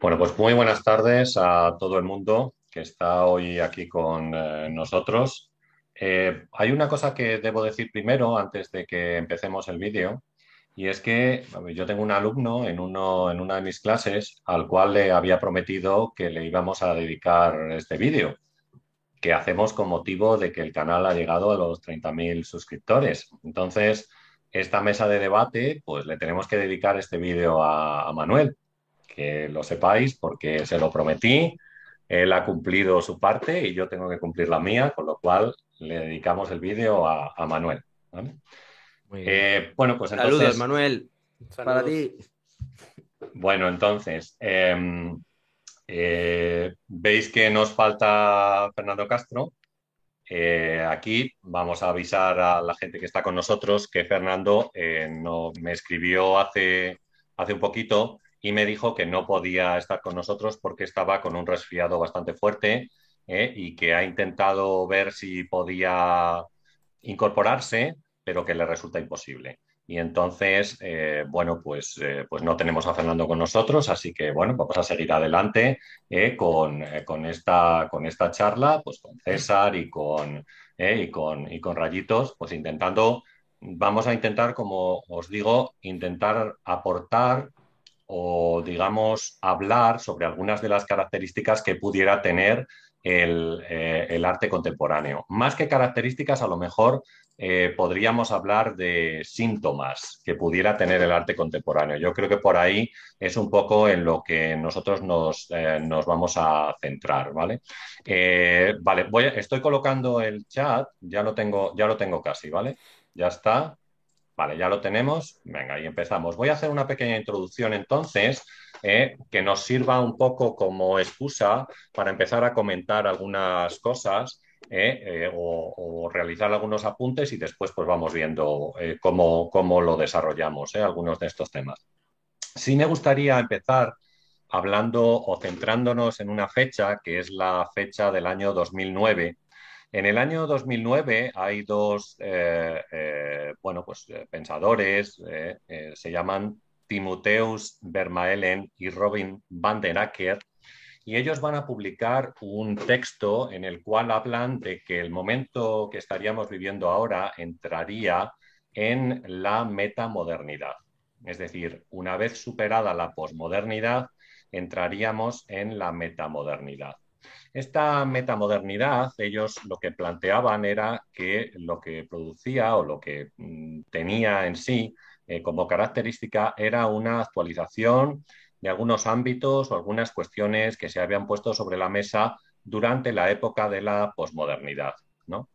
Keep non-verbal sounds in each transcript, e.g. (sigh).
Bueno, pues muy buenas tardes a todo el mundo que está hoy aquí con eh, nosotros. Eh, hay una cosa que debo decir primero antes de que empecemos el vídeo y es que yo tengo un alumno en, uno, en una de mis clases al cual le había prometido que le íbamos a dedicar este vídeo que hacemos con motivo de que el canal ha llegado a los 30.000 suscriptores. Entonces, esta mesa de debate, pues le tenemos que dedicar este vídeo a Manuel que lo sepáis porque se lo prometí, él ha cumplido su parte y yo tengo que cumplir la mía, con lo cual le dedicamos el vídeo a, Manuel. Eh, bueno, pues entonces... Saludos, Manuel. Para ti. Bueno, entonces, em, eh, veis que nos falta Fernando Castro. Eh, aquí vamos a avisar a la gente que está con nosotros que Fernando no, me escribió hace, hace un poquito y me dijo que no podía estar con nosotros porque estaba con un resfriado bastante fuerte ¿eh? y que ha intentado ver si podía incorporarse, pero que le resulta imposible. Y entonces, eh, bueno, pues, eh, pues no tenemos a Fernando con nosotros, así que bueno, vamos a seguir adelante con, con, esta, con esta charla, pues con César y con, y con, y con Rayitos, pues intentando, vamos a intentar, como os digo, intentar aportar o, digamos, hablar sobre algunas de las características que pudiera tener el, eh, arte contemporáneo. Más que características, a lo mejor eh, podríamos hablar de síntomas que pudiera tener el arte contemporáneo. Yo creo que por ahí es un poco en lo que nosotros nos, eh, vamos a centrar, ¿vale? vale, voy, estoy colocando el chat, ya lo tengo, ya lo tengo casi, ¿vale? Ya está. Vale, ya lo tenemos. Venga, y empezamos. Voy a hacer una pequeña introducción entonces eh, que nos sirva un poco como excusa para empezar a comentar algunas cosas eh, eh, o, realizar algunos apuntes y después pues vamos viendo cómo, cómo, lo desarrollamos, algunos de estos temas. Sí me gustaría empezar hablando o centrándonos en una fecha que es la fecha del año 2009 en el año 2009 hay dos eh, eh, bueno, pues, eh, pensadores, se llaman Timotheus Vermaelen y Robin van den Acker, y ellos van a publicar un texto en el cual hablan de que el momento que estaríamos viviendo ahora entraría en la metamodernidad. Es decir, una vez superada la posmodernidad, entraríamos en la metamodernidad. Esta metamodernidad, ellos lo que planteaban era que lo que producía o lo que mm, tenía en sí eh, como característica era una actualización de algunos ámbitos o algunas cuestiones que se habían puesto sobre la mesa durante la época de la posmodernidad.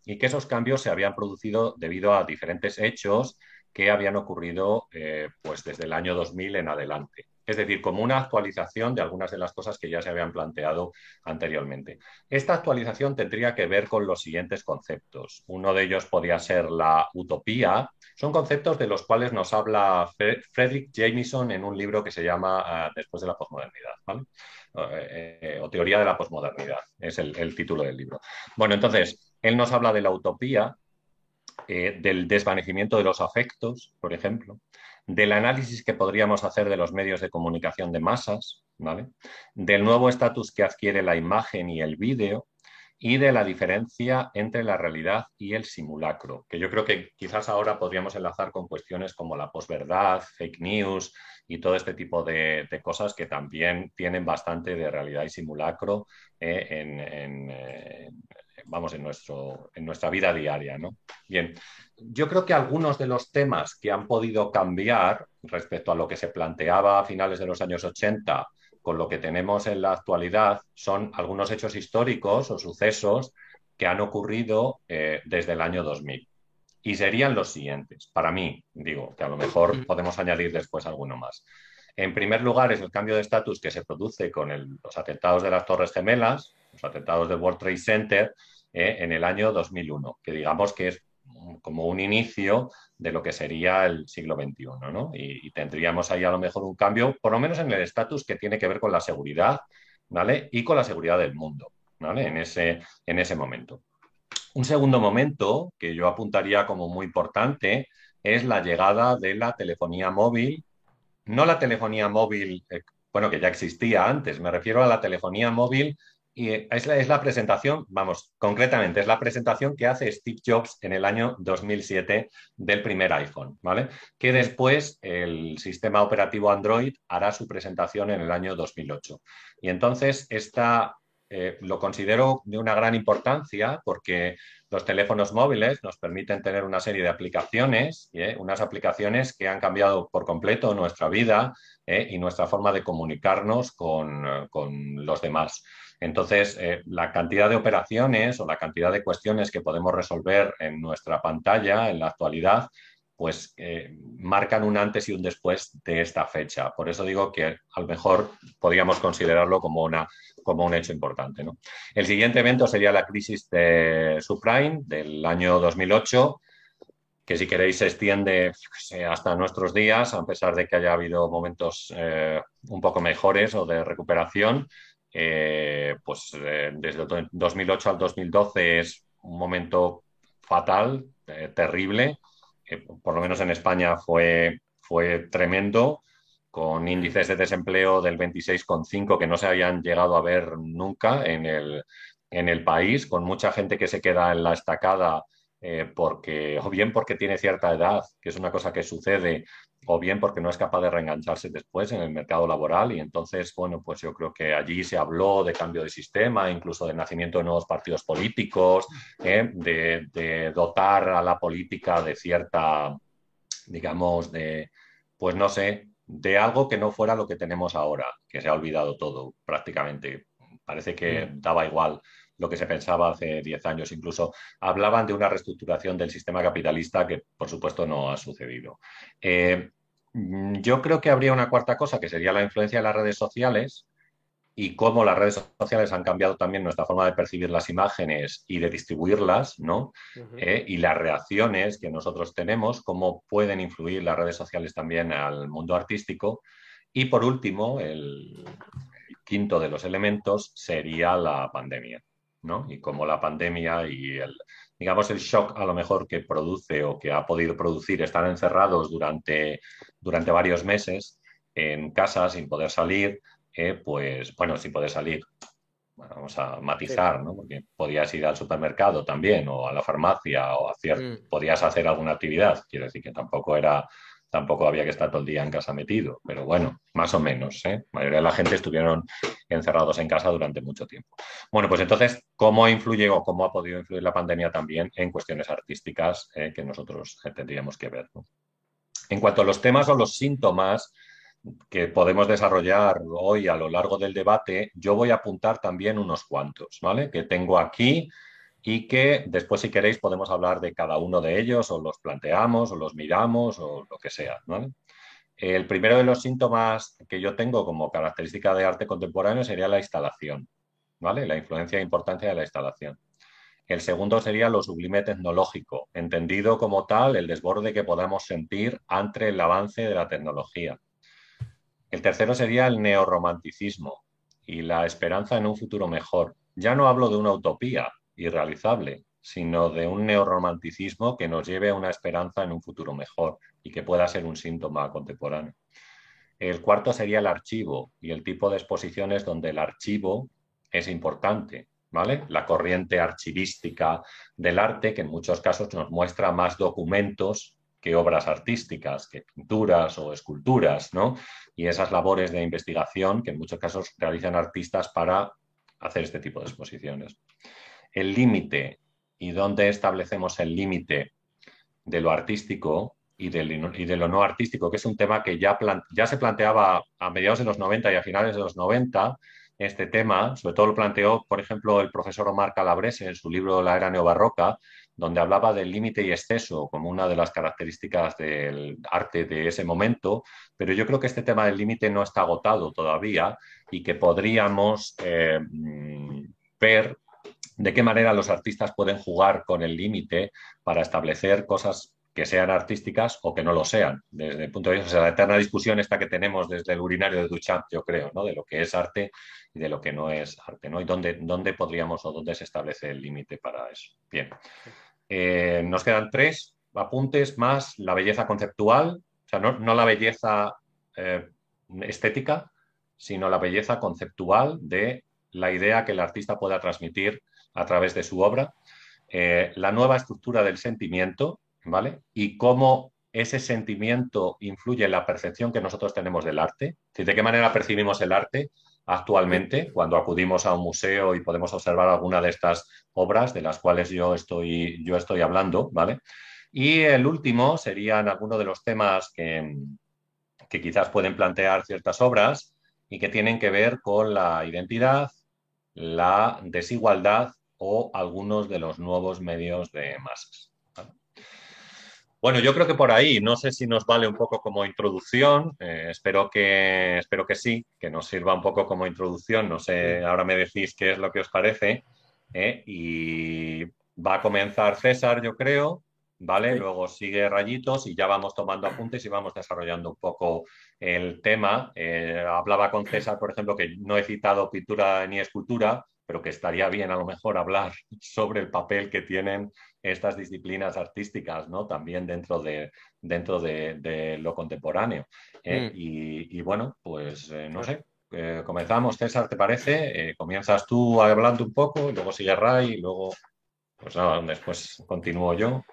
Y que esos cambios se habían producido debido a diferentes hechos que habían ocurrido eh, pues desde el año 2000 en adelante es decir, como una actualización de algunas de las cosas que ya se habían planteado anteriormente. Esta actualización tendría que ver con los siguientes conceptos. Uno de ellos podría ser la utopía. Son conceptos de los cuales nos habla Frederick Jameson en un libro que se llama ah, Después de la posmodernidad, eh, eh, o Teoría de la posmodernidad, es el, título del libro. Bueno, entonces, él nos habla de la utopía, eh, del desvanecimiento de los afectos, por ejemplo, del análisis que podríamos hacer de los medios de comunicación de masas, del nuevo estatus que adquiere la imagen y el vídeo y de la diferencia entre la realidad y el simulacro, que yo creo que quizás ahora podríamos enlazar con cuestiones como la posverdad, fake news y todo este tipo de, cosas que también tienen bastante de realidad y simulacro eh, en, eh, vamos, en, nuestro, en nuestra vida diaria. ¿no? Bien, yo creo que algunos de los temas que han podido cambiar respecto a lo que se planteaba a finales de los años 80 con lo que tenemos en la actualidad son algunos hechos históricos o sucesos que han ocurrido eh, desde el año 2000. Y serían los siguientes, para mí, digo, que a lo mejor mm. podemos añadir después alguno más. En primer lugar, es el cambio de estatus que se produce con los atentados de las Torres Gemelas, los atentados del World Trade Center, eh, en el año 2001, que digamos que es como un inicio de lo que sería el siglo XXI, ¿no? Y, tendríamos ahí a lo mejor un cambio, por lo menos en el estatus que tiene que ver con la seguridad, ¿vale? Y con la seguridad del mundo, ¿vale? En ese, en ese momento. Un segundo momento que yo apuntaría como muy importante es la llegada de la telefonía móvil, no la telefonía móvil eh, bueno, que ya existía antes, me refiero a la telefonía móvil y es la, es la, presentación, vamos, concretamente, es la presentación que hace Steve Jobs en el año 2007 del primer iPhone, ¿vale? Que después el sistema operativo Android hará su presentación en el año 2008. Y entonces esta eh, lo considero de una gran importancia porque los teléfonos móviles nos permiten tener una serie de aplicaciones, ¿eh? unas aplicaciones que han cambiado por completo nuestra vida ¿eh? y nuestra forma de comunicarnos con, con los demás. Entonces, eh, la cantidad de operaciones o la cantidad de cuestiones que podemos resolver en nuestra pantalla en la actualidad, pues eh, marcan un antes y un después de esta fecha. Por eso digo que a lo mejor podríamos considerarlo como, una, como un hecho importante. El siguiente evento sería la crisis de subprime del año 2008 que si queréis se extiende hasta nuestros días, a pesar de que haya habido momentos eh, un poco mejores o de recuperación, eh, pues eh, desde 2008 al 2012 es un momento fatal, eh, terrible. por lo menos en España fue, fue tremendo, con índices de desempleo del 26,5 que no se habían llegado a ver nunca en el, en el país, con mucha gente que se queda en la estacada porque, o bien porque tiene cierta edad, que es una cosa que sucede, o bien porque no es capaz de reengancharse después en el mercado laboral. Y entonces, bueno, pues yo creo que allí se habló de cambio de sistema, incluso de nacimiento de nuevos partidos políticos, ¿eh? de, dotar a la política de cierta, digamos, de, pues no sé, de algo que no fuera lo que tenemos ahora, que se ha olvidado todo prácticamente. Parece que daba igual lo que se pensaba hace 10 años. Incluso hablaban de una reestructuración del sistema capitalista que, por supuesto, no ha sucedido. Eh, Mm, yo creo que habría una cuarta cosa, que sería la influencia de las redes sociales y cómo las redes sociales han cambiado también nuestra forma de percibir las imágenes y de distribuirlas, ¿no? Eh, y las reacciones que nosotros tenemos, cómo pueden influir las redes sociales también al mundo artístico. Y por último, el, quinto de los elementos sería la pandemia, ¿no? Y cómo la pandemia y el, digamos, el shock a lo mejor que produce o que ha podido producir estar encerrados durante, durante varios meses en casa sin poder salir, eh, pues bueno, sin poder salir. vamos a matizar, ¿no? Porque podías ir al supermercado también o a la farmacia o hacer, mm. podías hacer alguna actividad. Quiero decir que tampoco era tampoco había que estar todo el día en casa metido, pero bueno, más o menos. ¿eh? La mayoría de la gente estuvieron encerrados en casa durante mucho tiempo. Bueno, pues entonces, ¿cómo influye o cómo ha podido influir la pandemia también en cuestiones artísticas eh, que nosotros tendríamos que ver? En cuanto a los temas o los síntomas que podemos desarrollar hoy a lo largo del debate, yo voy a apuntar también unos cuantos, ¿vale? Que tengo aquí y que después, si queréis, podemos hablar de cada uno de ellos o los planteamos o los miramos o lo que sea. El primero de los síntomas que yo tengo como característica de arte contemporáneo sería la instalación, ¿vale? la influencia e importancia de la instalación. El segundo sería lo sublime tecnológico, entendido como tal el desborde que podamos sentir ante el avance de la tecnología. El tercero sería el neorromanticismo y la esperanza en un futuro mejor. Ya no hablo de una utopía, irrealizable, sino de un neorromanticismo que nos lleve a una esperanza en un futuro mejor y que pueda ser un síntoma contemporáneo. El cuarto sería el archivo y el tipo de exposiciones donde el archivo es importante, ¿vale? La corriente archivística del arte que en muchos casos nos muestra más documentos que obras artísticas, que pinturas o esculturas, ¿no? Y esas labores de investigación que en muchos casos realizan artistas para hacer este tipo de exposiciones el límite y dónde establecemos el límite de lo artístico y, de lo no artístico, que es un tema que ya, ya se planteaba a mediados de los 90 y a finales de los 90, este tema, sobre todo lo planteó, por ejemplo, el profesor Omar Calabrese en su libro La era neobarroca, donde hablaba del límite y exceso como una de las características del arte de ese momento, pero yo creo que este tema del límite no está agotado todavía y que podríamos eh, mm, ver de qué manera los artistas pueden jugar con el límite para establecer cosas que sean artísticas o que no lo sean. Desde el punto de vista, de la eterna discusión esta que tenemos desde el urinario de Duchamp, yo creo, ¿no? de lo que es arte y de lo que no es arte, ¿no? Y dónde, dónde podríamos o dónde se establece el límite para eso. Bien. Eh, nos quedan tres apuntes más la belleza conceptual, o sea, no, la belleza eh, estética, sino la belleza conceptual de la idea que el artista pueda transmitir a través de su obra, eh, la nueva estructura del sentimiento, ¿vale? Y cómo ese sentimiento influye en la percepción que nosotros tenemos del arte, de qué manera percibimos el arte actualmente cuando acudimos a un museo y podemos observar alguna de estas obras de las cuales yo estoy, yo estoy hablando, ¿vale? Y el último serían algunos de los temas que, que quizás pueden plantear ciertas obras y que tienen que ver con la identidad, la desigualdad o algunos de los nuevos medios de masas. Bueno, yo creo que por ahí, no sé si nos vale un poco como introducción, eh, espero, que, espero que sí, que nos sirva un poco como introducción, no sé, ahora me decís qué es lo que os parece, eh, y va a comenzar César, yo creo, ¿vale? Luego sigue Rayitos y ya vamos tomando apuntes y vamos desarrollando un poco el tema. Eh, hablaba con César, por ejemplo, que no he citado pintura ni escultura, pero que estaría bien a lo mejor hablar (laughs) sobre el papel que tienen estas disciplinas artísticas, ¿no? También dentro de, dentro de, lo contemporáneo. Eh, mm. y, bueno, pues eh, no sé, eh, comenzamos, César, ¿te parece? comienzas tú hablando un poco, luego sigue Ray, y luego, pues nada, después continúo yo.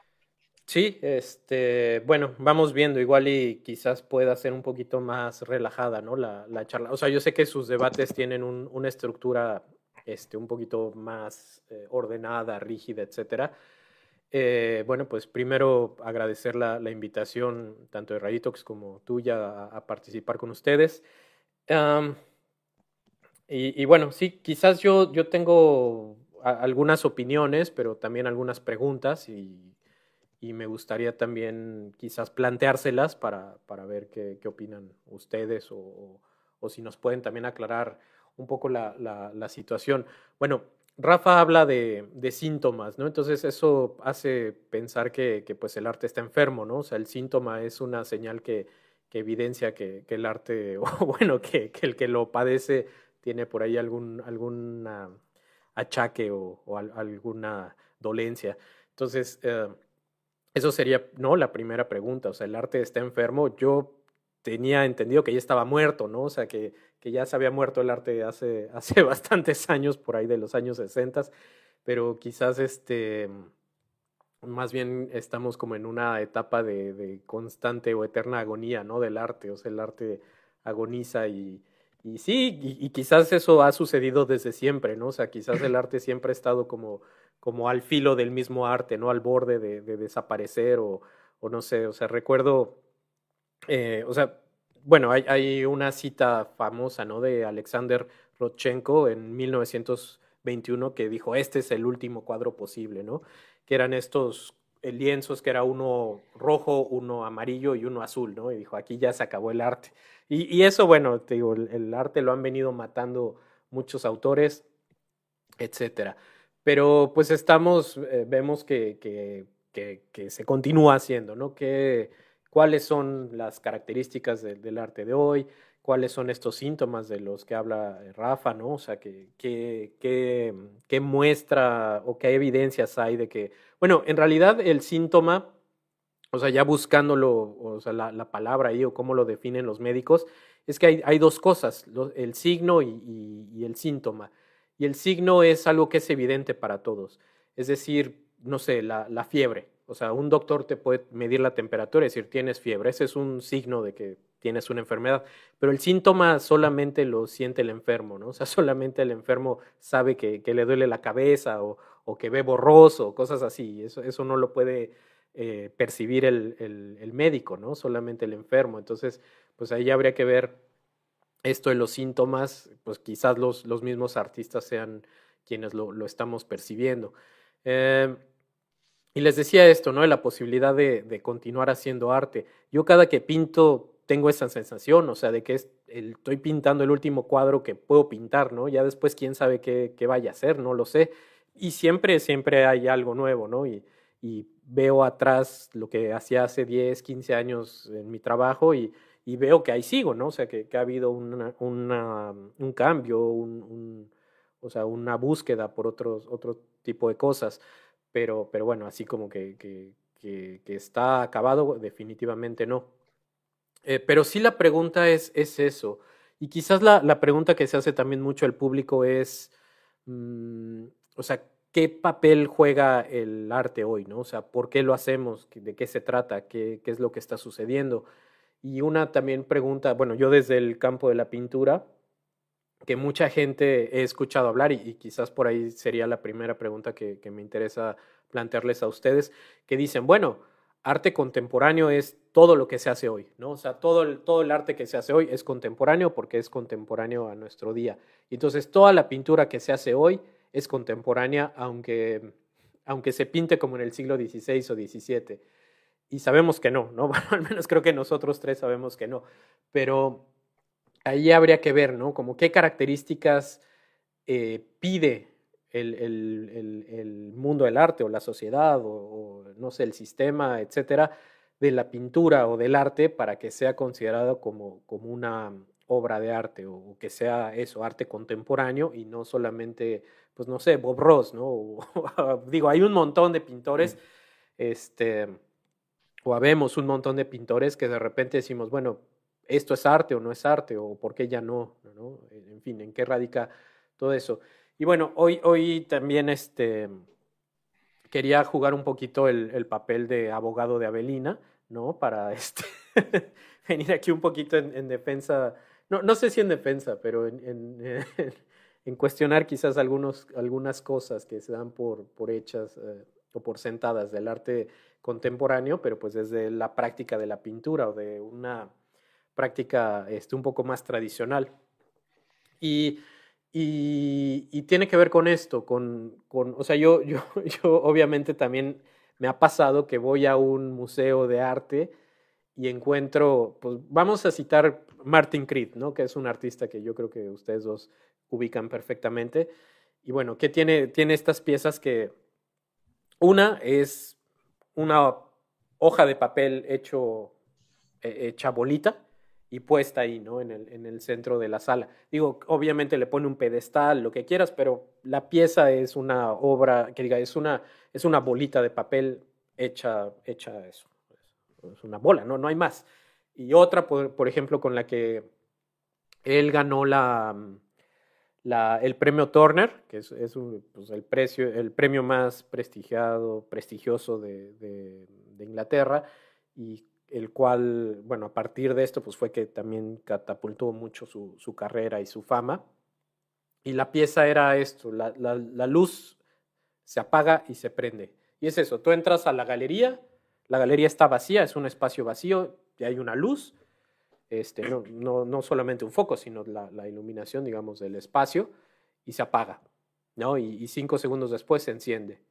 Sí, este, bueno, vamos viendo, igual y quizás pueda ser un poquito más relajada, ¿no? La, la charla. O sea, yo sé que sus debates tienen una estructura este, un poquito más ordenada, rígida, etcétera. Eh, bueno, pues primero agradecer la, invitación tanto de Rayitox como tuya a, participar con ustedes. y, bueno, sí, quizás yo, yo tengo algunas opiniones, pero también algunas preguntas y, me gustaría también quizás planteárselas para, para ver qué, opinan ustedes o, o, si nos pueden también aclarar un poco la, la, situación. Bueno, Rafa habla de, síntomas, ¿no? Entonces eso hace pensar que, pues el arte está enfermo, ¿no? O sea, el síntoma es una señal que, evidencia que, el arte, (laughs) o bueno, que, el que lo padece tiene por ahí algún achaque o, alguna dolencia. Entonces, eh, eso sería, ¿no? La primera pregunta, o sea, el arte está enfermo. Yo tenía entendido que ya estaba muerto, ¿no? O sea, que, que ya se había muerto el arte hace, (laughs) hace bastantes años, por ahí de los años 60, pero quizás este, más bien estamos como en una etapa de, de, constante o eterna agonía, ¿no? Del arte, o sea, el arte agoniza y, y sí, y, quizás eso ha sucedido desde siempre, ¿no? O sea, quizás el arte siempre ha estado como, como al filo del mismo arte, ¿no? Al borde de, de desaparecer o, o no sé, o sea, recuerdo eh, o sea, bueno, hay, una cita famosa, ¿no? De Alexander Rodchenko en 1921 que dijo, este es el último cuadro posible, ¿no? Que eran estos eh, lienzos que era uno rojo, uno amarillo y uno azul, ¿no? Y dijo, aquí ya se acabó el arte. Y, y eso, bueno, te digo, el, arte lo han venido matando muchos autores, etcétera. Pero pues estamos, eh, vemos que, que, que, que, se continúa haciendo, ¿no? Que cuáles son las características del arte de hoy, cuáles son estos síntomas de los que habla eh, Rafa, ¿no? O sea, qué muestra o qué evidencias hay de que, bueno, en realidad el síntoma, o sea, ya buscándolo, o sea, la, palabra ahí o cómo lo definen los médicos, es que hay, dos cosas, el signo y el síntoma. Y el signo es algo que es evidente para todos. Es decir, no sé, la fiebre. O sea, un doctor te puede medir la temperatura y decir tienes fiebre. Ese es un signo de que tienes una enfermedad. Pero el síntoma solamente lo siente el enfermo, ¿no? O sea, (laughs) solamente el enfermo sabe que, le duele la cabeza o, que ve borroso, cosas así. Eso, eso no lo puede eh, percibir el, el, el, médico, ¿no? Solamente el enfermo. Entonces, pues ahí habría que ver esto de los síntomas, pues quizás los, los mismos artistas sean quienes lo, lo estamos percibiendo. Eh, y les decía esto, ¿no? De la posibilidad de, de, continuar haciendo arte. Yo cada que pinto tengo esa sensación, o sea, de que es el, estoy pintando el último cuadro que puedo pintar, ¿no? Ya después quién sabe qué, qué vaya a ser, no lo sé. Y siempre, siempre hay algo nuevo, ¿no? Y, y veo atrás lo que hacía hace 10, 15 años en mi trabajo y, y veo que ahí sigo, ¿no? O sea, que, que ha habido una, una, un cambio, un, o sea, una búsqueda por otros, otro tipo de cosas pero, pero bueno, así como que, que, está acabado, definitivamente no. Eh, pero sí la pregunta es, es eso. Y quizás la, pregunta que se hace también mucho el público es, mm, o sea, ¿qué papel juega el arte hoy? ¿no? O sea, ¿por qué lo hacemos? ¿De qué se trata? ¿Qué, qué es lo que está sucediendo? Y una también pregunta, bueno, yo desde el campo de la pintura, que mucha gente he escuchado hablar y, quizás por ahí sería la primera pregunta que, me interesa plantearles a ustedes, que dicen, bueno, arte contemporáneo es todo lo que se hace hoy, ¿no? O sea, todo el, todo el arte que se hace hoy es contemporáneo porque es contemporáneo a nuestro día. Entonces, toda la pintura que se hace hoy es contemporánea, aunque, aunque se pinte como en el siglo XVI o XVII. Y sabemos que no, ¿no? (laughs) Bueno, al menos creo que nosotros tres sabemos que no. Pero ahí habría que ver, ¿no? Como qué características eh, pide el, el, el, mundo del arte o la sociedad o, no sé, el sistema, etcétera, de la pintura o del arte para que sea considerado como, como una obra de arte o, que sea eso, arte contemporáneo y no solamente, pues no sé, Bob Ross, ¿no? (laughs) digo, hay un montón de pintores, este, o habemos un montón de pintores que de repente decimos, bueno, esto es arte o no es arte, o por qué ya no, ¿no? En fin, ¿en qué radica todo eso? Y bueno, hoy, hoy también este, quería jugar un poquito el, papel de abogado de Avelina, ¿no? Para (laughs) este, venir aquí un poquito en, defensa, no, no sé si en defensa, pero en, en, cuestionar quizás algunos, algunas cosas que se dan por, por hechas eh, o por sentadas del arte contemporáneo, pero pues desde la práctica de la pintura o de una práctica este, un poco más tradicional. Y y, tiene que ver con esto, con, con o sea, yo, yo, (laughs) yo obviamente también me ha pasado que voy a un museo de arte y encuentro, pues vamos a citar Martin Creed, ¿no? Que es un artista que yo creo que ustedes dos ubican perfectamente. Y bueno, que tiene, tiene estas piezas que una es una hoja de papel hecho, eh, hecha bolita, y puesta ahí, ¿no? En el, en el centro de la sala. Digo, obviamente le pone un pedestal, lo que quieras, pero la pieza es una obra, que diga, es una, es una bolita de papel hecha, hecha eso. Es una bola, ¿no? No hay más. Y otra, por, ejemplo, con la que él ganó la, la, el premio Turner, que es, es pues el, precio, el premio más prestigiado, prestigioso de, de, de Inglaterra, y el cual, bueno, a partir de esto, pues fue que también catapultó mucho su, su carrera y su fama. Y la pieza era esto, la, la, la, luz se apaga y se prende. Y es eso, tú entras a la galería, la galería está vacía, es un espacio vacío, y hay una luz, este, no, no, no solamente un foco, sino la, iluminación, digamos, del espacio, y se apaga, ¿no? Y cinco segundos después se enciende.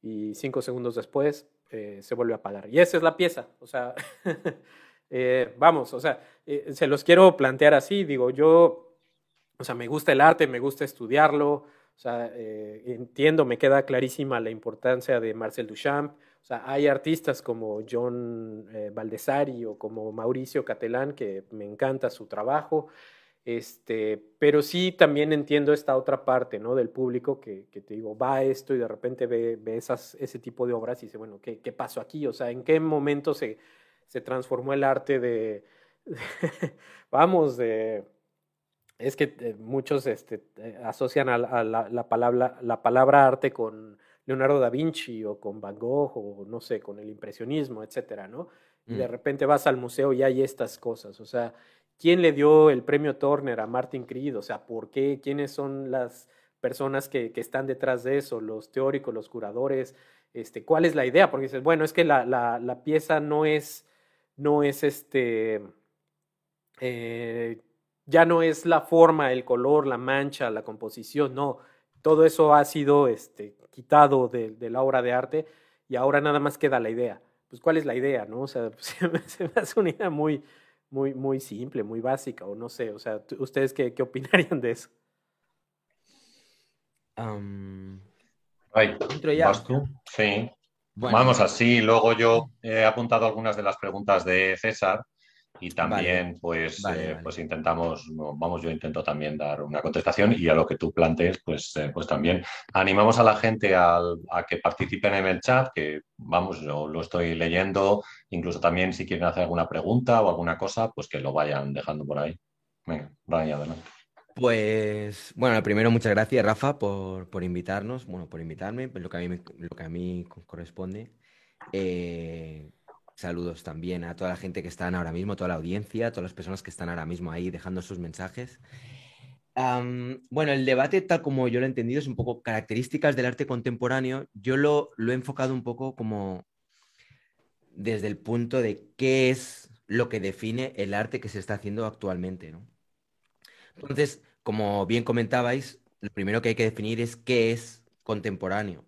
Y cinco segundos después eh, se vuelve a apagar. Y esa es la pieza, o sea, (laughs) eh, vamos, o sea, eh, se los quiero plantear así, digo, yo, o sea, me gusta el arte, me gusta estudiarlo, o sea, entiendo, me queda clarísima la importancia de Marcel Duchamp, o sea, hay artistas como John Baldessari o como Mauricio Catelán que me encanta su trabajo, este, pero sí también entiendo esta otra parte, ¿no? Del público que, que te digo, va a esto y de repente ve, ve esas, ese tipo de obras y dice, bueno, ¿qué, ¿qué, pasó aquí? O sea, ¿en qué momento se, se transformó el arte de, (laughs) vamos, de, es que eh, muchos este, eh, asocian a, la, la, palabra, la palabra arte con Leonardo da Vinci o con Van Gogh o no sé, con el impresionismo, etcétera, ¿no? Y de mm. repente vas al museo y hay estas cosas, o sea, ¿Quién le dio el premio Turner a Martin Creed? O sea, ¿por qué? ¿Quiénes son las personas que, están detrás de eso? Los teóricos, los curadores. Este, ¿Cuál es la idea? Porque dices, bueno, es que la, la, la pieza no es, no es este, eh, ya no es la forma, el color, la mancha, la composición, no. Todo eso ha sido este, quitado de, la obra de arte y ahora nada más queda la idea. Pues, ¿cuál es la idea? ¿no? O sea, (laughs) se me hace una idea muy, muy, muy simple, muy básica, o no sé, o sea, ¿ustedes qué, qué opinarían de eso? Um, ¿Vas tú? Sí. Vamos así, luego yo he apuntado algunas de las preguntas de César y también pues, eh, pues intentamos, vamos, yo intento también dar una contestación y a lo que tú plantees, pues, eh, pues también animamos a la gente a, a que participen en el chat, que vamos, yo lo estoy leyendo, incluso también si quieren hacer alguna pregunta o alguna cosa, pues que lo vayan dejando por ahí. Venga, vaya, adelante. Pues, bueno, primero muchas gracias, Rafa, por, invitarnos, bueno, por invitarme, lo que a mí, lo que a mí corresponde. Eh, saludos también a toda la gente que está ahora mismo, toda la audiencia, todas las personas que están ahora mismo ahí dejando sus mensajes. bueno, el debate, tal como yo lo he entendido, es un poco características del arte contemporáneo. Yo lo, lo he enfocado un poco como desde el punto de qué es lo que define el arte que se está haciendo actualmente, ¿no? Entonces, como bien comentabais, lo primero que hay que definir es qué es contemporáneo.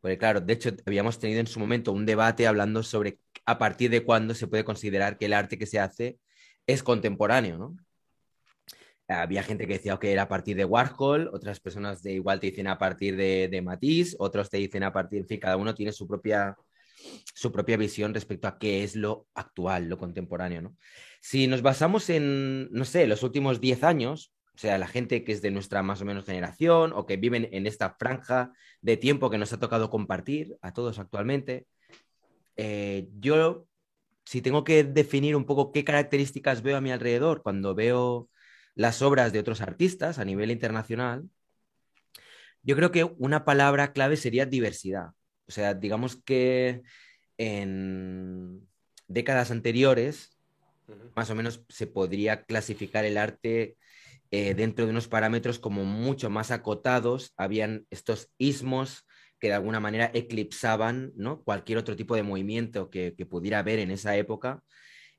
Porque claro, de hecho, habíamos tenido en su momento un debate hablando sobre a partir de cuándo se puede considerar que el arte que se hace es contemporáneo, ¿no? Había gente que decía que era a partir de Warhol, otras personas de igual te dicen a partir de, de Matisse, otros te dicen a partir, en fin, cada uno tiene su propia, su propia visión respecto a qué es lo actual, lo contemporáneo, ¿no? Si nos basamos en, no sé, los últimos 10 años, o sea, la gente que es de nuestra más o menos generación o que viven en esta franja de tiempo que nos ha tocado compartir a todos actualmente, eh, yo, si tengo que definir un poco qué características veo a mi alrededor cuando veo las obras de otros artistas a nivel internacional, yo creo que una palabra clave sería diversidad. O sea, digamos que en décadas anteriores más o menos se podría clasificar el arte eh, dentro de unos parámetros como mucho más acotados. Habían estos ismos que de alguna manera eclipsaban ¿no? cualquier otro tipo de movimiento que, pudiera haber en esa época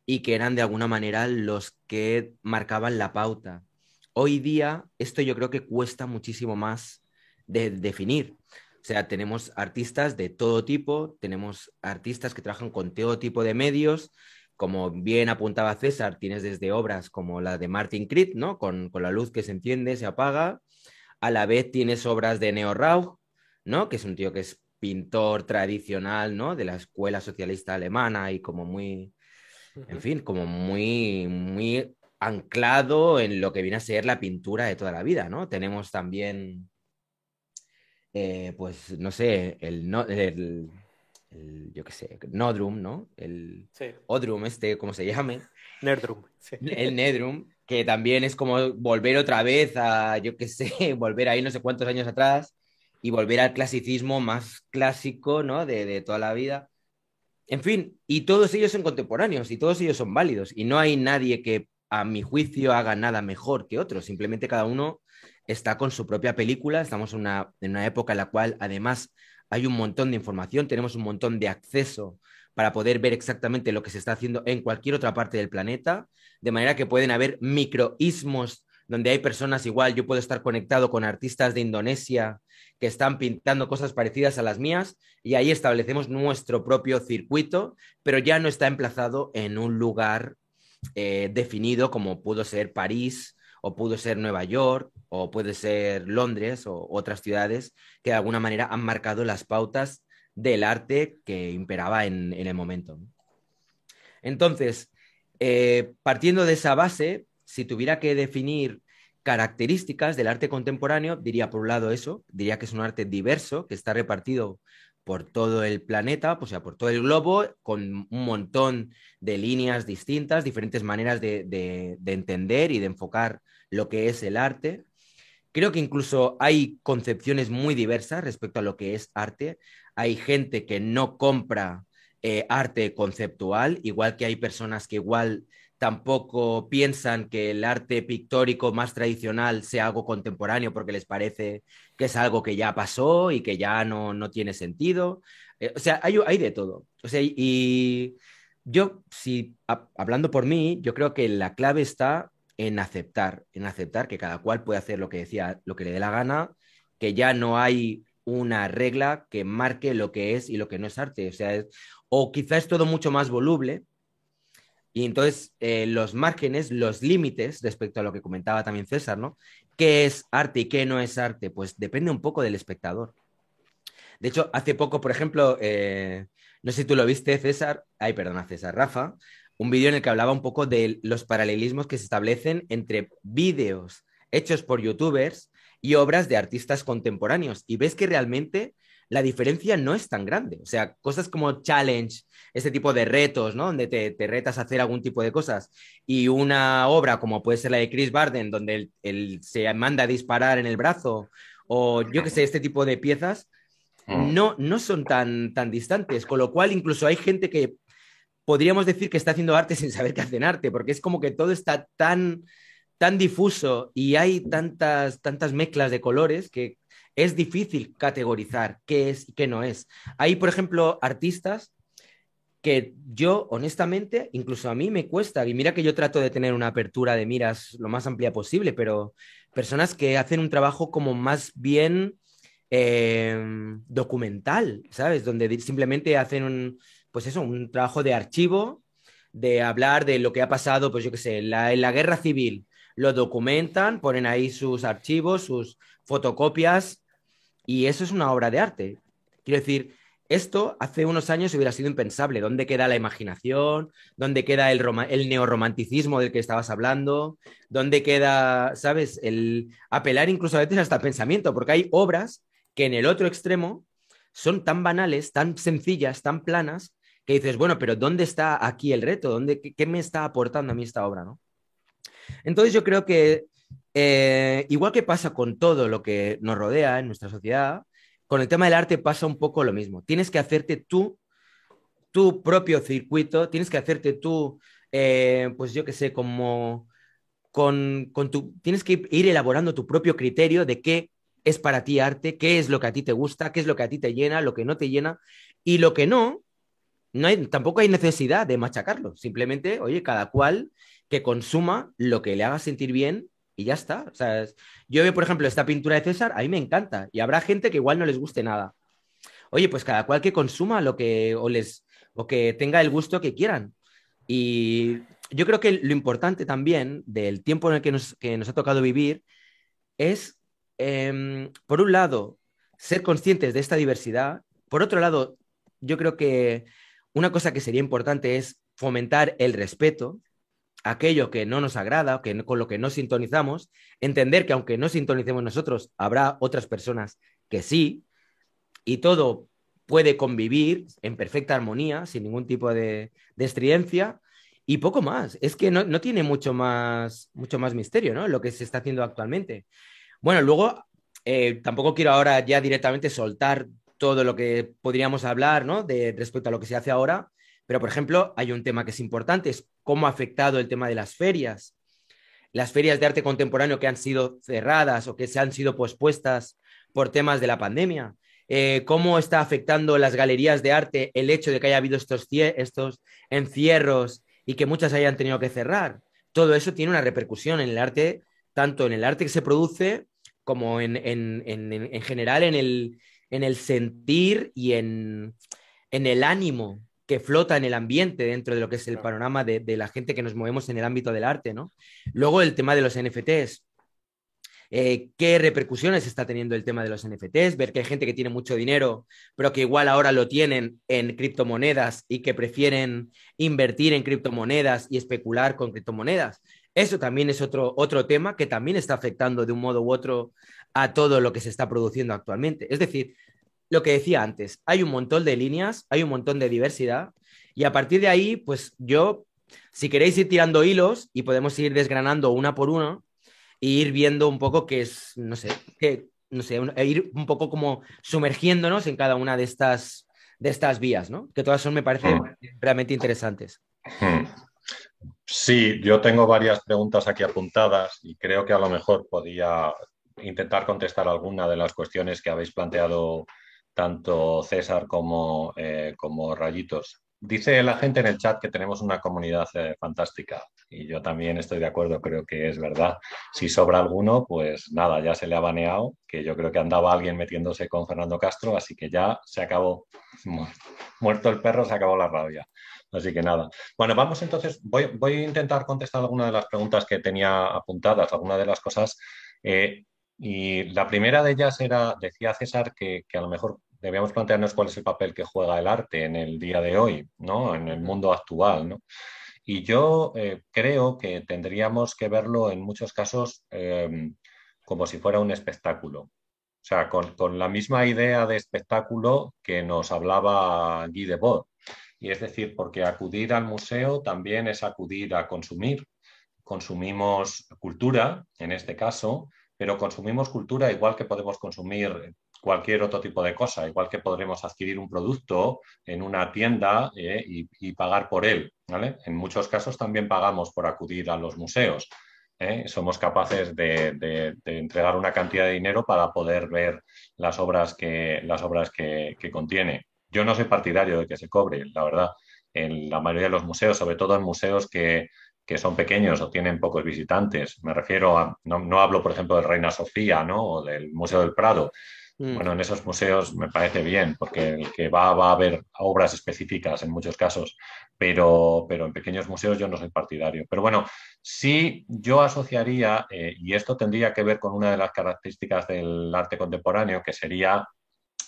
y que eran de alguna manera los que marcaban la pauta. Hoy día esto yo creo que cuesta muchísimo más de definir. O sea, tenemos artistas de todo tipo, tenemos artistas que trabajan con todo tipo de medios, como bien apuntaba César, tienes desde obras como la de Martin Creed, ¿no? Con, la luz que se enciende, se apaga. A la vez tienes obras de Neo Rauch, ¿no? Que es un tío que es pintor tradicional, ¿no? De la escuela socialista alemana y como muy, en fin, como muy, muy anclado en lo que viene a ser la pintura de toda la vida, ¿no? Tenemos también, eh, pues, no sé, el, el yo qué sé, Nodrum, ¿no? El Odrum, este, como se llame. (laughs) Nerdrum. El Nedrum, que también es como volver otra vez a, yo qué sé, (laughs) volver ahí no sé cuántos años atrás y volver al clasicismo más clásico, ¿no? De, de toda la vida. En fin, y todos ellos son contemporáneos y todos ellos son válidos y no hay nadie que a mi juicio haga nada mejor que otro, simplemente cada uno está con su propia película, estamos en una, en una época en la cual además hay un montón de información, tenemos un montón de acceso para poder ver exactamente lo que se está haciendo en cualquier otra parte del planeta, de manera que pueden haber microismos donde hay personas igual, yo puedo estar conectado con artistas de Indonesia que están pintando cosas parecidas a las mías y ahí establecemos nuestro propio circuito, pero ya no está emplazado en un lugar eh, definido como pudo ser París o pudo ser Nueva York o puede ser Londres o otras ciudades que de alguna manera han marcado las pautas del arte que imperaba en, el momento. Entonces, eh, partiendo de esa base, si tuviera que definir características del arte contemporáneo, diría por un lado eso, diría que es un arte diverso, que está repartido por todo el planeta, o sea, por todo el globo, con un montón de líneas distintas, diferentes maneras de entender y de enfocar lo que es el arte. Creo que incluso hay concepciones muy diversas respecto a lo que es arte. Hay gente que no compra eh, arte conceptual, igual que hay personas que igual tampoco piensan que el arte pictórico más tradicional sea algo contemporáneo porque les parece que es algo que ya pasó y que ya no, no tiene sentido. Eh, o sea, hay, hay, de todo. O sea, y yo, si hablando por mí, yo creo que la clave está en aceptar, en aceptar que cada cual puede hacer lo que decía, lo que le dé la gana, que ya no hay una regla que marque lo que es y lo que no es arte. O sea, o quizás es todo mucho más voluble. Y entonces eh, los márgenes, los límites respecto a lo que comentaba también César, ¿no? ¿Qué es arte y qué no es arte? Pues depende un poco del espectador. De hecho, hace poco, por ejemplo, eh, no sé si tú lo viste, César, ay, perdona, César, Rafa, un vídeo en el que hablaba un poco de los paralelismos que se establecen entre vídeos hechos por youtubers y obras de artistas contemporáneos. Y ves que realmente la diferencia no es tan grande. O sea, cosas como challenge, este tipo de retos, ¿no? Donde te, retas a hacer algún tipo de cosas. Y una obra como puede ser la de Chris Barden, donde él, se manda a disparar en el brazo, o yo que sé, este tipo de piezas, mm. no, no son tan, tan distantes. Con lo cual, incluso hay gente que podríamos decir que está haciendo arte (laughs) sin saber que hacen arte, porque es como que todo está tan tan difuso y hay tantas, tantas mezclas de colores que es difícil categorizar qué es y qué no es. Hay, por ejemplo, artistas que yo, honestamente, incluso a mí me cuesta, y mira que yo trato de tener una apertura de miras lo más amplia posible, pero personas que hacen un trabajo como más bien em, documental, ¿sabes? Donde simplemente hacen un, pues eso, un trabajo de archivo, de hablar de lo que ha pasado, pues yo qué sé, la, en la guerra civil, lo documentan, ponen ahí sus archivos, sus fotocopias, y eso es una obra de arte. Quiero decir, esto hace unos años hubiera sido impensable. ¿Dónde queda la imaginación? ¿Dónde queda el, el neorromanticismo del que estabas hablando? ¿Dónde queda, sabes, el apelar incluso a veces hasta pensamiento? Porque hay obras que en el otro extremo son tan banales, tan sencillas, tan planas, que dices, bueno, pero ¿dónde está aquí el reto? ¿Dónde, qué, me está aportando a mí esta obra? ¿no? Entonces yo creo que, eh, igual que pasa con todo lo que nos rodea en nuestra sociedad, con el tema del arte pasa un poco lo mismo. Tienes que hacerte tú tu propio circuito, tienes que hacerte tú, eh, pues yo qué sé, como con, con tu, tienes que ir elaborando tu propio criterio de qué es para ti arte, qué es lo que a ti te gusta, qué es lo que a ti te llena, lo que no te llena, y lo que no, no hay, tampoco hay necesidad de machacarlo. Simplemente, oye, cada cual que consuma lo que le haga sentir bien y ya está. O sea, yo veo, por ejemplo, esta pintura de César, a mí me encanta y habrá gente que igual no les guste nada. Oye, pues cada cual que consuma lo que o les o que tenga el gusto que quieran. Y yo creo que lo importante también del tiempo en el que nos, ha tocado vivir es, em, por un lado, ser conscientes de esta diversidad. Por otro lado, yo creo que una cosa que sería importante es fomentar el respeto, aquello que no nos agrada, que con lo que no sintonizamos, entender que aunque no sintonicemos nosotros, habrá otras personas que sí, y todo puede convivir en perfecta armonía, sin ningún tipo de, estridencia, y poco más. Es que no, tiene mucho más, mucho más misterio, ¿no? Lo que se está haciendo actualmente. Bueno, luego, eh, tampoco quiero ahora ya directamente soltar todo lo que podríamos hablar, ¿no? De respecto a lo que se hace ahora, pero, por ejemplo, hay un tema que es importante, es cómo ha afectado el tema de las ferias. Las ferias de arte contemporáneo que han sido cerradas o que se han sido pospuestas por temas de la pandemia. Eh, cómo está afectando las galerías de arte el hecho de que haya habido estos, estos encierros y que muchas hayan tenido que cerrar. Todo eso tiene una repercusión en el arte, tanto en el arte que se produce como en, general en el, en el sentir y en, en el ánimo que flota en el ambiente dentro de lo que es el panorama de, la gente que nos movemos en el ámbito del arte, ¿no? Luego el tema de los NFTs. Eh, ¿Qué repercusiones está teniendo el tema de los NFTs? Ver que hay gente que tiene mucho dinero, pero que igual ahora lo tienen en criptomonedas y que prefieren invertir en criptomonedas y especular con criptomonedas. Eso también es otro, otro tema que también está afectando de un modo u otro a todo lo que se está produciendo actualmente. Es decir, lo que decía antes, hay un montón de líneas, hay un montón de diversidad y a partir de ahí, pues yo, si queréis ir tirando hilos y podemos ir desgranando una por una e ir viendo un poco qué es, no sé, que, no sé, e ir un poco como sumergiéndonos en cada una de estas, de estas vías, ¿no? Que todas son, me parecen hmm. realmente interesantes. Hmm. Sí, yo tengo varias preguntas aquí apuntadas y creo que a lo mejor podía intentar contestar alguna de las cuestiones que habéis planteado tanto César como, eh, como Rayitos. Dice la gente en el chat que tenemos una comunidad eh, fantástica y yo también estoy de acuerdo, creo que es verdad. Si sobra alguno, pues nada, ya se le ha baneado, que yo creo que andaba alguien metiéndose con Fernando Castro, así que ya se acabó, muerto el perro, se acabó la rabia. Así que nada. Bueno, vamos entonces, voy, voy a intentar contestar algunas de las preguntas que tenía apuntadas, algunas de las cosas. Eh, y la primera de ellas era, decía César, que, que a lo mejor debíamos plantearnos cuál es el papel que juega el arte en el día de hoy, ¿no? En el mundo actual, Y yo eh, creo que tendríamos que verlo en muchos casos eh, como si fuera un espectáculo. O sea, con, la misma idea de espectáculo que nos hablaba Guy Debord. Y es decir, porque acudir al museo también es acudir a consumir. Consumimos cultura, en este caso, pero consumimos cultura igual que podemos consumir cualquier otro tipo de cosa, igual que podremos adquirir un producto en una tienda eh, y, pagar por él. En muchos casos también pagamos por acudir a los museos. ¿eh? somos capaces de, entregar una cantidad de dinero para poder ver las obras que, las obras que, contiene. Yo no soy partidario de que se cobre, la verdad. En la mayoría de los museos, sobre todo en museos que, son pequeños o tienen pocos visitantes. Me refiero a, no, no hablo, por ejemplo, del Reina Sofía ¿no? o del Museo del Prado, Mm. Bueno, en esos museos me parece bien, porque el que va, va a haber obras específicas en muchos casos, pero, pero en pequeños museos yo no soy partidario. Pero bueno, sí yo asociaría, eh, y esto tendría que ver con una de las características del arte contemporáneo, que sería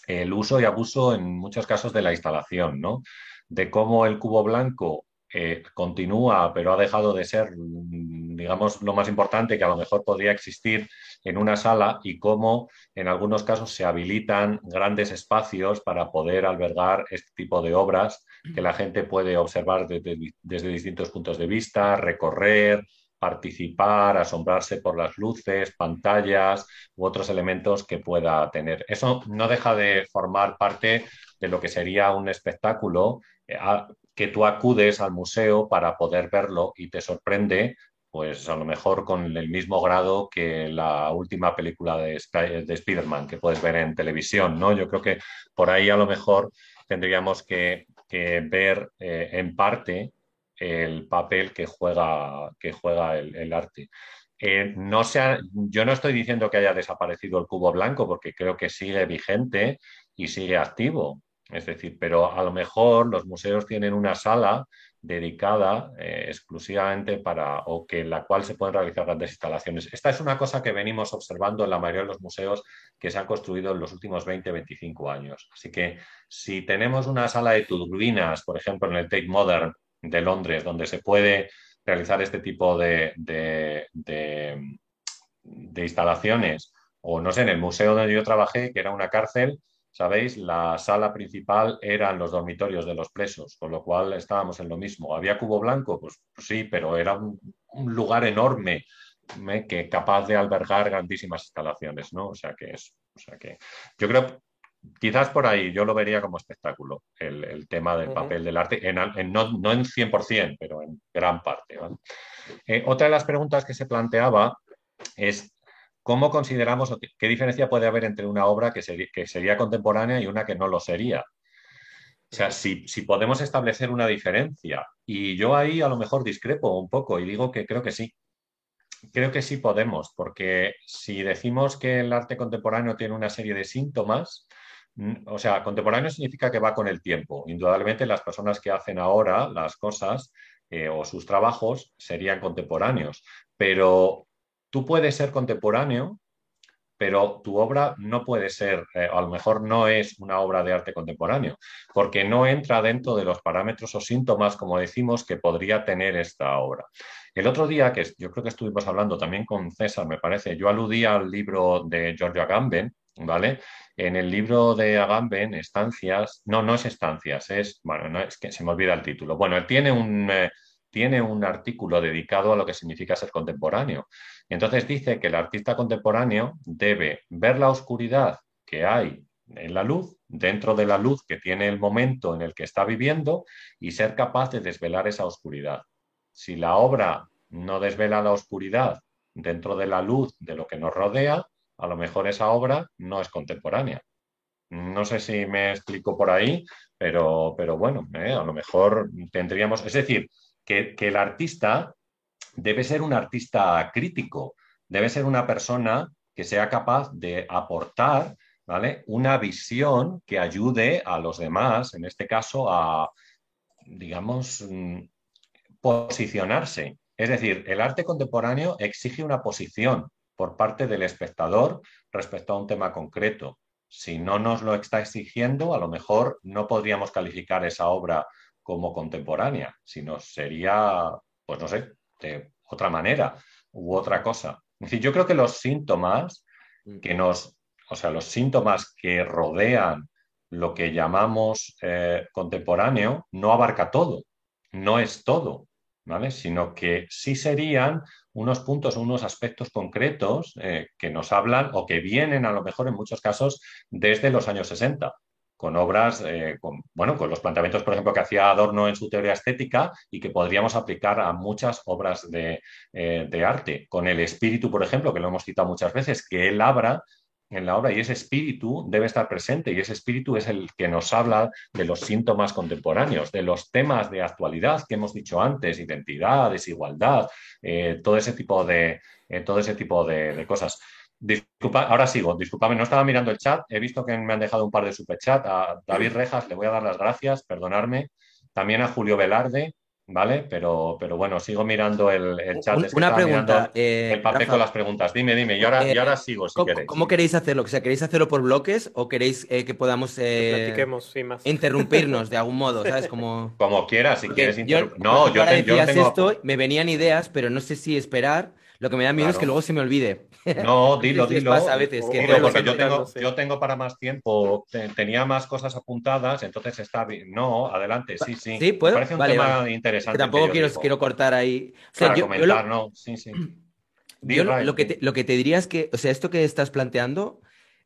el uso y abuso en muchos casos de la instalación, ¿no? De cómo el cubo blanco eh, continúa, pero ha dejado de ser, digamos, lo más importante que a lo mejor podría existir en una sala y cómo en algunos casos se habilitan grandes espacios para poder albergar este tipo de obras que la gente puede observar desde, distintos puntos de vista, recorrer, participar, asombrarse por las luces, pantallas u otros elementos que pueda tener. Eso no deja de formar parte de lo que sería un espectáculo eh, que tú acudes al museo para poder verlo y te sorprende pues a lo mejor con el mismo grado que la última película de, de Spider-Man que puedes ver en televisión, ¿no? Yo creo que por ahí a lo mejor tendríamos que, ver eh, en parte el papel que juega, que juega el, arte. Eh, no yo no estoy diciendo que haya desaparecido el cubo blanco porque creo que sigue vigente y sigue activo. Es decir, pero a lo mejor los museos tienen una sala dedicada eh, exclusivamente para o que la cual se pueden realizar grandes instalaciones. Esta es una cosa que venimos observando en la mayoría de los museos que se han construido en los últimos 20-25 años. Así que si tenemos una sala de turbinas, por ejemplo, en el Tate Modern de Londres, donde se puede realizar este tipo de, de, de instalaciones, o no sé, en el museo donde yo trabajé, que era una cárcel, sabéis, la sala principal eran los dormitorios de los presos, con lo cual estábamos en lo mismo. ¿Había cubo blanco? Pues, sí, pero era un, lugar enorme que capaz de albergar grandísimas instalaciones, ¿no? O sea que es, o sea que yo creo quizás por ahí yo lo vería como espectáculo, el, tema del papel del arte, en, no, no, en 100%, pero en gran parte. Eh, otra de las preguntas que se planteaba es ¿Cómo consideramos, qué diferencia puede haber entre una obra que, sería, contemporánea y una que no lo sería? O sea, si, podemos establecer una diferencia, y yo ahí a lo mejor discrepo un poco y digo que creo que sí. Creo que sí podemos, porque si decimos que el arte contemporáneo tiene una serie de síntomas, o sea, contemporáneo significa que va con el tiempo. Indudablemente las personas que hacen ahora las cosas eh, o sus trabajos serían contemporáneos, pero tú puedes ser contemporáneo, pero tu obra no puede ser, eh, a lo mejor no es una obra de arte contemporáneo, porque no entra dentro de los parámetros o síntomas, como decimos, que podría tener esta obra. El otro día, que yo creo que estuvimos hablando también con César, me parece, yo aludía al libro de Giorgio Agamben, ¿vale? En el libro de Agamben, Estancias, no, no es Estancias, es, bueno, no, es que se me olvida el título. Bueno, él tiene un... Eh, tiene un artículo dedicado a lo que significa ser contemporáneo. Entonces dice que el artista contemporáneo debe ver la oscuridad que hay en la luz, dentro de la luz que tiene el momento en el que está viviendo y ser capaz de desvelar esa oscuridad. Si la obra no desvela la oscuridad dentro de la luz de lo que nos rodea, a lo mejor esa obra no es contemporánea. No sé si me explico por ahí, pero, pero bueno, eh, a lo mejor tendríamos, es decir, que, el artista debe ser un artista crítico, debe ser una persona que sea capaz de aportar ¿vale? una visión que ayude a los demás, en este caso, a, digamos, mm, posicionarse. Es decir, el arte contemporáneo exige una posición por parte del espectador respecto a un tema concreto. Si no nos lo está exigiendo, a lo mejor no podríamos calificar esa obra como contemporánea, sino sería, pues no sé, de otra manera u otra cosa. Es decir, yo creo que los síntomas mm. que nos o sea, los síntomas que rodean lo que llamamos eh, contemporáneo no abarca todo, no es todo, ¿vale? Sino que sí serían unos puntos, unos aspectos concretos eh, que nos hablan o que vienen a lo mejor en muchos casos desde los años 60 con obras, eh, con, bueno, con los planteamientos, por ejemplo, que hacía Adorno en su teoría estética y que podríamos aplicar a muchas obras de, de arte. Con el espíritu, por ejemplo, que lo hemos citado muchas veces, que él abra en la obra y ese espíritu debe estar presente y ese espíritu es el que nos habla de los síntomas contemporáneos, de los temas de actualidad que hemos dicho antes, identidad, desigualdad, eh, todo ese tipo de, eh, todo ese tipo de, cosas. Disculpa, ahora sigo, disculpame, no estaba mirando el chat, he visto que me han dejado un par de superchats. A David Rejas le voy a dar las gracias, perdonarme. También a Julio Velarde, ¿vale? Pero, pero bueno, sigo mirando el, chat. Una pregunta. Eh, el papel con las preguntas. Dime, dime. Y ahora, y ahora sigo, si ¿cómo, queréis. ¿Cómo queréis hacerlo? O sea, ¿queréis hacerlo por bloques o queréis eh, que podamos eh, interrumpirnos de algún modo? ¿Sabes? Como, Como quieras, si quieres interrumpir. No, yo, te, yo tengo... esto, me venían ideas, pero no sé si esperar lo que me da miedo es que luego se me olvide. No, (laughs) dilo, dilo. Pasa a veces que porque yo tengo, yo tengo para más tiempo, tenía más cosas apuntadas, entonces está bien. No, adelante, sí, sí. Sí, puedo. Me parece un tema interesante. Que tampoco quiero, quiero, cortar ahí. O sea, yo, comentar, lo, no, sí, sí. (clears throat) Yo lo, que te, lo que te diría es que, o sea, esto que estás planteando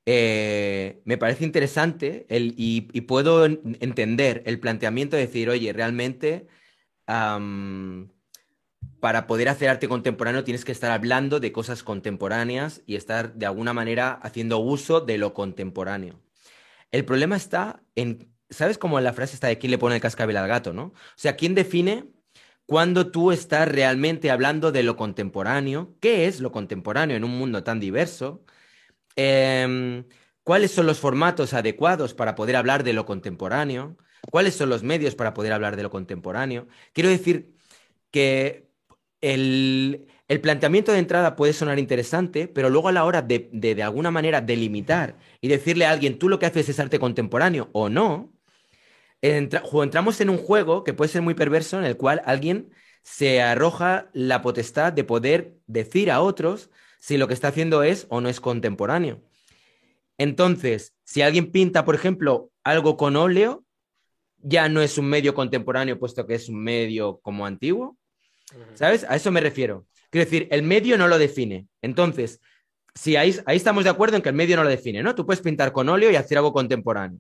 eh, me parece interesante el, y, y, puedo entender el planteamiento de decir, oye, realmente para poder hacer arte contemporáneo tienes que estar hablando de cosas contemporáneas y estar de alguna manera haciendo uso de lo contemporáneo. El problema está en, ¿sabes cómo la frase está de quién le pone el cascabel al gato, no? O sea, ¿quién define cuando tú estás realmente hablando de lo contemporáneo? ¿Qué es lo contemporáneo en un mundo tan diverso? Em, ¿Cuáles son los formatos adecuados para poder hablar de lo contemporáneo? ¿Cuáles son los medios para poder hablar de lo contemporáneo? Quiero decir que el, planteamiento de entrada puede sonar interesante, pero luego a la hora de, de, alguna manera delimitar y decirle a alguien, tú lo que haces es arte contemporáneo o no, entramos en un juego que puede ser muy perverso en el cual alguien se arroja la potestad de poder decir a otros si lo que está haciendo es o no es contemporáneo. Entonces, si alguien pinta, por ejemplo, algo con óleo, ya no es un medio contemporáneo, puesto que es un medio como antiguo. ¿Sabes? A eso me refiero. Quiero decir, el medio no lo define. Entonces, si ahí, ahí estamos de acuerdo en que el medio no lo define, ¿no? Tú puedes pintar con óleo y hacer algo contemporáneo.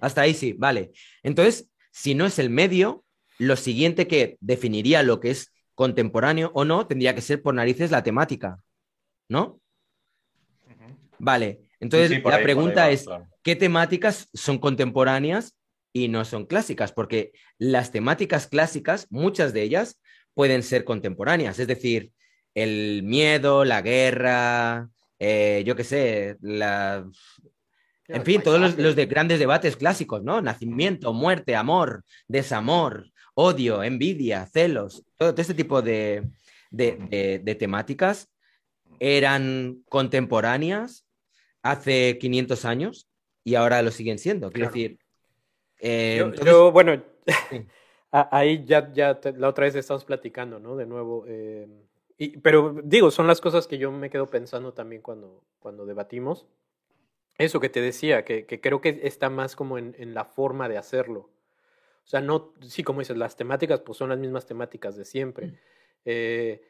Hasta ahí sí, vale. Entonces, si no es el medio, lo siguiente que definiría lo que es contemporáneo o no tendría que ser por narices la temática, ¿no? Vale, entonces la pregunta es, ¿qué temáticas son contemporáneas y no son clásicas? Porque las temáticas clásicas, muchas de ellas, pueden ser contemporáneas, es decir, el miedo, la guerra, eh, yo qué sé, la... En fin, todos los, de grandes debates clásicos, ¿no? Nacimiento, muerte, amor, desamor, odio, envidia, celos, todo, este tipo de, de, temáticas eran contemporáneas hace 500 años y ahora lo siguen siendo. Quiero decir, eh, yo, bueno, (laughs) ahí ya, ya la otra vez estamos platicando, ¿no? De nuevo. Eh, y, pero digo, son las cosas que yo me quedo pensando también cuando, cuando debatimos. Eso que te decía, que, que creo que está más como en, en, la forma de hacerlo. O sea, no, sí, como dices, las temáticas pues son las mismas temáticas de siempre. Mm. Eh,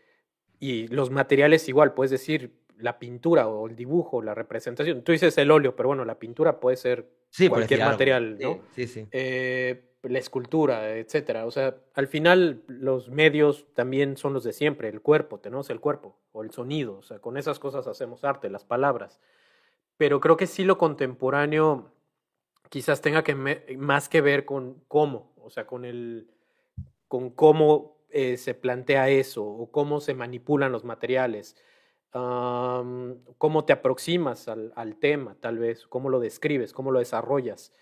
y los materiales igual, puedes decir la pintura o el dibujo, la representación. Tú dices el óleo, pero bueno, la pintura puede ser cualquier material, ¿no? Sí, sí. Eh, la escultura, etcétera. O sea, al final los medios también son los de siempre, el cuerpo, tenemos el cuerpo o el sonido, o sea, con esas cosas hacemos arte, las palabras. Pero creo que sí lo contemporáneo quizás tenga que más que ver con cómo, o sea, con el con cómo eh, se plantea eso o cómo se manipulan los materiales, cómo te aproximas al, al, tema, tal vez, cómo lo describes, cómo lo desarrollas.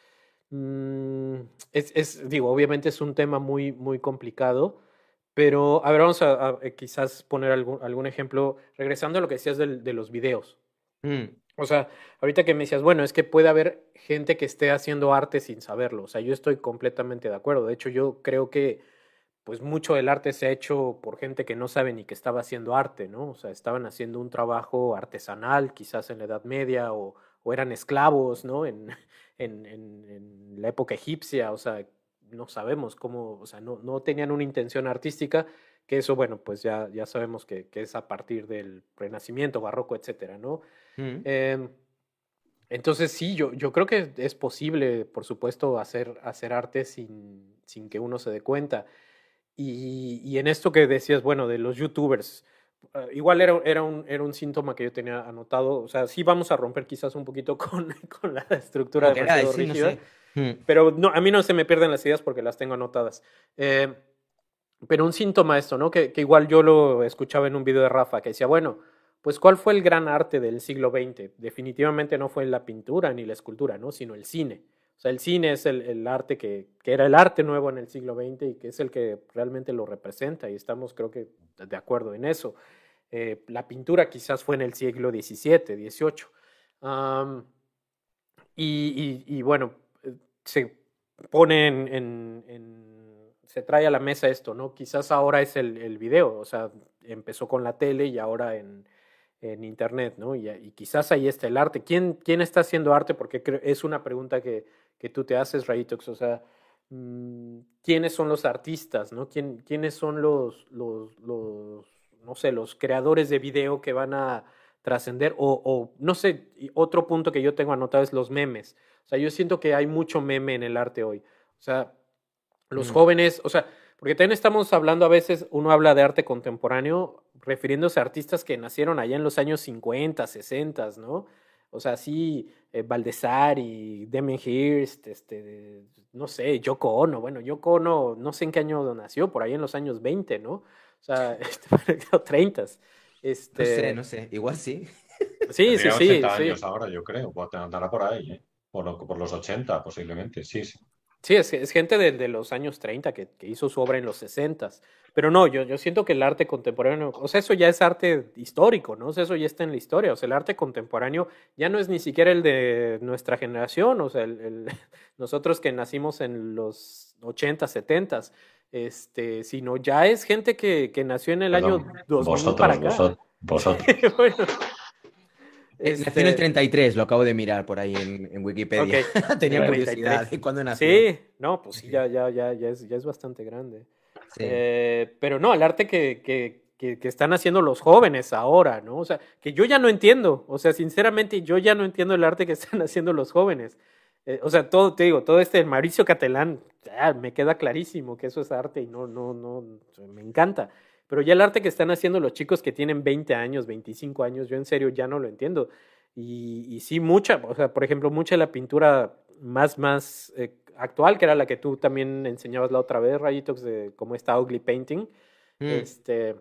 Mm, es, es, digo, obviamente es un tema muy, muy complicado, pero a ver, vamos a, eh, quizás poner algún, algún, ejemplo, regresando a lo que decías de, de los videos. Mm. O sea, ahorita que me decías, bueno, es que puede haber gente que esté haciendo arte sin saberlo. O sea, yo estoy completamente de acuerdo. De hecho, yo creo que pues mucho del arte se ha hecho por gente que no sabe ni que estaba haciendo arte, ¿no? O sea, estaban haciendo un trabajo artesanal, quizás en la Edad Media, o, o eran esclavos, ¿no? En, en, en, la época egipcia, o sea, no sabemos cómo, o sea, no, no tenían una intención artística, que eso, bueno, pues ya, ya sabemos que, que es a partir del Renacimiento, Barroco, etcétera, ¿no? Mm. Eh, entonces sí, yo, yo creo que es posible, por supuesto, hacer, hacer arte sin, sin que uno se dé cuenta. Y, y en esto que decías, bueno, de los youtubers, uh, igual era, era, un, era un síntoma que yo tenía anotado, o sea, sí vamos a romper quizás un poquito (laughs) con, con la estructura era, demasiado no rígida, sé. Mm. pero no, a mí no se me pierden las ideas porque las tengo anotadas. Eh, pero un síntoma esto, ¿no? Que, que igual yo lo escuchaba en un video de Rafa, que decía, bueno, pues ¿cuál fue el gran arte del siglo XX? Definitivamente no fue la pintura ni la escultura, ¿no? Sino el cine. O sea, el cine es el, arte que, que, era el arte nuevo en el siglo XX y que es el que realmente lo representa y estamos creo que de acuerdo en eso. Eh, la pintura quizás fue en el siglo XVII, XVIII. Y, bueno, se pone se trae a la mesa esto, ¿no? Quizás ahora es el, el video, o sea, empezó con la tele y ahora en, en Internet, ¿no? Y, y, quizás ahí está el arte. ¿Quién, quién está haciendo arte? Porque es una pregunta que, que tú te haces, Raitox, o sea, mmm, ¿quiénes son los artistas, ¿no? ¿Quién, ¿Quiénes son los, los, los, no sé, los creadores de video que van a trascender? O, o, no sé, otro punto que yo tengo anotado es los memes. O sea, yo siento que hay mucho meme en el arte hoy. O sea, los mm. jóvenes, o sea, porque también estamos hablando a veces, uno habla de arte contemporáneo refiriéndose a artistas que nacieron allá en los años 50, 60, ¿no? O sea, sí, eh, Baldessari, Damien Hirst, este, no sé, Yoko Ono. Bueno, Yoko Ono, no sé en qué año nació, por ahí en los años 20, ¿no? O sea, (laughs) este, 30. Este... No sé, no sé, igual sí. Sí, sí, sí. 80 sí. años ahora, yo creo, andará por ahí, ¿eh? por, por los 80 posiblemente, sí, sí. Sí, es, es gente de, de, los años 30 que, que, hizo su obra en los 60. Pero no, yo, yo siento que el arte contemporáneo, o sea, eso ya es arte histórico, ¿no? O sea, eso ya está en la historia. O sea, el arte contemporáneo ya no es ni siquiera el de nuestra generación, o sea, el, el, (laughs) nosotros que nacimos en los 80, 70, este, sino ya es gente que, que nació en el Perdón, año 2000 vosotros, para acá. Vosotros, vosotros. (laughs) bueno, este... Nació en el 33, lo acabo de mirar por ahí en, en Wikipedia. Okay. (laughs) Tenía curiosidad de cuándo nació. Sí, no, pues sí, ya, ya, ya, ya, es, ya es bastante grande. Sí. Eh, pero no, el arte que, que, que, que, están haciendo los jóvenes ahora, ¿no? O sea, que yo ya no entiendo. O sea, sinceramente, yo ya no entiendo el arte que (laughs) están haciendo los jóvenes. Eh, o sea, todo, te digo, todo este Mauricio Catalán, ya, me queda clarísimo que eso es arte y no, no, no, me encanta. Pero ya el arte que están haciendo los chicos que tienen 20 años, 25 años, yo en serio ya no lo entiendo. Y, y sí, mucha, o sea, por ejemplo, mucha de la pintura más, más eh, actual, que era la que tú también enseñabas la otra vez, Rayitox, de cómo está ugly painting, mm. este,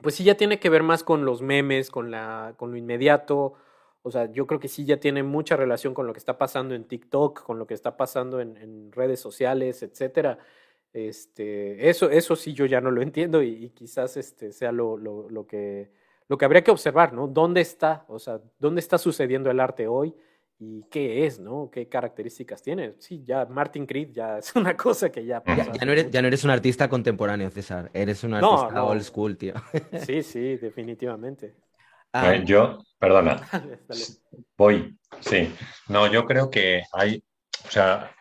pues sí ya tiene que ver más con los memes, con, la, con lo inmediato. O sea, yo creo que sí ya tiene mucha relación con lo que está pasando en TikTok, con lo que está pasando en, en redes sociales, etcétera. Este, eso, eso sí yo ya no lo entiendo y, y quizás este sea lo, lo, lo, que, lo que habría que observar, ¿no? ¿Dónde está? O sea, ¿dónde está sucediendo el arte hoy? ¿Y qué es, no? ¿Qué características tiene? Sí, ya Martin Creed ya es una cosa que ya... Ya, ya, no, eres, ya no eres un artista contemporáneo, César. Eres un artista no, no. old school, tío. (laughs) Sí, sí, definitivamente. Ah. yo, perdona. (laughs) Dale, dale. Voy, sí. No, yo creo que hay, o sea,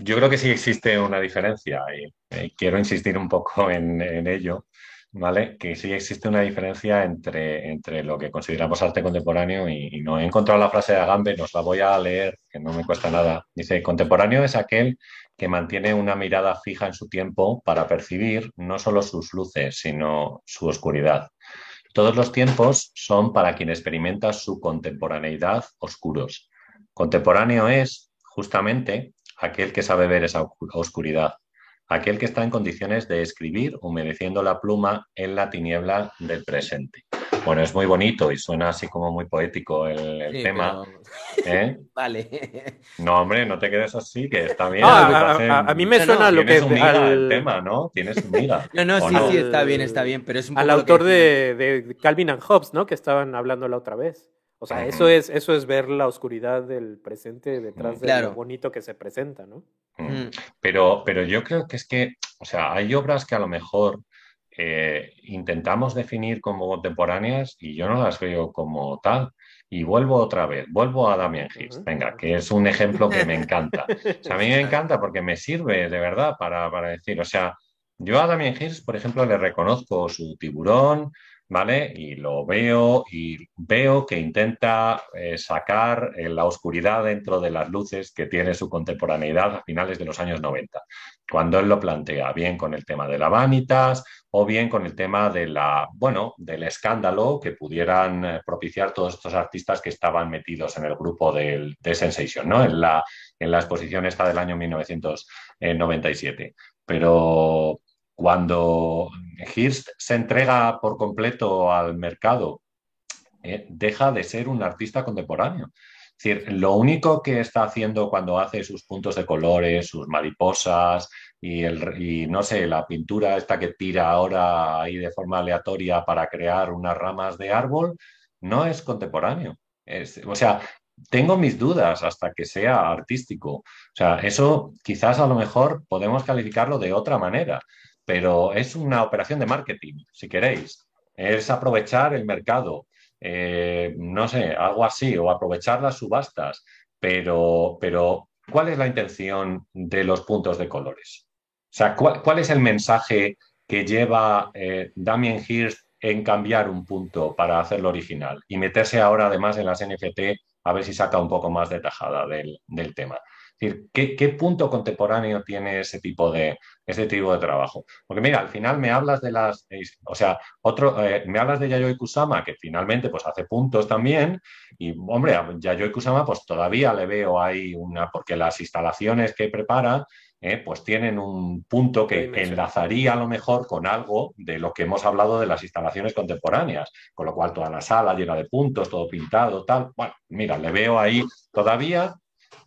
yo creo que sí existe una diferencia y eh, quiero insistir un poco (laughs) en, ello, ¿vale? Que sí existe una diferencia entre, entre lo que consideramos arte contemporáneo y, y, no he encontrado la frase de Agamben, os la voy a leer, que no me cuesta nada. Dice, contemporáneo es aquel que mantiene una mirada fija en su tiempo para percibir no solo sus luces, sino su oscuridad. Todos los tiempos son para quien experimenta su contemporaneidad oscuros. Contemporáneo es, justamente, aquel que sabe ver esa oscuridad, aquel que está en condiciones de escribir humedeciendo la pluma en la tiniebla del presente. Bueno, es muy bonito y suena así como muy poético el, el sí, tema. Pero... ¿eh? (laughs) Vale. (laughs) No, hombre, no te quedes así, que está bien. No, a, a, a, mí me suena no, lo que es al... el tema, ¿no? Tienes miga. (laughs) No, no, sí, no? sí, está bien, está bien, pero es un Al autor que... de, de, Calvin and Hobbes, ¿no? Que estaban hablando la otra vez. O sea, eso es, eso es ver la oscuridad del presente detrás de lo bonito que se presenta, ¿no? Pero, pero yo creo que es que, o sea, hay obras que a lo mejor eh, intentamos definir como contemporáneas y yo no las veo como tal. Y vuelvo otra vez, vuelvo a Damien Hirst, venga, que es un ejemplo que me encanta. (laughs) O sea, a mí me encanta porque me sirve de verdad para, para decir, o sea, yo a Damien Hirst, por ejemplo, le reconozco su tiburón, ¿vale? Y lo veo y veo que intenta eh, sacar eh, la oscuridad dentro de las luces que tiene su contemporaneidad a finales de los años 90, cuando él lo plantea, bien con el tema de la vanitas o bien con el tema de la, bueno, del escándalo que pudieran eh, propiciar todos estos artistas que estaban metidos en el grupo del, de Sensation, ¿no? En la, en la exposición esta del año 1997. Pero cuando Hirst se entrega por completo al mercado, eh, deja de ser un artista contemporáneo. Es decir, lo único que está haciendo cuando hace sus puntos de colores, sus mariposas y, no sé, la pintura esta que tira ahora ahí de forma aleatoria para crear unas ramas de árbol, no es contemporáneo. o sea, tengo mis dudas hasta que sea artístico. O sea, eso quizás a lo mejor podemos calificarlo de otra manera pero es una operación de marketing, si queréis. Es aprovechar el mercado, eh, no sé, algo así, o aprovechar las subastas, pero, pero ¿cuál es la intención de los puntos de colores? O sea, ¿cuál, es el mensaje que lleva eh, Damien Hirst en cambiar un punto para hacerlo original y meterse ahora además en las NFT a ver si saca un poco más de tajada del tema? Decir, ¿qué, punto contemporáneo tiene ese tipo de, ese tipo de trabajo? Porque mira, al final me hablas de las, o sea, otro, eh, me hablas de Yayoi Kusama, que finalmente pues hace puntos también, y hombre, a Yayoi Kusama pues todavía le veo ahí una, porque las instalaciones que prepara, eh, pues tienen un punto que enlazaría a lo mejor con algo de lo que hemos hablado de las instalaciones contemporáneas, con lo cual toda la sala llena de puntos, todo pintado, tal. Bueno, mira, le veo ahí todavía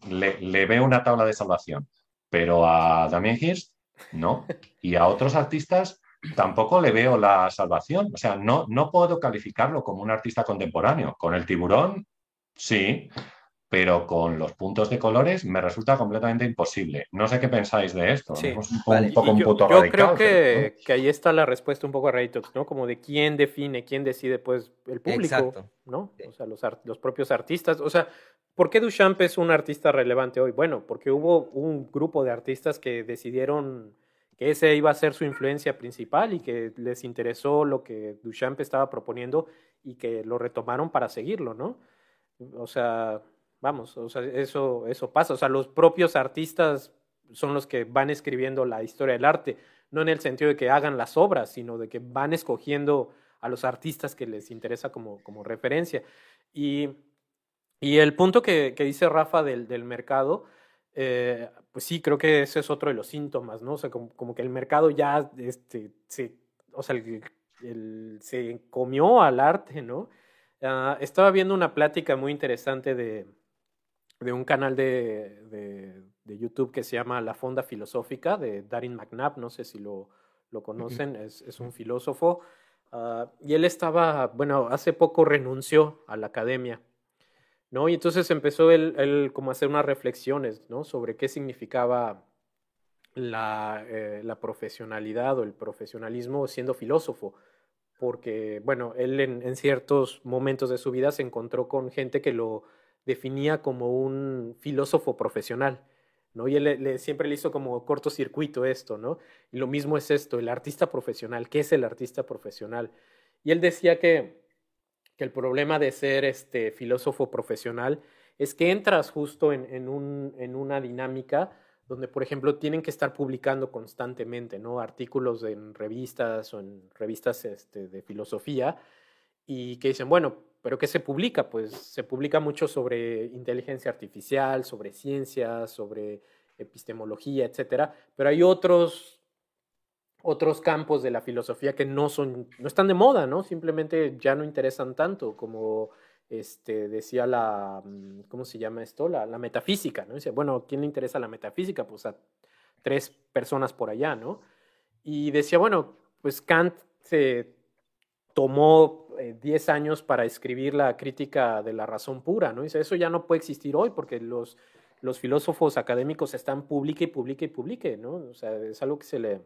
le, veo una tabla de salvación, pero a Damien Hirst no. Y a otros artistas tampoco le veo la salvación. O sea, no, no puedo calificarlo como un artista contemporáneo. Con el tiburón, sí, pero con los puntos de colores me resulta completamente imposible. No sé qué pensáis de esto. Sí. un, poco un puto yo, creo que, que, ahí está la respuesta un poco a Raytox, ¿no? Como de quién define, quién decide, pues el público, ¿no? O sea, los, los propios artistas. O sea, ¿Por qué Duchamp es un artista relevante hoy? Bueno, porque hubo un grupo de artistas que decidieron que ese iba a ser su influencia principal y que les interesó lo que Duchamp estaba proponiendo y que lo retomaron para seguirlo, ¿no? O sea, vamos, o sea, eso, eso pasa. O sea, los propios artistas son los que van escribiendo la historia del arte, no en el sentido de que hagan las obras, sino de que van escogiendo a los artistas que les interesa como, como referencia. Y y el punto que, dice Rafa del, del mercado, eh, pues sí, creo que ese es otro de los síntomas, ¿no? O sea, como, que el mercado ya, este, se, o sea, se comió al arte, ¿no? Ah, estaba viendo una plática muy interesante de, de un canal de, de, YouTube que se llama La Fonda Filosófica, de Darin McNabb, no sé si lo, lo conocen, es, es, un filósofo, ah, y él estaba, bueno, hace poco renunció a la academia ¿no? Y entonces empezó él, como a hacer unas reflexiones, ¿no? Sobre qué significaba la, eh, la, profesionalidad o el profesionalismo siendo filósofo, porque, bueno, él en, ciertos momentos de su vida se encontró con gente que lo definía como un filósofo profesional, ¿no? Y él siempre le hizo como cortocircuito esto, ¿no? Y lo mismo es esto, el artista profesional, ¿qué es el artista profesional? Y él decía que que el problema de ser este filósofo profesional es que entras justo en, en, un, en una dinámica donde, por ejemplo, tienen que estar publicando constantemente, ¿no? Artículos en revistas o en revistas este, de filosofía y que dicen, bueno, ¿pero qué se publica? Pues se publica mucho sobre inteligencia artificial, sobre ciencias, sobre epistemología, etcétera, pero hay otros otros campos de la filosofía que no son, no están de moda, ¿no? Simplemente ya no interesan tanto, como este, decía la, mm, ¿cómo se llama esto? La, la metafísica, ¿no? Dice, bueno, ¿quién le interesa la metafísica? Pues a tres personas por allá, ¿no? Y decía, bueno, pues Kant se tomó 10 eh, años para escribir la crítica de la razón pura, ¿no? Dice, eso ya no puede existir hoy porque los, los filósofos académicos están publique y publique y publique, ¿no? O sea, es algo que se, le,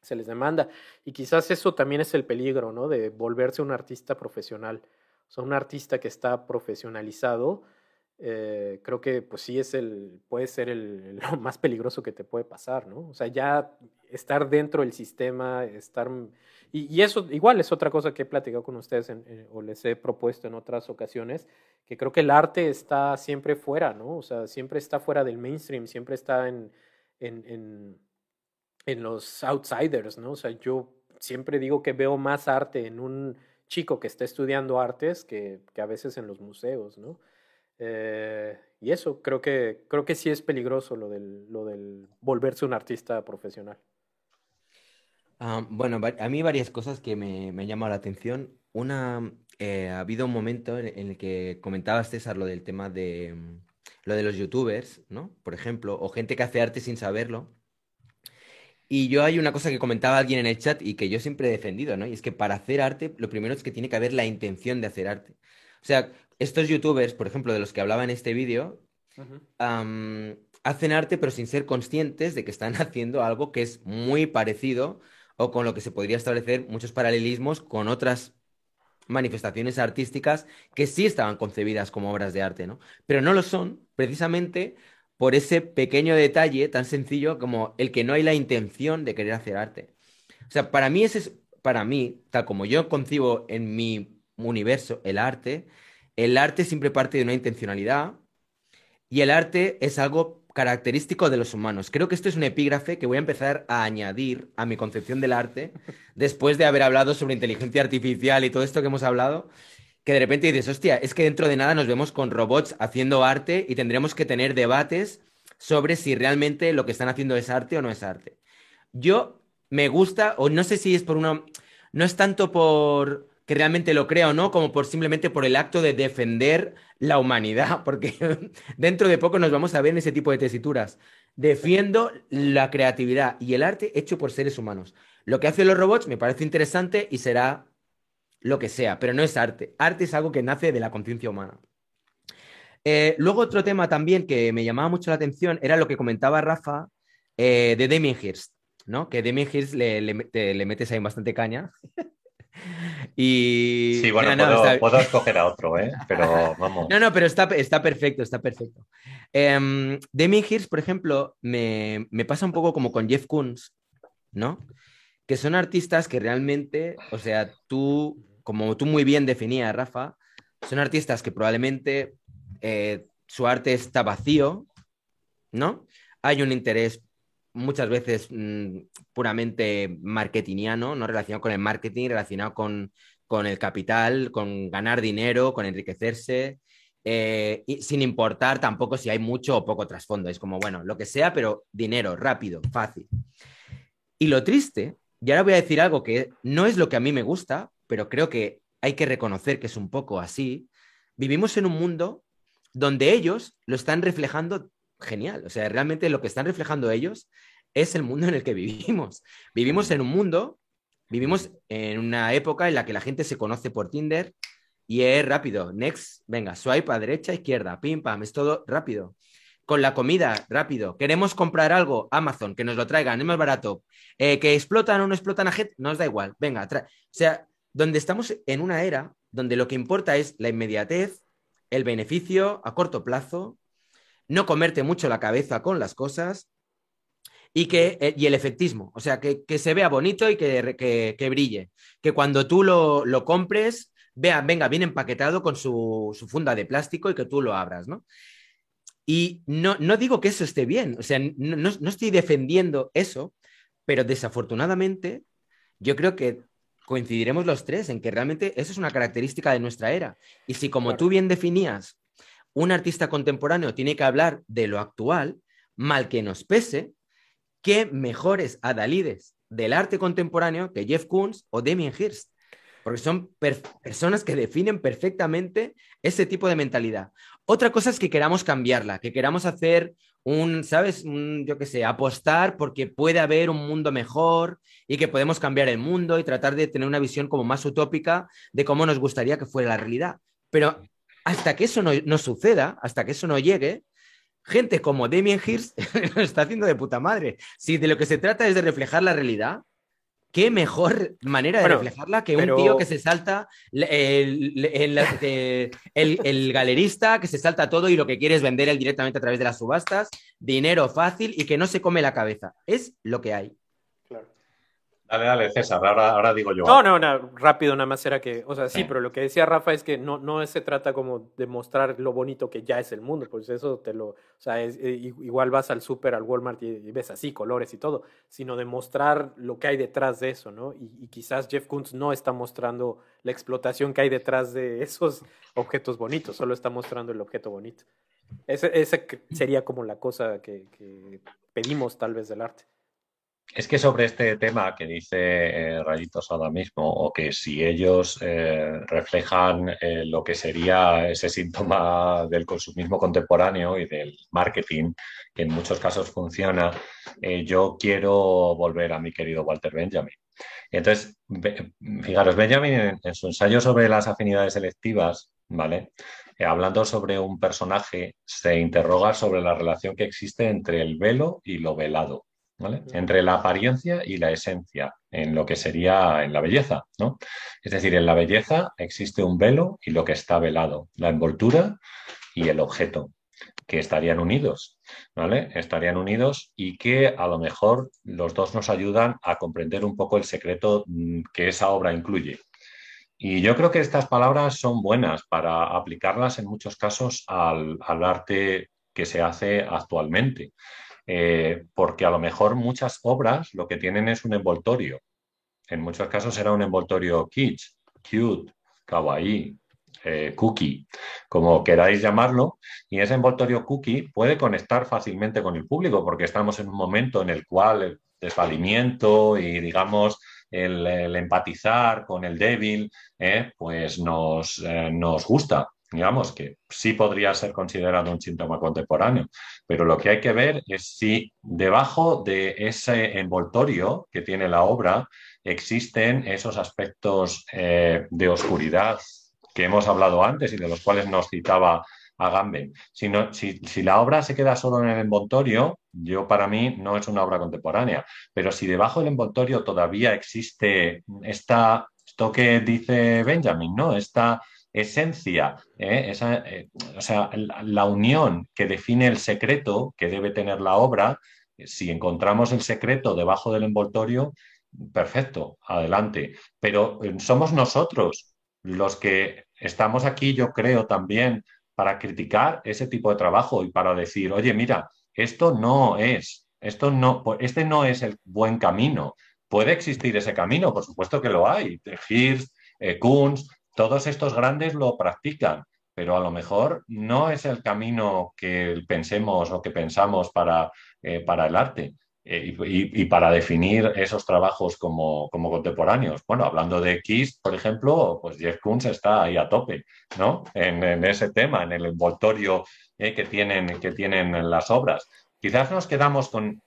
se les demanda. Y quizás eso también es el peligro, ¿no? De volverse un artista profesional. O sea, un artista que está profesionalizado, eh, creo que pues sí es el, puede ser el, (laughs) lo más peligroso que te puede pasar, ¿no? O sea, ya estar dentro del sistema, estar... Y, eso igual es otra cosa que he platicado con ustedes eh, o les he propuesto en otras ocasiones, que creo que el arte está siempre fuera, ¿no? O sea, siempre está fuera del mainstream, siempre está en, en, en, en los outsiders, ¿no? O sea, yo siempre digo que veo más arte en un chico que está estudiando artes que, que a veces en los museos, ¿no? Eh, y eso, creo que, creo que sí es peligroso lo del, lo del volverse un artista profesional. Ah, bueno, a mí varias cosas que me, me han llamado la atención. Una, eh, ha habido un momento en, el que comentabas, César, lo del tema de mm, lo de los youtubers, ¿no? Por ejemplo, o gente que hace arte sin saberlo. Y yo hay una cosa que comentaba alguien en el chat y que yo siempre he defendido, ¿no? Y es que para hacer arte, lo primero es que tiene que haber la intención de hacer arte. O sea, estos youtubers, por ejemplo, de los que hablaba en este vídeo, hacen arte pero sin ser conscientes de que están (laughs) haciendo algo que es muy parecido o con lo que se podría establecer muchos paralelismos con otras manifestaciones artísticas que sí estaban concebidas como obras de arte, ¿no? Pero no lo son precisamente por ese pequeño detalle tan sencillo como el que no hay la intención de querer hacer arte. O sea, para mí ese es, para mí, tal como yo concibo en mi universo el arte, el arte siempre parte de una intencionalidad y el arte es algo característico de los humanos. Creo que esto es un epígrafe que voy a empezar a añadir a mi concepción del arte (laughs) después de haber hablado sobre inteligencia artificial y todo esto que hemos hablado, que de repente dices, hostia, es que dentro de nada nos vemos con robots haciendo arte y tendremos que tener debates sobre si realmente lo que están haciendo es arte o no es arte. Yo me gusta, o no sé si es por una... No es tanto por que realmente lo crea o no, como por simplemente por el acto de defender la humanidad, (laughs) porque dentro de poco nos vamos a ver en ese tipo de tesituras. Defiendo la creatividad y el arte hecho por seres humanos. Lo que hacen los robots me parece interesante y será lo que sea, pero no es arte. Arte es algo que nace de la conciencia humana. Eh, luego otro tema también que me llamaba mucho la atención era lo que comentaba Rafa eh, de Damien Hirst, ¿no? Que Damien Hirst le, le metes ahí bastante caña. (laughs) (laughs) Y... Sí, bueno, puedo, escoger a otro, ¿eh? Pero vamos. No, no, pero está, está perfecto, está perfecto. Eh, Demi Hirst, por ejemplo, me, me, pasa un poco como con Jeff Koons, ¿no? Que son artistas que realmente, o sea, tú, como tú muy bien definías, Rafa, son artistas que probablemente eh, su arte está vacío, ¿no? Hay un interés muchas veces mm, puramente marketingiano, no relacionado con el marketing, relacionado con, el capital, con ganar dinero, con enriquecerse, eh, y sin importar tampoco si hay mucho o poco trasfondo. Es como, bueno, lo que sea, pero dinero, rápido, fácil. Y lo triste, y ahora voy a decir algo que no es lo que a mí me gusta, pero creo que hay que reconocer que es un poco así, vivimos en un mundo donde ellos lo están reflejando genial. O sea, realmente lo que están reflejando ellos es el mundo en el que vivimos. (laughs) Vivimos en un mundo, vivimos en una época en la que la gente se conoce por Tinder y es rápido. Next, venga, swipe a derecha, izquierda, pim, pam, es todo rápido. Con la comida, rápido. Queremos comprar algo, Amazon, que nos lo traigan, es más barato. Eh, que explotan o no explotan a gente, nos da igual. Venga, o sea, donde estamos en una era donde lo que importa es la inmediatez, el beneficio a corto plazo, no comerte mucho la cabeza con las cosas y, que, eh, y el efectismo, o sea, que, se vea bonito y que, que, brille, que cuando tú lo, lo, compres, vea, venga bien empaquetado con su, funda de plástico y que tú lo abras, ¿no? Y no, no digo que eso esté bien, o sea, no, no estoy defendiendo eso, pero desafortunadamente yo creo que coincidiremos los tres en que realmente eso es una característica de nuestra era. Y si como tú bien definías, un artista contemporáneo tiene que hablar de lo actual, mal que nos pese, qué mejores adalides del arte contemporáneo que Jeff Koons o Damien Hirst. porque son personas que definen perfectamente ese tipo de mentalidad. Otra cosa es que queramos cambiarla, que queramos hacer un, ¿sabes? yo qué sé, apostar porque puede haber un mundo mejor y que podemos cambiar el mundo y tratar de tener una visión como más utópica de cómo nos gustaría que fuera la realidad. Pero hasta que eso no, no suceda, hasta que eso no llegue, gente como Damien Hirst (laughs) lo está haciendo de puta madre. Si de lo que se trata es de reflejar la realidad, qué mejor manera de reflejarla que un tío que se salta el, el, galerista, que se salta todo y lo que quiere es vender él directamente a través de las subastas, dinero fácil y que no se come la cabeza. Es lo que hay. Dale, dale, César, ahora, ahora digo yo. No, no, no, rápido nada más era que, o sea, sí, pero lo que decía Rafa es que no, no se trata como de mostrar lo bonito que ya es el mundo, pues eso te lo, o sea, es, eh, igual vas al súper, al Walmart y, ves así colores y todo, sino de mostrar lo que hay detrás de eso, ¿no? Y, quizás Jeff Koons no está mostrando la explotación que hay detrás de esos objetos bonitos, solo está mostrando el objeto bonito. Ese sería como la cosa que pedimos tal vez del arte. Es que sobre este tema que dice eh, Rayitos ahora mismo, o que si ellos eh, reflejan eh, lo que sería ese síntoma del consumismo contemporáneo y del marketing, que en muchos casos funciona, yo quiero volver a mi querido Walter Benjamin. Entonces, fijaros, Benjamin en, en su ensayo sobre las afinidades selectivas, ¿vale? hablando sobre un personaje, se interroga sobre la relación que existe entre el velo y lo velado. Entre la apariencia y la esencia, en lo que sería en la belleza, ¿no? Es decir, en la belleza existe un velo y lo que está velado, la envoltura y el objeto, que estarían unidos, ¿vale? Estarían unidos y que a lo mejor los dos nos ayudan a comprender un poco el secreto mm, que esa obra incluye. Y yo creo que estas palabras son buenas para aplicarlas en muchos casos al, al arte que se hace actualmente. Eh, porque a lo mejor muchas obras lo que tienen es un envoltorio. En muchos casos será un envoltorio kitsch, cute, kawaii, eh, cookie, como queráis llamarlo, y ese envoltorio cookie puede conectar fácilmente con el público porque estamos en un momento en el cual el desvalimiento y, digamos, el, empatizar con el débil, eh, pues nos, nos gusta digamos que sí podría ser considerado un síntoma contemporáneo, pero lo que hay que ver es si debajo de ese envoltorio que tiene la obra existen esos aspectos eh, de oscuridad que hemos hablado antes y de los cuales nos citaba Agamben. Si, si, la obra se queda solo en el envoltorio, yo para mí no es una obra contemporánea, pero si debajo del envoltorio todavía existe esta, esto que dice Benjamin, ¿no? Esta esencia, ¿eh? Eh, o sea, la, unión que define el secreto que debe tener la obra, si encontramos el secreto debajo del envoltorio, perfecto, adelante. Pero eh, somos nosotros los que estamos aquí, yo creo, también para criticar ese tipo de trabajo y para decir, oye, mira, esto no es, esto no, este no es el buen camino. Puede existir ese camino, por supuesto que lo hay. Hirst, Kunz, todos estos grandes lo practican, pero a lo mejor no es el camino que pensemos o que pensamos para, eh, para el arte. Eh, y, para definir esos trabajos como, contemporáneos. Bueno, hablando de Kiss, por ejemplo, pues Jeff Koons está ahí a tope, ¿no? En, ese tema, en el envoltorio eh, que, tienen, que tienen las obras. Quizás nos quedamos con,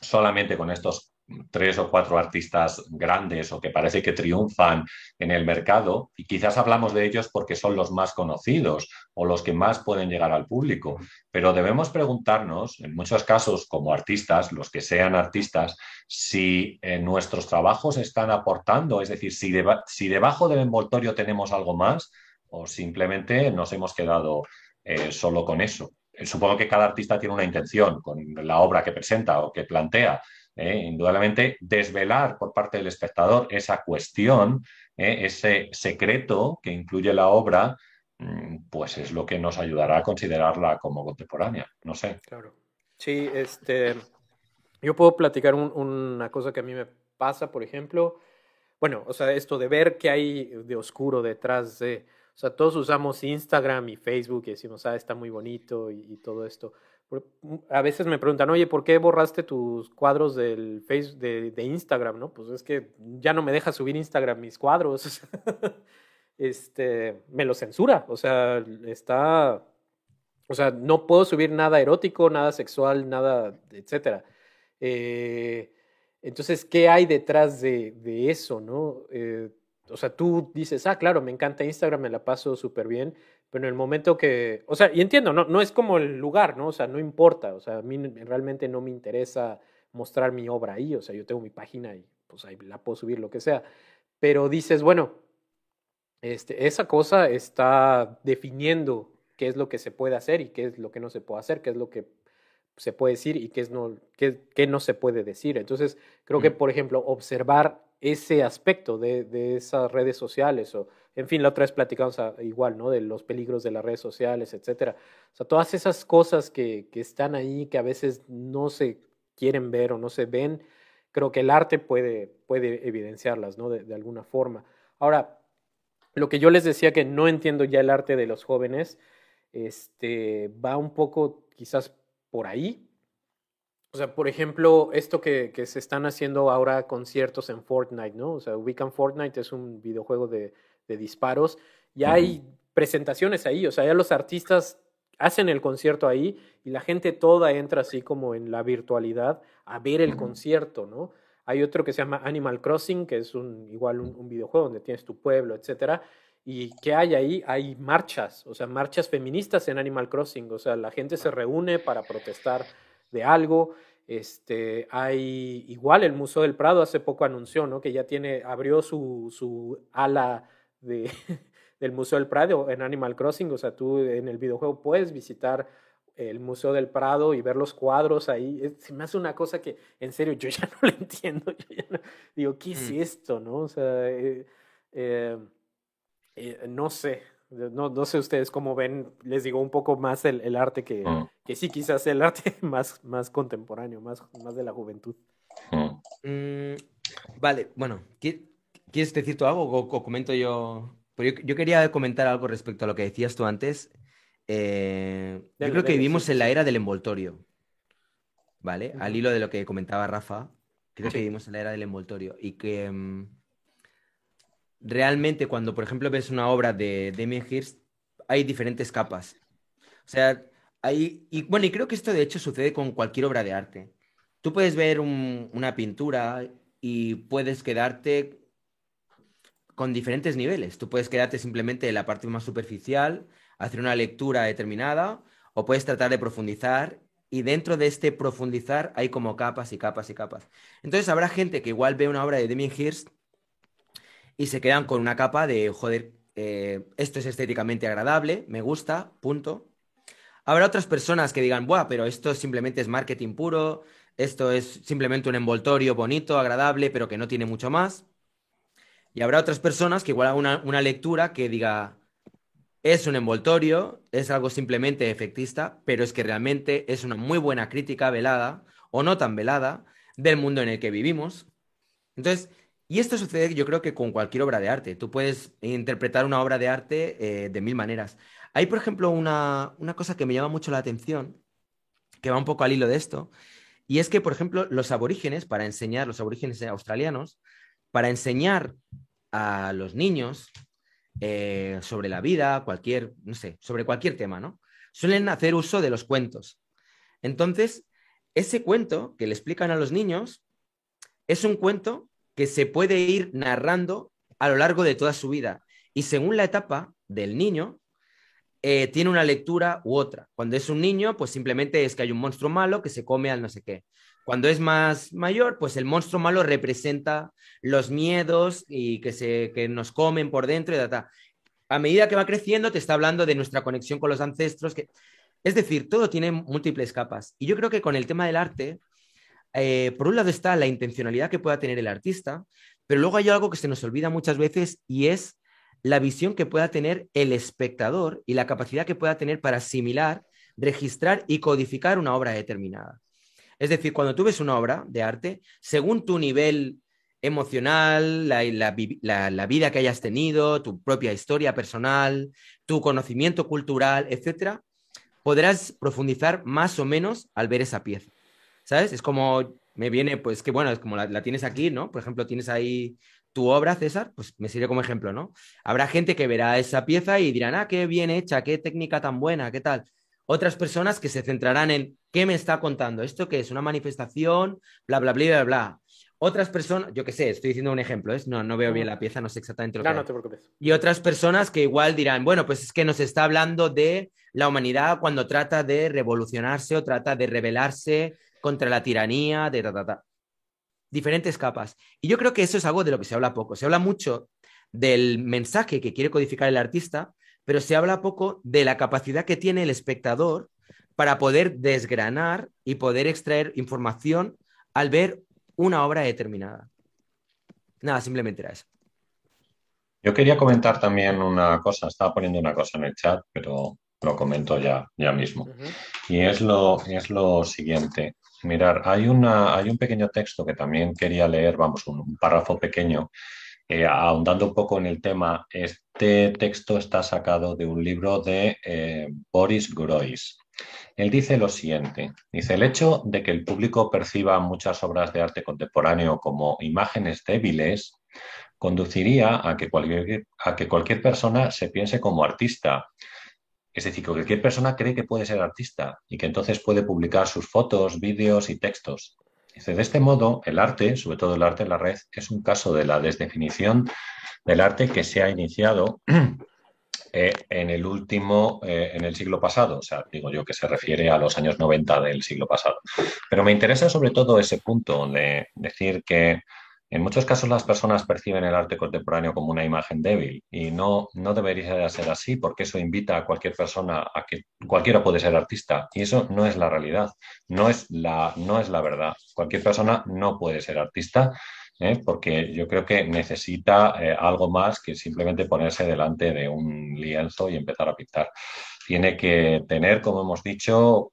solamente con estos tres o cuatro artistas grandes o que parece que triunfan en el mercado y quizás hablamos de ellos porque son los más conocidos o los que más pueden llegar al público. Pero debemos preguntarnos, en muchos casos como artistas, los que sean artistas, si eh, nuestros trabajos están aportando, es decir, si, si, debajo del envoltorio tenemos algo más o simplemente nos hemos quedado eh, solo con eso. Supongo que cada artista tiene una intención con la obra que presenta o que plantea, ¿eh? indudablemente desvelar por parte del espectador esa cuestión, ¿eh? ese secreto que incluye la obra, mm, pues es lo que nos ayudará a considerarla como contemporánea. No sé. Claro. Sí, este, yo puedo platicar una cosa que a mí me pasa, por ejemplo. Bueno, o sea, esto de ver qué hay de oscuro detrás de... O sea, todos usamos Instagram y Facebook y decimos, ah, está muy bonito y todo esto a veces me preguntan, oye, ¿por qué borraste tus cuadros del Face de, Instagram? ¿no? Pues es que ya no me deja subir Instagram mis cuadros. (laughs) este, me lo censura. O sea, está. O sea, no puedo subir nada erótico, nada sexual, nada, etcétera. Eh, entonces, ¿qué hay detrás de, de eso, no? Eh, o sea, tú dices, ah, claro, me encanta Instagram, me la paso súper bien, pero en el momento que, o sea, y entiendo, no, no es como el lugar, ¿no? O sea, no importa, o sea, a mí realmente no me interesa mostrar mi obra ahí, o sea, yo tengo mi página y pues ahí la puedo subir, lo que sea, pero dices, bueno, este, esa cosa está definiendo qué es lo que se puede hacer y qué es lo que no se puede hacer, qué es lo que se puede decir y qué, es no, qué, qué no se puede decir. Entonces, creo que, por ejemplo, observar ese aspecto de, de, esas redes sociales o, en fin, la otra vez platicamos igual, ¿no? De los peligros de las redes sociales, etcétera. O sea, todas esas cosas que, que están ahí, que a veces no se quieren ver o no se ven, creo que el arte puede, puede evidenciarlas, ¿no? De, de alguna forma. Ahora, lo que yo les decía que no entiendo ya el arte de los jóvenes, este, va un poco quizás por ahí, o sea, por ejemplo, esto que, que, se están haciendo ahora conciertos en Fortnite, ¿no? O sea, Weekend Fortnite es un videojuego de, de disparos y hay presentaciones ahí, o sea, ya los artistas hacen el concierto ahí y la gente toda entra así como en la virtualidad a ver el concierto, ¿no? Hay otro que se llama Animal Crossing, que es un, igual un, un videojuego donde tienes tu pueblo, etcétera. ¿Y qué hay ahí? Hay marchas, o sea, marchas feministas en Animal Crossing, o sea, la gente se reúne para protestar de algo. Este, hay igual el Museo del Prado hace poco anunció, ¿no? Que ya tiene, abrió su, su ala de, (laughs) del Museo del Prado en Animal Crossing, o sea, tú en el videojuego puedes visitar el Museo del Prado y ver los cuadros ahí. Se me hace una cosa que, en serio, yo (laughs) ya no lo entiendo. Yo ya no, digo, ¿qué es mm. esto, no? O sea, eh, eh, eh, no sé, no, no sé ustedes cómo ven, les digo un poco más el, el arte que, mm. que sí, quizás el arte (laughs) más, más contemporáneo, más, más de la juventud. Mm, vale, bueno, ¿quieres decir tú algo o, o comento yo? Pero yo, yo, quería comentar algo respecto a lo que decías tú antes. Eh, yo creo que vivimos en la era del envoltorio, ¿vale? Al hilo de lo que comentaba Rafa, creo que vivimos en la era del envoltorio y que... Um, realmente cuando, por ejemplo, ves una obra de Damien Hirst, hay diferentes capas. O sea, hay, y bueno, y creo que esto de hecho sucede con cualquier obra de arte. Tú puedes ver un, una pintura y puedes quedarte con diferentes niveles. Tú puedes quedarte simplemente en la parte más superficial, hacer una lectura determinada, o puedes tratar de profundizar y dentro de este profundizar hay como capas y capas y capas. Entonces habrá gente que igual ve una obra de Damien Hirst y se quedan con una capa de, joder, eh, esto es estéticamente agradable, me gusta, punto. Habrá otras personas que digan, buah, pero esto simplemente es marketing puro, esto es simplemente un envoltorio bonito, agradable, pero que no tiene mucho más. Y habrá otras personas que igual hagan una, una lectura que diga, es un envoltorio, es algo simplemente efectista, pero es que realmente es una muy buena crítica velada, o no tan velada, del mundo en el que vivimos. Entonces, y esto sucede yo creo que con cualquier obra de arte. Tú puedes interpretar una obra de arte eh, de mil maneras. Hay, por ejemplo, una, una, cosa que me llama mucho la atención, que va un poco al hilo de esto, y es que, por ejemplo, los aborígenes, para enseñar, los aborígenes australianos, para enseñar a los niños eh, sobre la vida, cualquier, no sé, sobre cualquier tema, ¿no? Suelen hacer uso de los cuentos. Entonces, ese cuento que le explican a los niños es un cuento que se puede ir narrando a lo largo de toda su vida. Y según la etapa del niño, eh, tiene una lectura u otra. Cuando es un niño, pues simplemente es que hay un monstruo malo que se come al no sé qué. Cuando es más mayor, pues el monstruo malo representa los miedos y que, se, que nos comen por dentro y. A medida que va creciendo, te está hablando de nuestra conexión con los ancestros. Que... Es decir, todo tiene múltiples capas. Y yo creo que con el tema del arte, eh, por un lado está la intencionalidad que pueda tener el artista, pero luego hay algo que se nos olvida muchas veces y es la visión que pueda tener el espectador y la capacidad que pueda tener para asimilar, registrar y codificar una obra determinada. Es decir, cuando tú ves una obra de arte, según tu nivel emocional, la, la, vida que hayas tenido, tu propia historia personal, tu conocimiento cultural, etcétera, podrás profundizar más o menos al ver esa pieza. ¿Sabes? Es como, me viene, pues que bueno, es como la, tienes aquí, ¿no? Por ejemplo, tienes ahí tu obra, César, pues me sirve como ejemplo, ¿no? Habrá gente que verá esa pieza y dirán, ah, qué bien hecha, qué técnica tan buena, qué tal. Otras personas que se centrarán en qué me está contando, esto qué es una manifestación, bla, bla, bla, bla, bla. Otras personas, yo qué sé, estoy diciendo un ejemplo, ¿es? No, no veo bien la pieza, no sé exactamente lo no, que No, te preocupes. Y otras personas que igual dirán, bueno, pues es que nos está hablando de la humanidad cuando trata de revolucionarse o trata de rebelarse contra la tiranía, de ta, ta, ta. Diferentes capas. Y yo creo que eso es algo de lo que se habla poco. Se habla mucho del mensaje que quiere codificar el artista, pero se habla poco de la capacidad que tiene el espectador para poder desgranar y poder extraer información al ver una obra determinada. Nada, simplemente era eso. Yo quería comentar también una cosa, estaba poniendo una cosa en el chat, pero lo comento ya, ya mismo. Y es lo, es lo siguiente. Mirar, hay, una, hay un pequeño texto que también quería leer, vamos, un, párrafo pequeño, eh, ahondando un poco en el tema. Este texto está sacado de un libro de eh, Boris Groys. Él dice lo siguiente, dice, el hecho de que el público perciba muchas obras de arte contemporáneo como imágenes débiles conduciría a que cualquier, a que cualquier persona se piense como artista. Es decir, que cualquier persona cree que puede ser artista y que entonces puede publicar sus fotos, vídeos y textos. De este modo, el arte, sobre todo el arte en la red, es un caso de la desdefinición del arte que se ha iniciado (clears throat) eh, en el último, eh, en el siglo pasado, o sea, digo yo que se refiere a los años 90 del siglo pasado. Pero me interesa sobre todo ese punto de decir que en muchos casos las personas perciben el arte contemporáneo como una imagen débil y no, no debería ser así porque eso invita a cualquier persona a que cualquiera puede ser artista y eso no es la realidad, no es la, no es la verdad. Cualquier persona no puede ser artista ¿eh? porque yo creo que necesita eh, algo más que simplemente ponerse delante de un lienzo y empezar a pintar. Tiene que tener, como hemos dicho,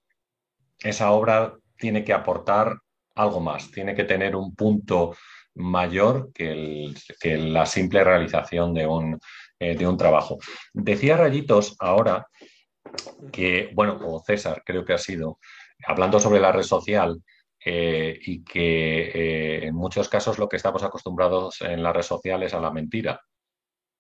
esa obra tiene que aportar algo más, tiene que tener un punto mayor que, la simple realización de un, eh, de un trabajo. Decía Rayitos ahora que, bueno, o César creo que ha sido, hablando sobre la red social, eh, y que eh, en muchos casos lo que estamos acostumbrados en las redes sociales es a la mentira.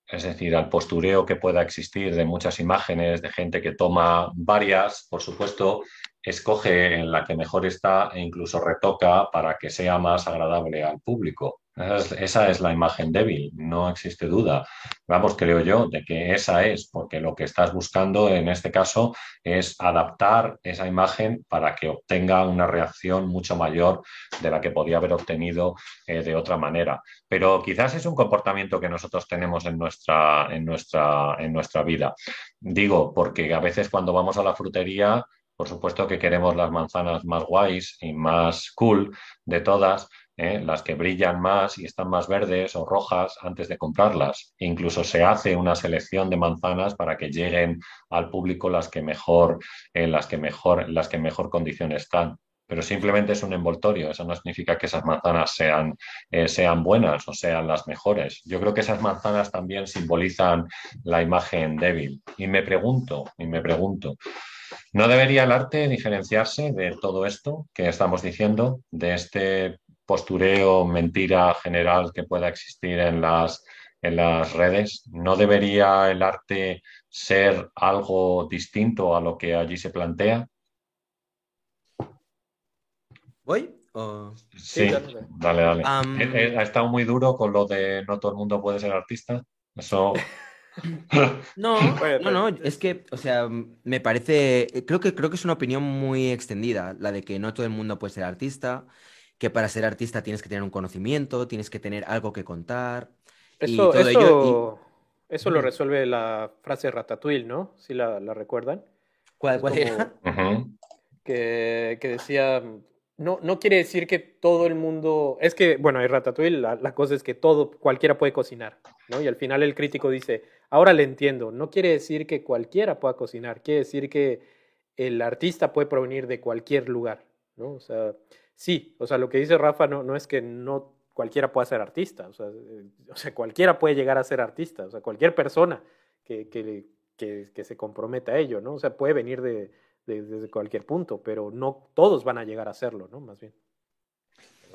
Es decir, al postureo que pueda existir de muchas imágenes, de gente que toma varias, por supuesto, escoge en la que mejor está e incluso retoca para que sea más agradable al público. Esa es, la imagen débil, no existe duda. Vamos, creo yo, de que esa es, porque lo que estás buscando en este caso es adaptar esa imagen para que obtenga una reacción mucho mayor de la que podía haber obtenido eh, de otra manera. Pero quizás es un comportamiento que nosotros tenemos en nuestra, en nuestra, en nuestra vida. Digo, porque a veces cuando vamos a la frutería, por supuesto que queremos las manzanas más guays y más cool de todas, ¿eh? las que brillan más y están más verdes o rojas antes de comprarlas. incluso se hace una selección de manzanas para que lleguen al público las que mejor, en las que mejor, las que mejor condición están. Pero simplemente es un envoltorio, eso no significa que esas manzanas sean, eh, sean buenas o sean las mejores. Yo creo que esas manzanas también simbolizan la imagen débil. Y me pregunto, y me pregunto, ¿no debería el arte diferenciarse de todo esto que estamos diciendo, de este postureo, mentira general que pueda existir en las, en las redes? ¿No debería el arte ser algo distinto a lo que allí se plantea? ¿Voy? Sí, dale, dale. ha estado muy duro con lo de no todo el mundo puede ser artista. Eso. (laughs) (laughs) no, no, no, es que, o sea, me parece, creo que, creo que es una opinión muy extendida, la de que no todo el mundo puede ser artista que para ser artista tienes que tener un conocimiento, tienes que tener algo que contar. Eso, eso, eso lo resuelve la frase Ratatouille, ¿no? Si la, recuerdan. ¿Cuál, cuál era? que, que, decía, no, no quiere decir que todo el mundo, es que, bueno, en Ratatouille la, cosa es que todo, cualquiera puede cocinar, ¿no? Y al final el crítico dice, ahora le entiendo, no quiere decir que cualquiera pueda cocinar, quiere decir que el artista puede provenir de cualquier lugar, ¿no? O sea, sí, o sea, lo que dice Rafa no, no es que no cualquiera pueda ser artista, o sea, eh, cualquiera puede llegar a ser artista, o sea, cualquier persona que, que, que, se comprometa a ello, ¿no? O sea, puede venir de, desde cualquier punto, pero no todos van a llegar a hacerlo, ¿no? Más bien.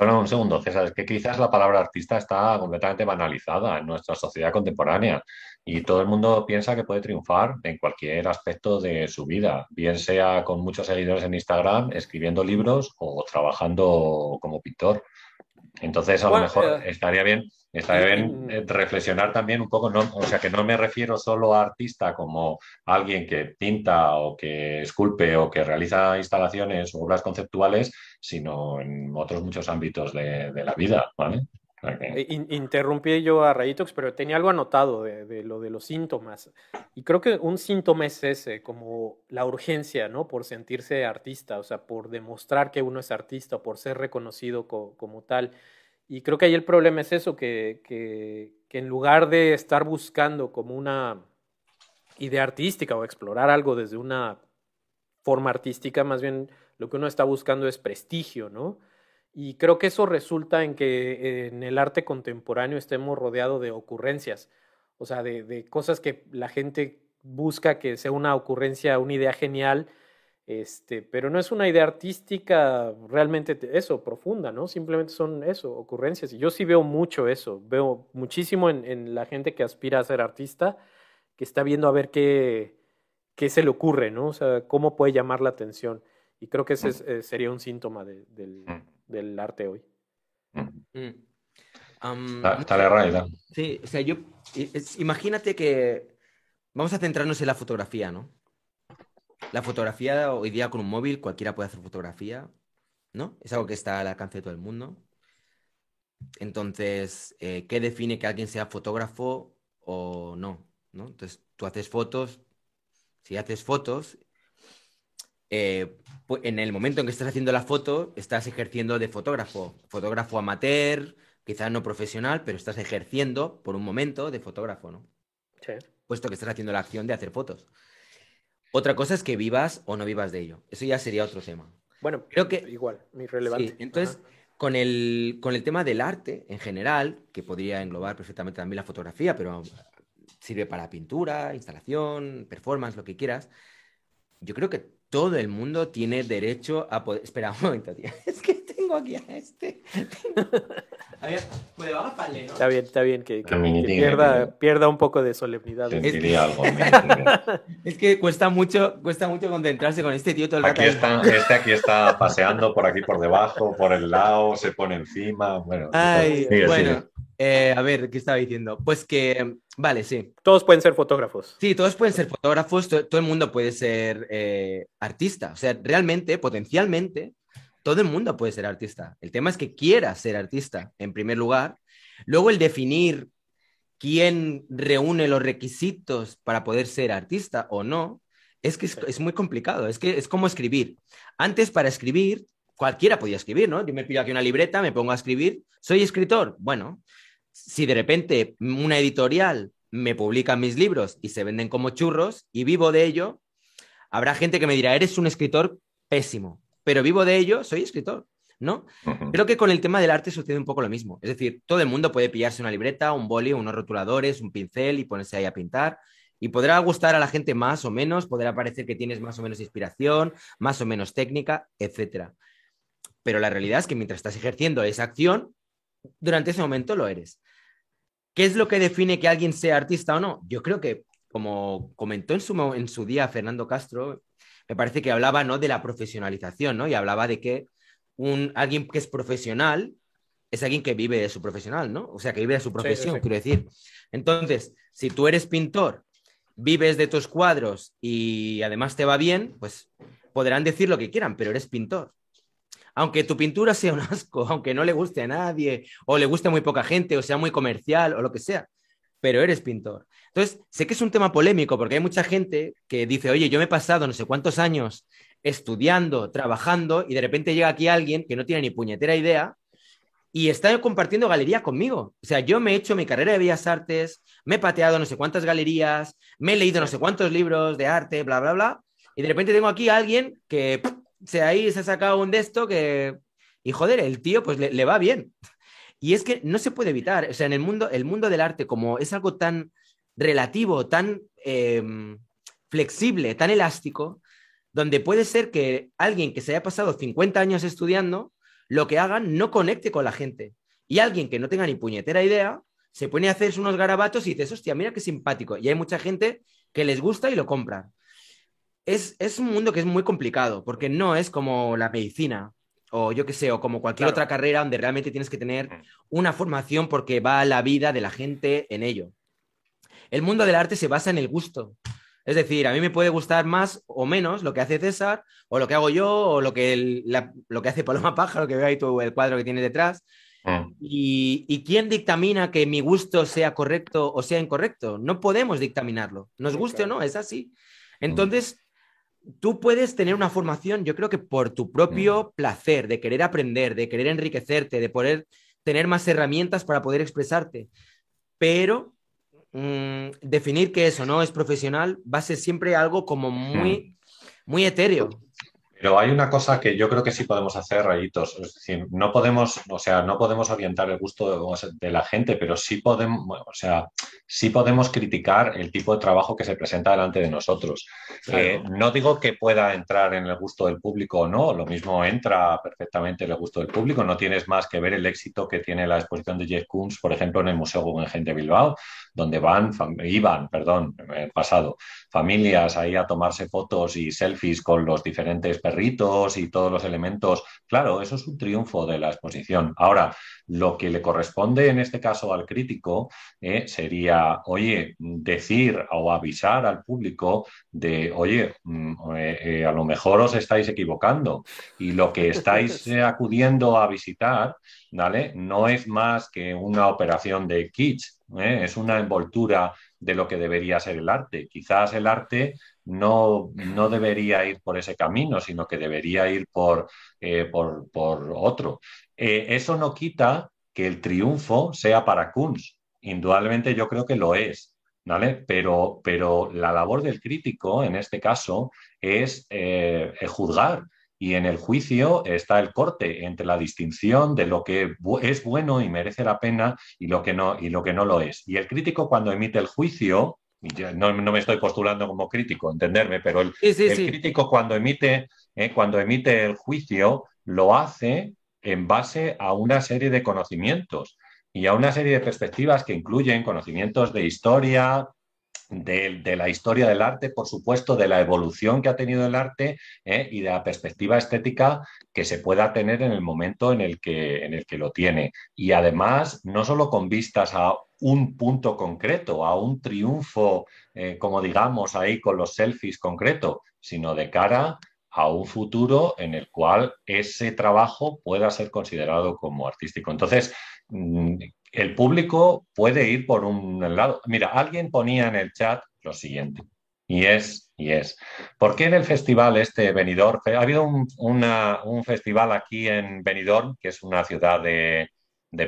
Bueno, un segundo, César, es que quizás la palabra artista está completamente banalizada en nuestra sociedad contemporánea y todo el mundo piensa que puede triunfar en cualquier aspecto de su vida, bien sea con muchos seguidores en Instagram, escribiendo libros o trabajando como pintor. Entonces, a lo mejor eh, estaría bien, estaría bien eh, reflexionar también un poco, no, o sea, que no me refiero solo a artista como alguien que pinta o que esculpe o que realiza instalaciones o obras conceptuales, sino en otros muchos ámbitos de, la vida, ¿vale? Eh, interrumpí yo a Rayitox, pero tenía algo anotado de, de, lo de los síntomas. Y creo que un síntoma es ese, como la urgencia, ¿no? Por sentirse artista, o sea, por demostrar que uno es artista, por ser reconocido como tal. Y creo que ahí el problema es eso, que, que, que en lugar de estar buscando como una idea artística o explorar algo desde una forma artística, más bien lo que uno está buscando es prestigio, ¿no? Y creo que eso resulta en que en el arte contemporáneo estemos rodeados de ocurrencias, o sea, de, cosas que la gente busca que sea una ocurrencia, una idea genial, este, pero no es una idea artística realmente eso, profunda, ¿no? Simplemente son eso, ocurrencias. Y yo sí veo mucho eso, veo muchísimo en, la gente que aspira a ser artista, que está viendo a ver qué, qué se le ocurre, ¿no? O sea, cómo puede llamar la atención. Y creo que ese eh, sería un síntoma del, del arte hoy. Mm. está, la realidad. Sí, o sea, yo, imagínate que vamos a centrarnos en la fotografía, ¿no? La fotografía hoy día con un móvil, cualquiera puede hacer fotografía, ¿no? Es algo que está al alcance de todo el mundo. Entonces, eh, ¿qué define que alguien sea fotógrafo o no? ¿no? Entonces, tú haces fotos, si haces fotos, eh, en el momento en que estás haciendo la foto, estás ejerciendo de fotógrafo, fotógrafo amateur, quizás no profesional, pero estás ejerciendo por un momento de fotógrafo, ¿no? Sí. Puesto que estás haciendo la acción de hacer fotos. Otra cosa es que vivas o no vivas de ello. Eso ya sería otro tema. Bueno, creo que igual, muy relevante. entonces, con el, con el tema del arte en general, que podría englobar perfectamente también la fotografía, pero sirve para pintura, instalación, performance, lo que quieras. Yo creo que todo el mundo tiene derecho a poder. (laughs) Espera un momento, tío. (laughs) Es que tengo aquí a este. (laughs) A ver, pues ¿no? Está bien, está bien que, pierda, pierda, un poco de solemnidad. Es que, algo, (laughs) es que cuesta mucho, cuesta mucho concentrarse con este tío todo el rato. este aquí está paseando por aquí por debajo, por el lado, se pone encima. Bueno, Ay, bueno. Eh, a ver, ¿qué estaba diciendo? Pues que, vale, sí. Todos pueden ser fotógrafos. Sí, todos pueden ser fotógrafos, todo, el mundo puede ser eh, artista. O sea, realmente, potencialmente, todo el mundo puede ser artista. El tema es que quiera ser artista, en primer lugar. Luego, el definir quién reúne los requisitos para poder ser artista o no, es que es, es muy complicado. Es que es como escribir. Antes, para escribir, cualquiera podía escribir, ¿no? Yo me pido aquí una libreta, me pongo a escribir. ¿Soy escritor? Bueno, si de repente una editorial me publica mis libros y se venden como churros y vivo de ello, habrá gente que me dirá, eres un escritor pésimo, pero vivo de ello, soy escritor, ¿no? Creo que con el tema del arte sucede un poco lo mismo. Es decir, todo el mundo puede pillarse una libreta, un boli, unos rotuladores, un pincel y ponerse ahí a pintar. Y podrá gustar a la gente más o menos, podrá parecer que tienes más o menos inspiración, más o menos técnica, etc. Pero la realidad es que mientras estás ejerciendo esa acción, durante ese momento lo eres. ¿Qué es lo que define que alguien sea artista o no? Yo creo que, como comentó en su, en su día Fernando Castro, me parece que hablaba ¿no? de la profesionalización, ¿no? Y hablaba de que un, alguien que es profesional es alguien que vive de su profesional, ¿no? O sea, que vive de su profesión, quiero decir. Entonces, si tú eres pintor, vives de tus cuadros y además te va bien, pues podrán decir lo que quieran, pero eres pintor aunque tu pintura sea un (laughs) asco, aunque no le guste a nadie, o le guste a muy poca gente, o sea muy comercial, o lo que sea, pero eres pintor. Entonces, sé que es un tema polémico porque hay mucha gente que dice, oye, yo me he pasado no sé cuántos años estudiando, trabajando, y de repente llega aquí alguien que no tiene ni puñetera idea y está compartiendo galería conmigo. O sea, yo me he hecho mi carrera de Bellas Artes, me he pateado no sé cuántas galerías, me he leído no sé cuántos libros de arte, bla, bla, bla, y de repente tengo aquí a alguien que se ahí se ha sacado un de esto que. Y joder, el tío, pues le, va bien. Y es que no se puede evitar. O sea, en el mundo, el mundo del arte, como es algo tan relativo, tan em, flexible, tan elástico, donde puede ser que alguien que se haya pasado 50 años estudiando, lo que hagan no conecte con la gente. Y alguien que no tenga ni puñetera idea, se pone a hacer unos garabatos y dices, hostia, mira qué simpático. Y hay mucha gente que les gusta y lo compra. Es, es un mundo que es muy complicado, porque no es como la medicina, o yo qué sé, o como cualquier otra carrera donde realmente tienes que tener mm. una formación porque va la vida de la gente en ello. El mundo del arte se basa en el gusto. Es decir, a mí me puede gustar más o menos lo que hace César, o lo que hago yo, o lo que, lo que hace Paloma Pájaro, que veo ahí tú, el cuadro que tiene detrás. Mm. Y, y, quién dictamina que mi gusto sea correcto o sea incorrecto? No podemos dictaminarlo. Nos guste o no, es así. Entonces, tú puedes tener una formación, yo creo que por tu propio mm. placer, de querer aprender, de querer enriquecerte, de poder tener más herramientas para poder expresarte, pero mm, definir que eso no es profesional va a ser siempre algo como muy, mm. muy etéreo. Pero hay una cosa que yo creo que sí podemos hacer, rayitos. Es decir, no podemos, o sea, no podemos orientar el gusto de, la gente, pero sí podemos, o sea, sí podemos criticar el tipo de trabajo que se presenta delante de nosotros. Eh, no digo que pueda entrar en el gusto del público o no, lo mismo entra perfectamente en el gusto del público. No tienes más que ver el éxito que tiene la exposición de Jeff Koons, por ejemplo, en el Museo Guggenheim de Bilbao, donde van, iban, perdón, el pasado, familias ahí a tomarse fotos y selfies con los diferentes perritos y todos los elementos. Claro, eso es un triunfo de la exposición. Ahora, lo que le corresponde en este caso al crítico eh, sería, oye, decir o avisar al público de, oye, mm, eh, eh, a lo mejor os estáis equivocando y lo que estáis acudiendo a visitar, ¿vale? No es más que una operación de kitsch, es una envoltura de lo que debería ser el arte. Quizás el arte no, no debería ir por ese camino, sino que debería ir por, eh, por, otro. Eh, eso no quita que el triunfo sea para Kunz. Indudablemente yo creo que lo es. ¿Vale? Pero, pero la labor del crítico, en este caso, es eh, juzgar, y en el juicio está el corte entre la distinción de lo que es bueno y merece la pena y lo que no, y lo, que no lo es. Y el crítico cuando emite el juicio, no, me estoy postulando como crítico, entenderme, pero el, crítico cuando emite, eh, cuando emite el juicio lo hace en base a una serie de conocimientos y a una serie de perspectivas que incluyen conocimientos de historia, de, la historia del arte, por supuesto, de la evolución que ha tenido el arte ¿eh? y de la perspectiva estética que se pueda tener en el momento en el que, en el que lo tiene. Y además, no solo con vistas a un punto concreto, a un triunfo, eh, como digamos ahí con los selfies concreto, sino de cara a un futuro en el cual ese trabajo pueda ser considerado como artístico. Entonces, mm, el público puede ir por un lado. Mira, alguien ponía en el chat lo siguiente, y es, y es, ¿por qué en el festival este Benidorm, ha habido un, festival aquí en Benidorm, que es una ciudad de,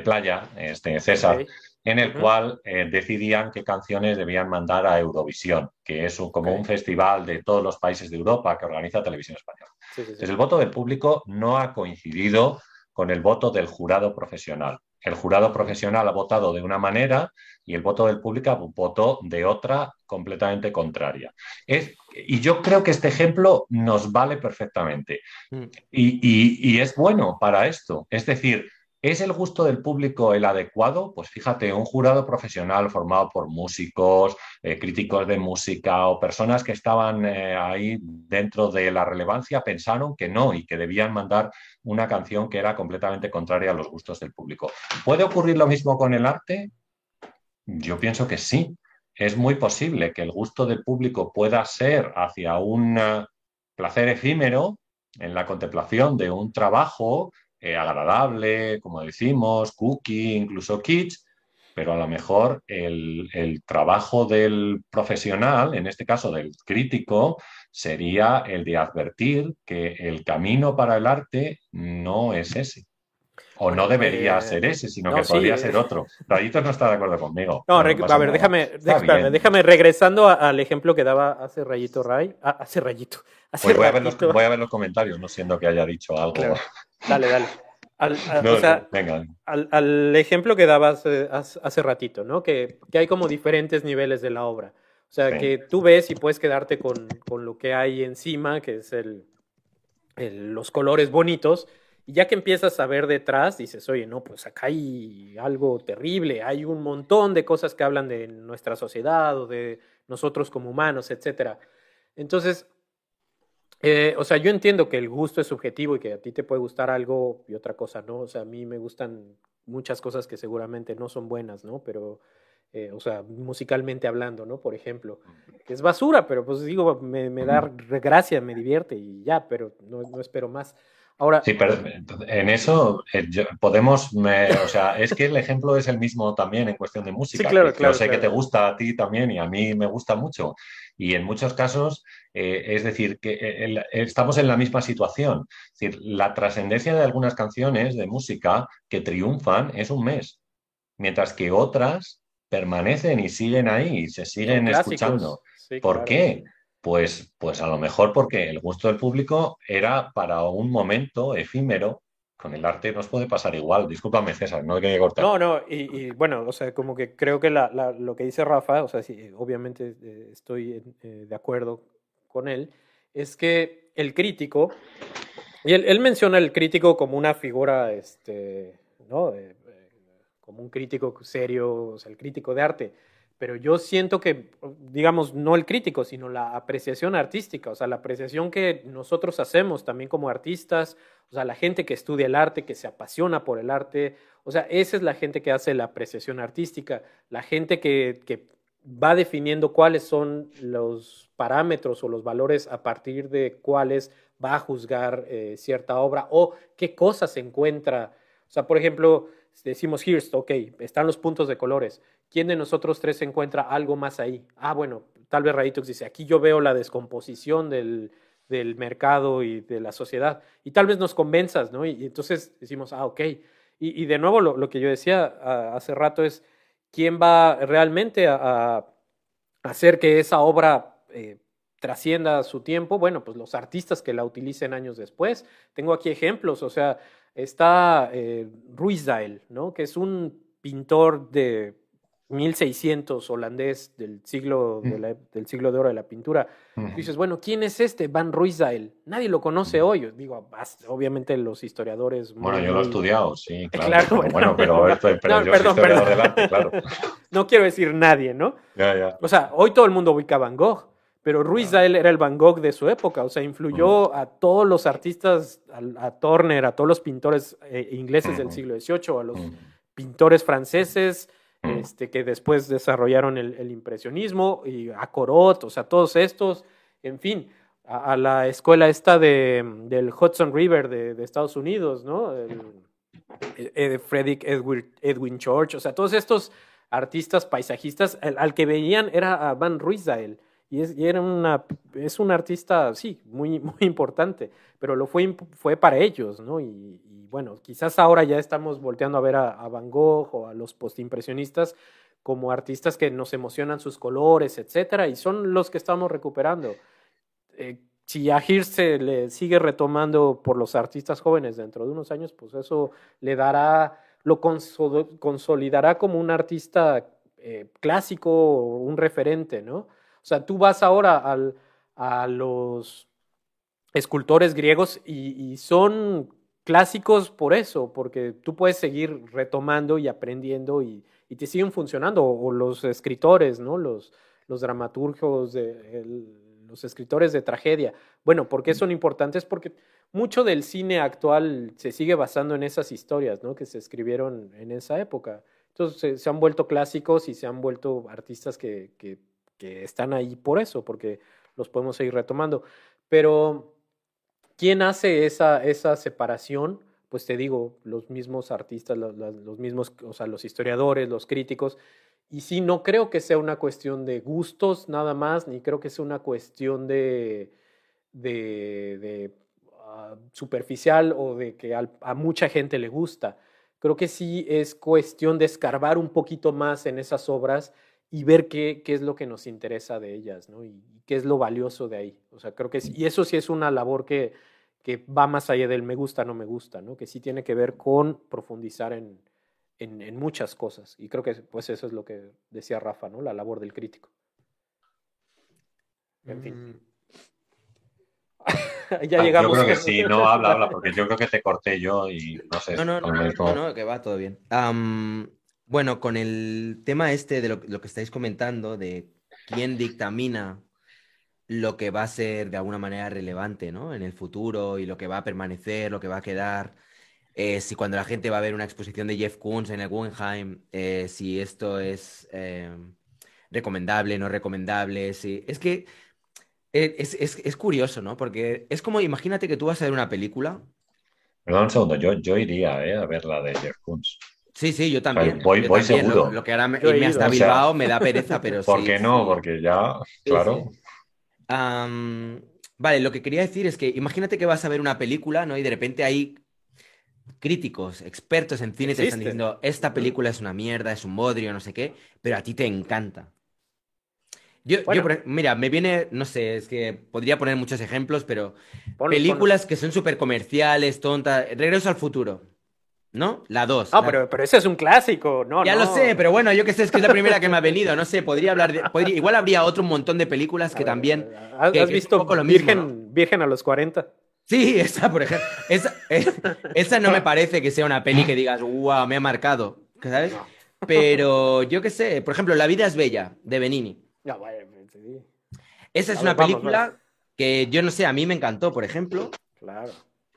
playa, este, César, en el cual eh, decidían qué canciones debían mandar a Eurovisión, que es como un festival de todos los países de Europa que organiza Televisión Española. Entonces, el voto del público no ha coincidido con el voto del jurado profesional. El jurado profesional ha votado de una manera y el voto del público votó de otra completamente contraria. y yo creo que este ejemplo nos vale perfectamente. Mm. y es bueno para esto. Es decir, ¿Es el gusto del público el adecuado? Pues fíjate, un jurado profesional formado por músicos, eh, críticos de música o personas que estaban eh, ahí dentro de la relevancia pensaron que no y que debían mandar una canción que era completamente contraria a los gustos del público. ¿Puede ocurrir lo mismo con el arte? Yo pienso que sí. Es muy posible que el gusto del público pueda ser hacia un eh, placer efímero en la contemplación de un trabajo eh, agradable, como decimos, cookie, incluso kits, pero a lo mejor el, trabajo del profesional, en este caso del crítico, sería el de advertir que el camino para el arte no es ese. O no debería ser ese, sino que podría ser otro. Raditos no está de acuerdo conmigo. No, a ver, déjame, déjame, regresando al ejemplo que daba hace Rayito Ray. Ah, hace Rayito. Pues voy, a ver los, voy, a ver los, comentarios, no siendo que haya dicho algo. Dale, dale. Al, o sea, al, ejemplo que dabas hace, ratito, ¿no? Que, que, hay como diferentes niveles de la obra. O sea, que tú ves y puedes quedarte con, con, lo que hay encima, que es el, los colores bonitos, y ya que empiezas a ver detrás, dices, oye, no, pues acá hay algo terrible, hay un montón de cosas que hablan de nuestra sociedad o de nosotros como humanos, etcétera. Entonces, eh, o sea, yo entiendo que el gusto es subjetivo y que a ti te puede gustar algo y otra cosa no. O sea, a mí me gustan muchas cosas que seguramente no son buenas, ¿no? Pero, eh, o sea, musicalmente hablando, ¿no? Por ejemplo, que es basura, pero pues digo, me, me da gracia, me divierte y ya, pero no, no espero más. Ahora, sí, pero en eso eh, podemos, o sea, es que el ejemplo es el mismo también en cuestión de música. Sí, claro, claro. Yo sé que te gusta a ti también y a mí me gusta mucho. Y en muchos casos, eh, es decir, que eh, estamos en la misma situación. Es decir, la trascendencia de algunas canciones de música que triunfan es un mes, mientras que otras permanecen y siguen ahí y se siguen escuchando. ¿Por qué? Pues, pues a lo mejor porque el gusto del público era para un momento efímero. Con el arte nos puede pasar igual. Discúlpame, César, no hay que cortar. No, no, y, bueno, o sea, como que creo que lo que dice Rafa, o sea, sí, obviamente eh, estoy eh, de acuerdo con él, es que el crítico, y él, menciona el crítico como una figura, este, ¿no? Eh, como un crítico serio, o sea, el crítico de arte pero yo siento que, digamos, no el crítico, sino la apreciación artística, o sea, la apreciación que nosotros hacemos también como artistas, o sea, la gente que estudia el arte, que se apasiona por el arte, o sea, esa es la gente que hace la apreciación artística, la gente que, que va definiendo cuáles son los parámetros o los valores a partir de cuáles va a juzgar eh, cierta obra o qué cosas se encuentra. O sea, por ejemplo, decimos Hearst, ok, están los puntos de colores. ¿Quién de nosotros tres encuentra algo más ahí? Ah, bueno, tal vez Raditux dice, aquí yo veo la descomposición del, del mercado y de la sociedad. Y tal vez nos convenzas, ¿no? Y, entonces decimos, ah, ok. Y, de nuevo lo, que yo decía hace rato es, ¿quién va realmente a, hacer que esa obra eh, trascienda su tiempo? Bueno, pues los artistas que la utilicen años después. Tengo aquí ejemplos, o sea, está eh, Ruizdale, ¿no? Que es un pintor de 1600 holandés del siglo, de, mm. del siglo de oro de la pintura. dices, bueno, ¿quién es este Van Ruysdael? Nadie lo conoce hoy. Digo, obviamente los historiadores... Bueno, yo lo he estudiado, sí, (laughs) claro. bueno, pero, esto, pero no, yo perdón, claro. (laughs) no quiero decir nadie, ¿no? Ya, ya. O sea, hoy todo el mundo ubica a Van Gogh, pero Ruysdael era el Van Gogh de su época, o sea, influyó a todos los artistas, a, Turner, a todos los pintores eh, ingleses del siglo XVIII, a los pintores franceses, este, que después desarrollaron el, impresionismo, y a Corot, o sea, todos estos, en fin, a, la escuela esta de, del Hudson River de, Estados Unidos, ¿no? El, eh, Frederick Edwin, George, o sea, todos estos artistas paisajistas, al, que veían era a Van Ruysdael, y, es, era una, es un artista, sí, muy, (laughs) muy importante, pero lo fue, fue para ellos, ¿no? Y, bueno, quizás ahora ya estamos volteando a ver a, Van Gogh o a los postimpresionistas como artistas que nos emocionan sus colores, etcétera, y son los que estamos recuperando. Eh, si a se le sigue retomando por los artistas jóvenes dentro de unos años, pues eso le dará, lo consolidará como un artista eh, clásico, un referente, ¿no? O sea, tú vas ahora al, a los escultores griegos y son clásicos por eso, porque tú puedes seguir retomando y aprendiendo y, te siguen funcionando, o, los escritores, ¿no? Los, los dramaturgos, de, los escritores de tragedia. Bueno, ¿por qué son importantes? Porque mucho del cine actual se sigue basando en esas historias, ¿no? Que se escribieron en esa época. Entonces se, han vuelto clásicos y se han vuelto artistas que, que, que están ahí por eso, porque los podemos seguir retomando. Pero ¿Quién hace esa, esa separación? Pues te digo, los mismos artistas, los, mismos, o sea, los historiadores, los críticos. Y sí, no creo que sea una cuestión de gustos nada más, ni creo que sea una cuestión de, de, ah, superficial o de que a mucha gente le gusta. Creo que sí es cuestión de escarbar un poquito más en esas obras y ver qué, qué es lo que nos interesa de ellas, ¿no? Y, qué es lo valioso de ahí. O sea, creo que y eso sí es una labor que, que va más allá del me gusta, no me gusta, ¿no? Que sí tiene que ver con profundizar en, en, muchas cosas. Y creo que pues eso es lo que decía Rafa, ¿no? La labor del crítico. En fin. Mm, (laughs) ya Ah, llegamos. Yo creo que sí, no, habla, habla, porque yo creo que te corté yo y no sé. No, no, no, con no, no, no, que va todo bien. Bueno, con el tema este de lo, que estáis comentando, de quién dictamina lo que va a ser de alguna manera relevante, ¿no? En el futuro y lo que va a permanecer, lo que va a quedar. eh, si cuando la gente va a ver una exposición de Jeff Koons en el Guggenheim, eh, si esto es eh, recomendable, no recomendable, si... Es que es, es- es curioso, ¿no? Porque es como, imagínate que tú vas a ver una película. Perdón un segundo, yo, yo iría a ver la de Jeff Koons. Sí, sí, yo también. voy- yo voy también. seguro. Lo, lo que ahora me- Yo irme hasta O sea, Bilbao me da pereza, pero ¿Por sí, qué no? sí. Porque ya, claro. sí. Vale, lo que quería decir es que imagínate que vas a ver una película, ¿no? Y de repente hay críticos, expertos en cine te están diciendo, esta película es una mierda, es un bodrio, no sé qué, pero a ti te encanta. Yo, yo, Bueno. por ej- mira, me viene, no sé, es que podría poner muchos ejemplos, pero películas que son súper comerciales, tontas. Regreso al futuro, ¿no? La 2. ponlos. Ah, pero, pero ese es un clásico, ¿no? Ya no. lo sé, pero bueno, yo que sé, es que es la primera que me ha venido, no sé, podría hablar de... podría- igual habría otro montón de películas que ver, también... ¿Has, que- has que visto lo mismo, Virgen, Virgen a los 40? Sí, esa, por ejemplo. Esa, eh, esa no me parece que sea una peli que digas, wow, me ha marcado, ¿sabes? Pero yo qué sé, por ejemplo, La vida es bella, de Benini. No, sí, Esa es una vamos, película vamos. que yo no sé, a mí me encantó, por ejemplo. claro.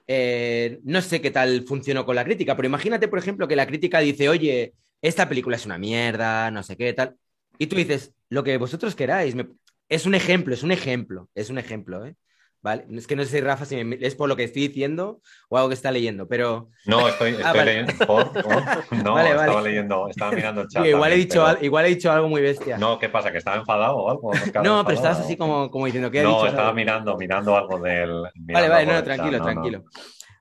Eh, no sé qué tal funcionó con la crítica, pero imagínate, por ejemplo, que la crítica dice, oye, esta película es una mierda, no sé qué tal. Y tú dices, lo que vosotros queráis. Es un ejemplo, es un ejemplo, es un ejemplo, ¿eh? ¿Vale? Es que no sé si Rafa si me- es por lo que estoy diciendo o algo que está leyendo, pero No, estoy, (laughs) estoy Ah, vale. leyendo. (laughs) No, Vale, estaba vale. leyendo, estaba mirando el (laughs) chat. Igual, he dicho, pero- igual he dicho algo muy bestia. No, ¿qué pasa? ¿Que estaba enfadado o algo? ¿Por qué No, pero estabas así como, como diciendo que he No, dicho estaba algo. mirando, mirando algo del. Vale, mirando vale, no, tranquilo, chat, no, no. tranquilo.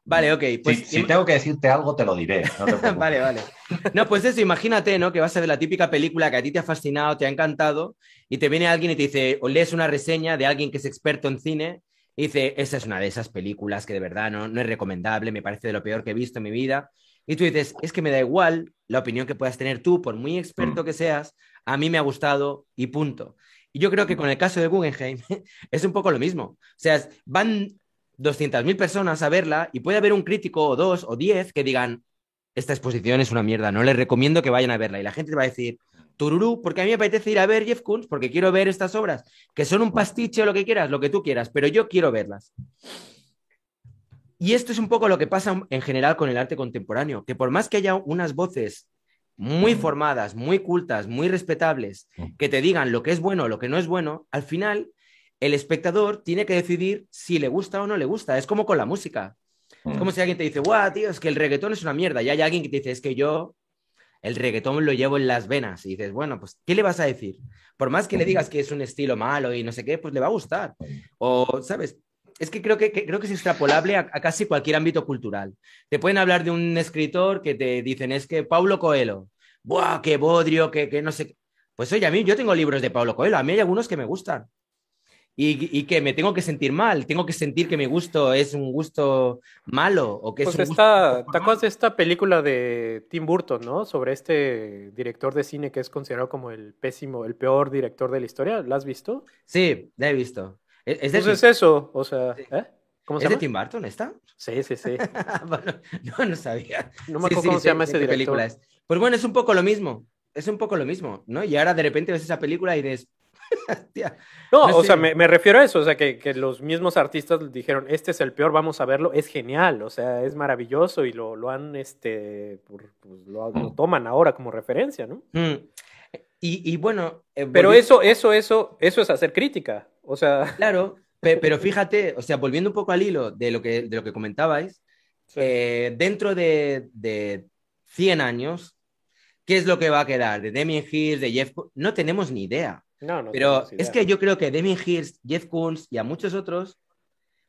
Vale, ok. Si, Pues, si tengo que decirte algo, te lo diré. no te preocupes. Vale, vale. No, pues eso, imagínate, ¿no? Que vas a ver la típica película que a ti te ha fascinado, te ha encantado, y te viene alguien y te dice, o lees una reseña de alguien que es experto en cine, y dice, esa es una de esas películas que de verdad no, no es recomendable, me parece de lo peor que he visto en mi vida. Y tú dices, es que me da igual la opinión que puedas tener tú, por muy experto Mm. que seas, a mí me ha gustado y punto. Y yo creo que con el caso de Guggenheim (laughs) es un poco lo mismo. O sea, van 200.000 personas a verla y puede haber un crítico o dos o diez que digan, esta exposición es una mierda, no les recomiendo que vayan a verla. Y la gente te va a decir, tururú, porque a mí me apetece ir a ver Jeff Koons, porque quiero ver estas obras, que son un pastiche o lo que quieras, lo que tú quieras, pero yo quiero verlas. Y esto es un poco lo que pasa en general con el arte contemporáneo, que por más que haya unas voces muy formadas, muy cultas, muy respetables, que te digan lo que es bueno o lo que no es bueno, al final el espectador tiene que decidir si le gusta o no le gusta. Es como con la música. Es como si alguien te dice, guau, tío, es que el reggaetón es una mierda. Y hay alguien que te dice, es que yo el reggaetón lo llevo en las venas. Y dices, bueno, pues, ¿qué le vas a decir? Por más que le digas que es un estilo malo y no sé qué, pues le va a gustar. O, ¿sabes? Es que creo que, creo que es extrapolable a, a casi cualquier ámbito cultural. Te pueden hablar de un escritor que te dicen, es que Paulo Coelho, ¡buah, qué bodrio, que, que no sé qué! Pues oye, a mí yo tengo libros de Paulo Coelho, a mí hay algunos que me gustan. Y, y que me tengo que sentir mal, tengo que sentir que mi gusto es un gusto malo o que Pues es un está, gusto ¿te acuerdas de esta película de Tim Burton, ¿no? Sobre este director de cine que es considerado como el pésimo, el peor director de la historia. ¿La has visto? Sí, la he visto. ¿Es, es de, Pues es eso, o sea, Sí. ¿eh? ¿Cómo se ¿es de llama? Tim Burton esta? Sí, sí, sí. (laughs) Bueno, no, no sabía. No me Sí, acuerdo sí, cómo sé- se llama ese director. película es. Pues bueno, es un poco lo mismo. Es un poco lo mismo, ¿no? Y ahora de repente ves esa película y dices, (laughs) No, No o sea, me, me refiero a eso, o sea, que, que los mismos artistas dijeron, este es el peor, vamos a verlo, es genial, o sea, es maravilloso y lo, lo han, este, por- pues, lo, lo toman ahora como referencia, ¿no? Mm. Y, y bueno, eh, Pero volvi- eso, eso, eso, eso es hacer crítica, o sea, Claro, pe- (laughs) pero fíjate, o sea, volviendo un poco al hilo de lo que, de lo que comentabais, eh, dentro de, de 100 años, ¿qué es lo que va a quedar? ¿De Damien Hirst, de Jeff? No tenemos ni idea. No, no Pero es que yo creo que Damien Hirst, Jeff Koons y a muchos otros,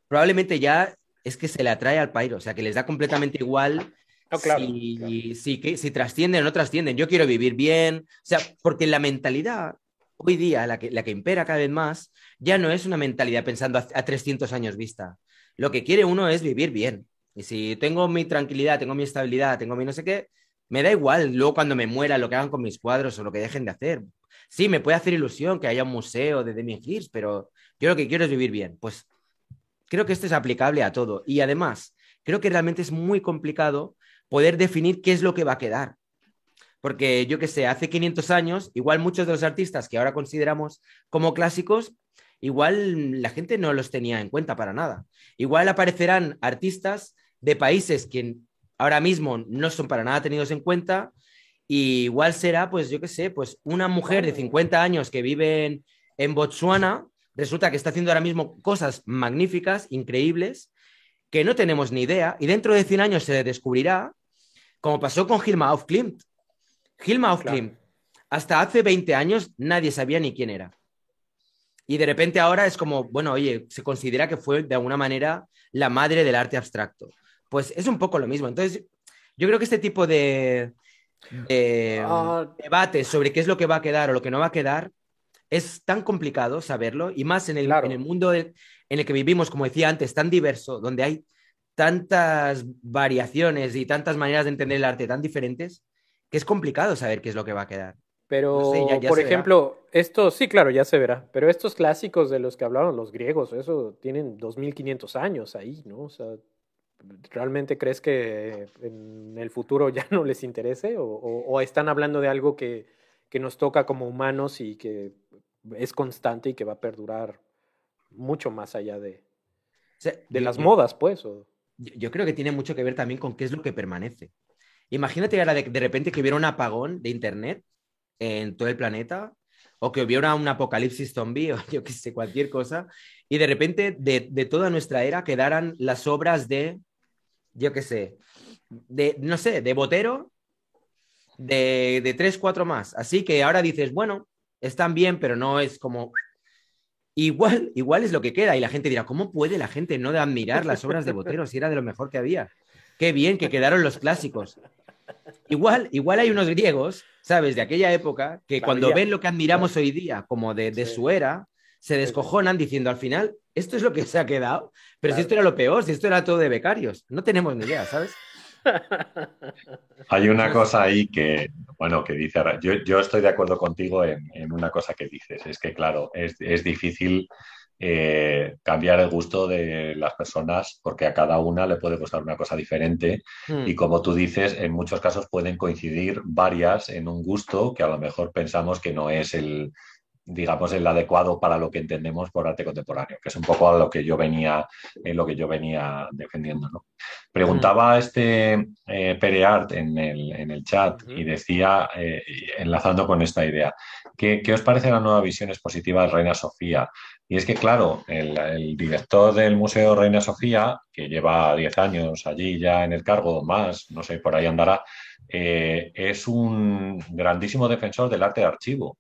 probablemente ya es que se le atrae al pairo, o sea, que les da completamente igual No, claro, si, claro. si, que- si trascienden o no trascienden. Yo quiero vivir bien, o sea, porque la mentalidad hoy día, la que, la que impera cada vez más, ya no es una mentalidad pensando a, a 300 años vista. Lo que quiere uno es vivir bien. Y si tengo mi tranquilidad, tengo mi estabilidad, tengo mi no sé qué, me da igual luego cuando me muera lo que hagan con mis cuadros o lo que dejen de hacer. Sí, me puede hacer ilusión que haya un museo de Demi Hirst, pero yo lo que quiero es vivir bien. Pues creo que esto es aplicable a todo. Y además, creo que realmente es muy complicado poder definir qué es lo que va a quedar. Porque yo que sé, hace 500 años, igual muchos de los artistas que ahora consideramos como clásicos, igual la gente no los tenía en cuenta para nada. Igual aparecerán artistas de países que ahora mismo no son para nada tenidos en cuenta. Y igual será, pues yo qué sé, pues una mujer de 50 años que vive en, en Botsuana, resulta que está haciendo ahora mismo cosas magníficas, increíbles, que no tenemos ni idea, y dentro de 100 años se descubrirá, como pasó con Hilma of Klimt. Hilma of Klimt, hasta hace 20 años nadie sabía ni quién era. Y de repente ahora es como, bueno, oye, se considera que fue de alguna manera la madre del arte abstracto. Pues es un poco lo mismo. Entonces, yo creo que este tipo de, ah. debates sobre qué es lo que va a quedar o lo que no va a quedar es tan complicado saberlo y más en el, en el mundo en el que vivimos, como decía antes, tan diverso, donde hay tantas variaciones y tantas maneras de entender el arte tan diferentes, que es complicado saber qué es lo que va a quedar. Pero, por ejemplo, estos, sí, claro, ya se verá, pero estos clásicos de los que hablaron los griegos, eso tienen 2500 años ahí, ¿no? O sea, ¿realmente crees que en el futuro ya (laughs) no les interese? ¿O, están hablando de algo que, que, nos toca como humanos y que es constante y que va a perdurar mucho más allá de, de las modas, pues? Yo creo que tiene mucho que ver también con qué es lo que permanece. Imagínate ahora de, de repente que hubiera un apagón de Internet en todo el planeta, o que hubiera un apocalipsis zombie, (laughs) o yo qué sé, cualquier cosa, y de repente de, toda nuestra era quedaran las obras de, yo qué sé, de, no sé, de Botero, de, de tres, cuatro más. Así que ahora dices, bueno, están bien, pero no es como... Igual, igual es lo que queda y la gente dirá, ¿cómo puede la gente no de admirar las obras de Botero si era de lo mejor que había? Qué bien que quedaron los clásicos. Igual, igual hay unos griegos, ¿sabes? De aquella época, que cuando ven lo que admiramos hoy día como de, su era, se descojonan diciendo al final, esto es lo que se ha quedado, pero si esto era lo peor, si esto era todo de becarios, no tenemos ni idea, ¿sabes? (laughs) Hay una cosa ahí que, bueno, que dice, yo, yo estoy de acuerdo contigo en, en, una cosa que dices, es que claro, es, es difícil eh, cambiar el gusto de las personas porque a cada una le puede costar una cosa diferente y hmm. como tú dices, en muchos casos pueden coincidir varias en un gusto que a lo mejor pensamos que no es el, digamos, el adecuado para lo que entendemos por arte contemporáneo, que es un poco a lo que yo venía, en lo que yo venía defendiendo. ¿no? Preguntaba mm. este eh, Pereart en el, en el chat y decía, eh, enlazando con esta idea, ¿qué, ¿qué, os parece la nueva visión expositiva de Reina Sofía? Y es que, claro, el, el director del Museo Reina Sofía, que lleva 10 años allí ya en el cargo, más, no sé, por ahí andará, eh, es un grandísimo defensor del arte de archivo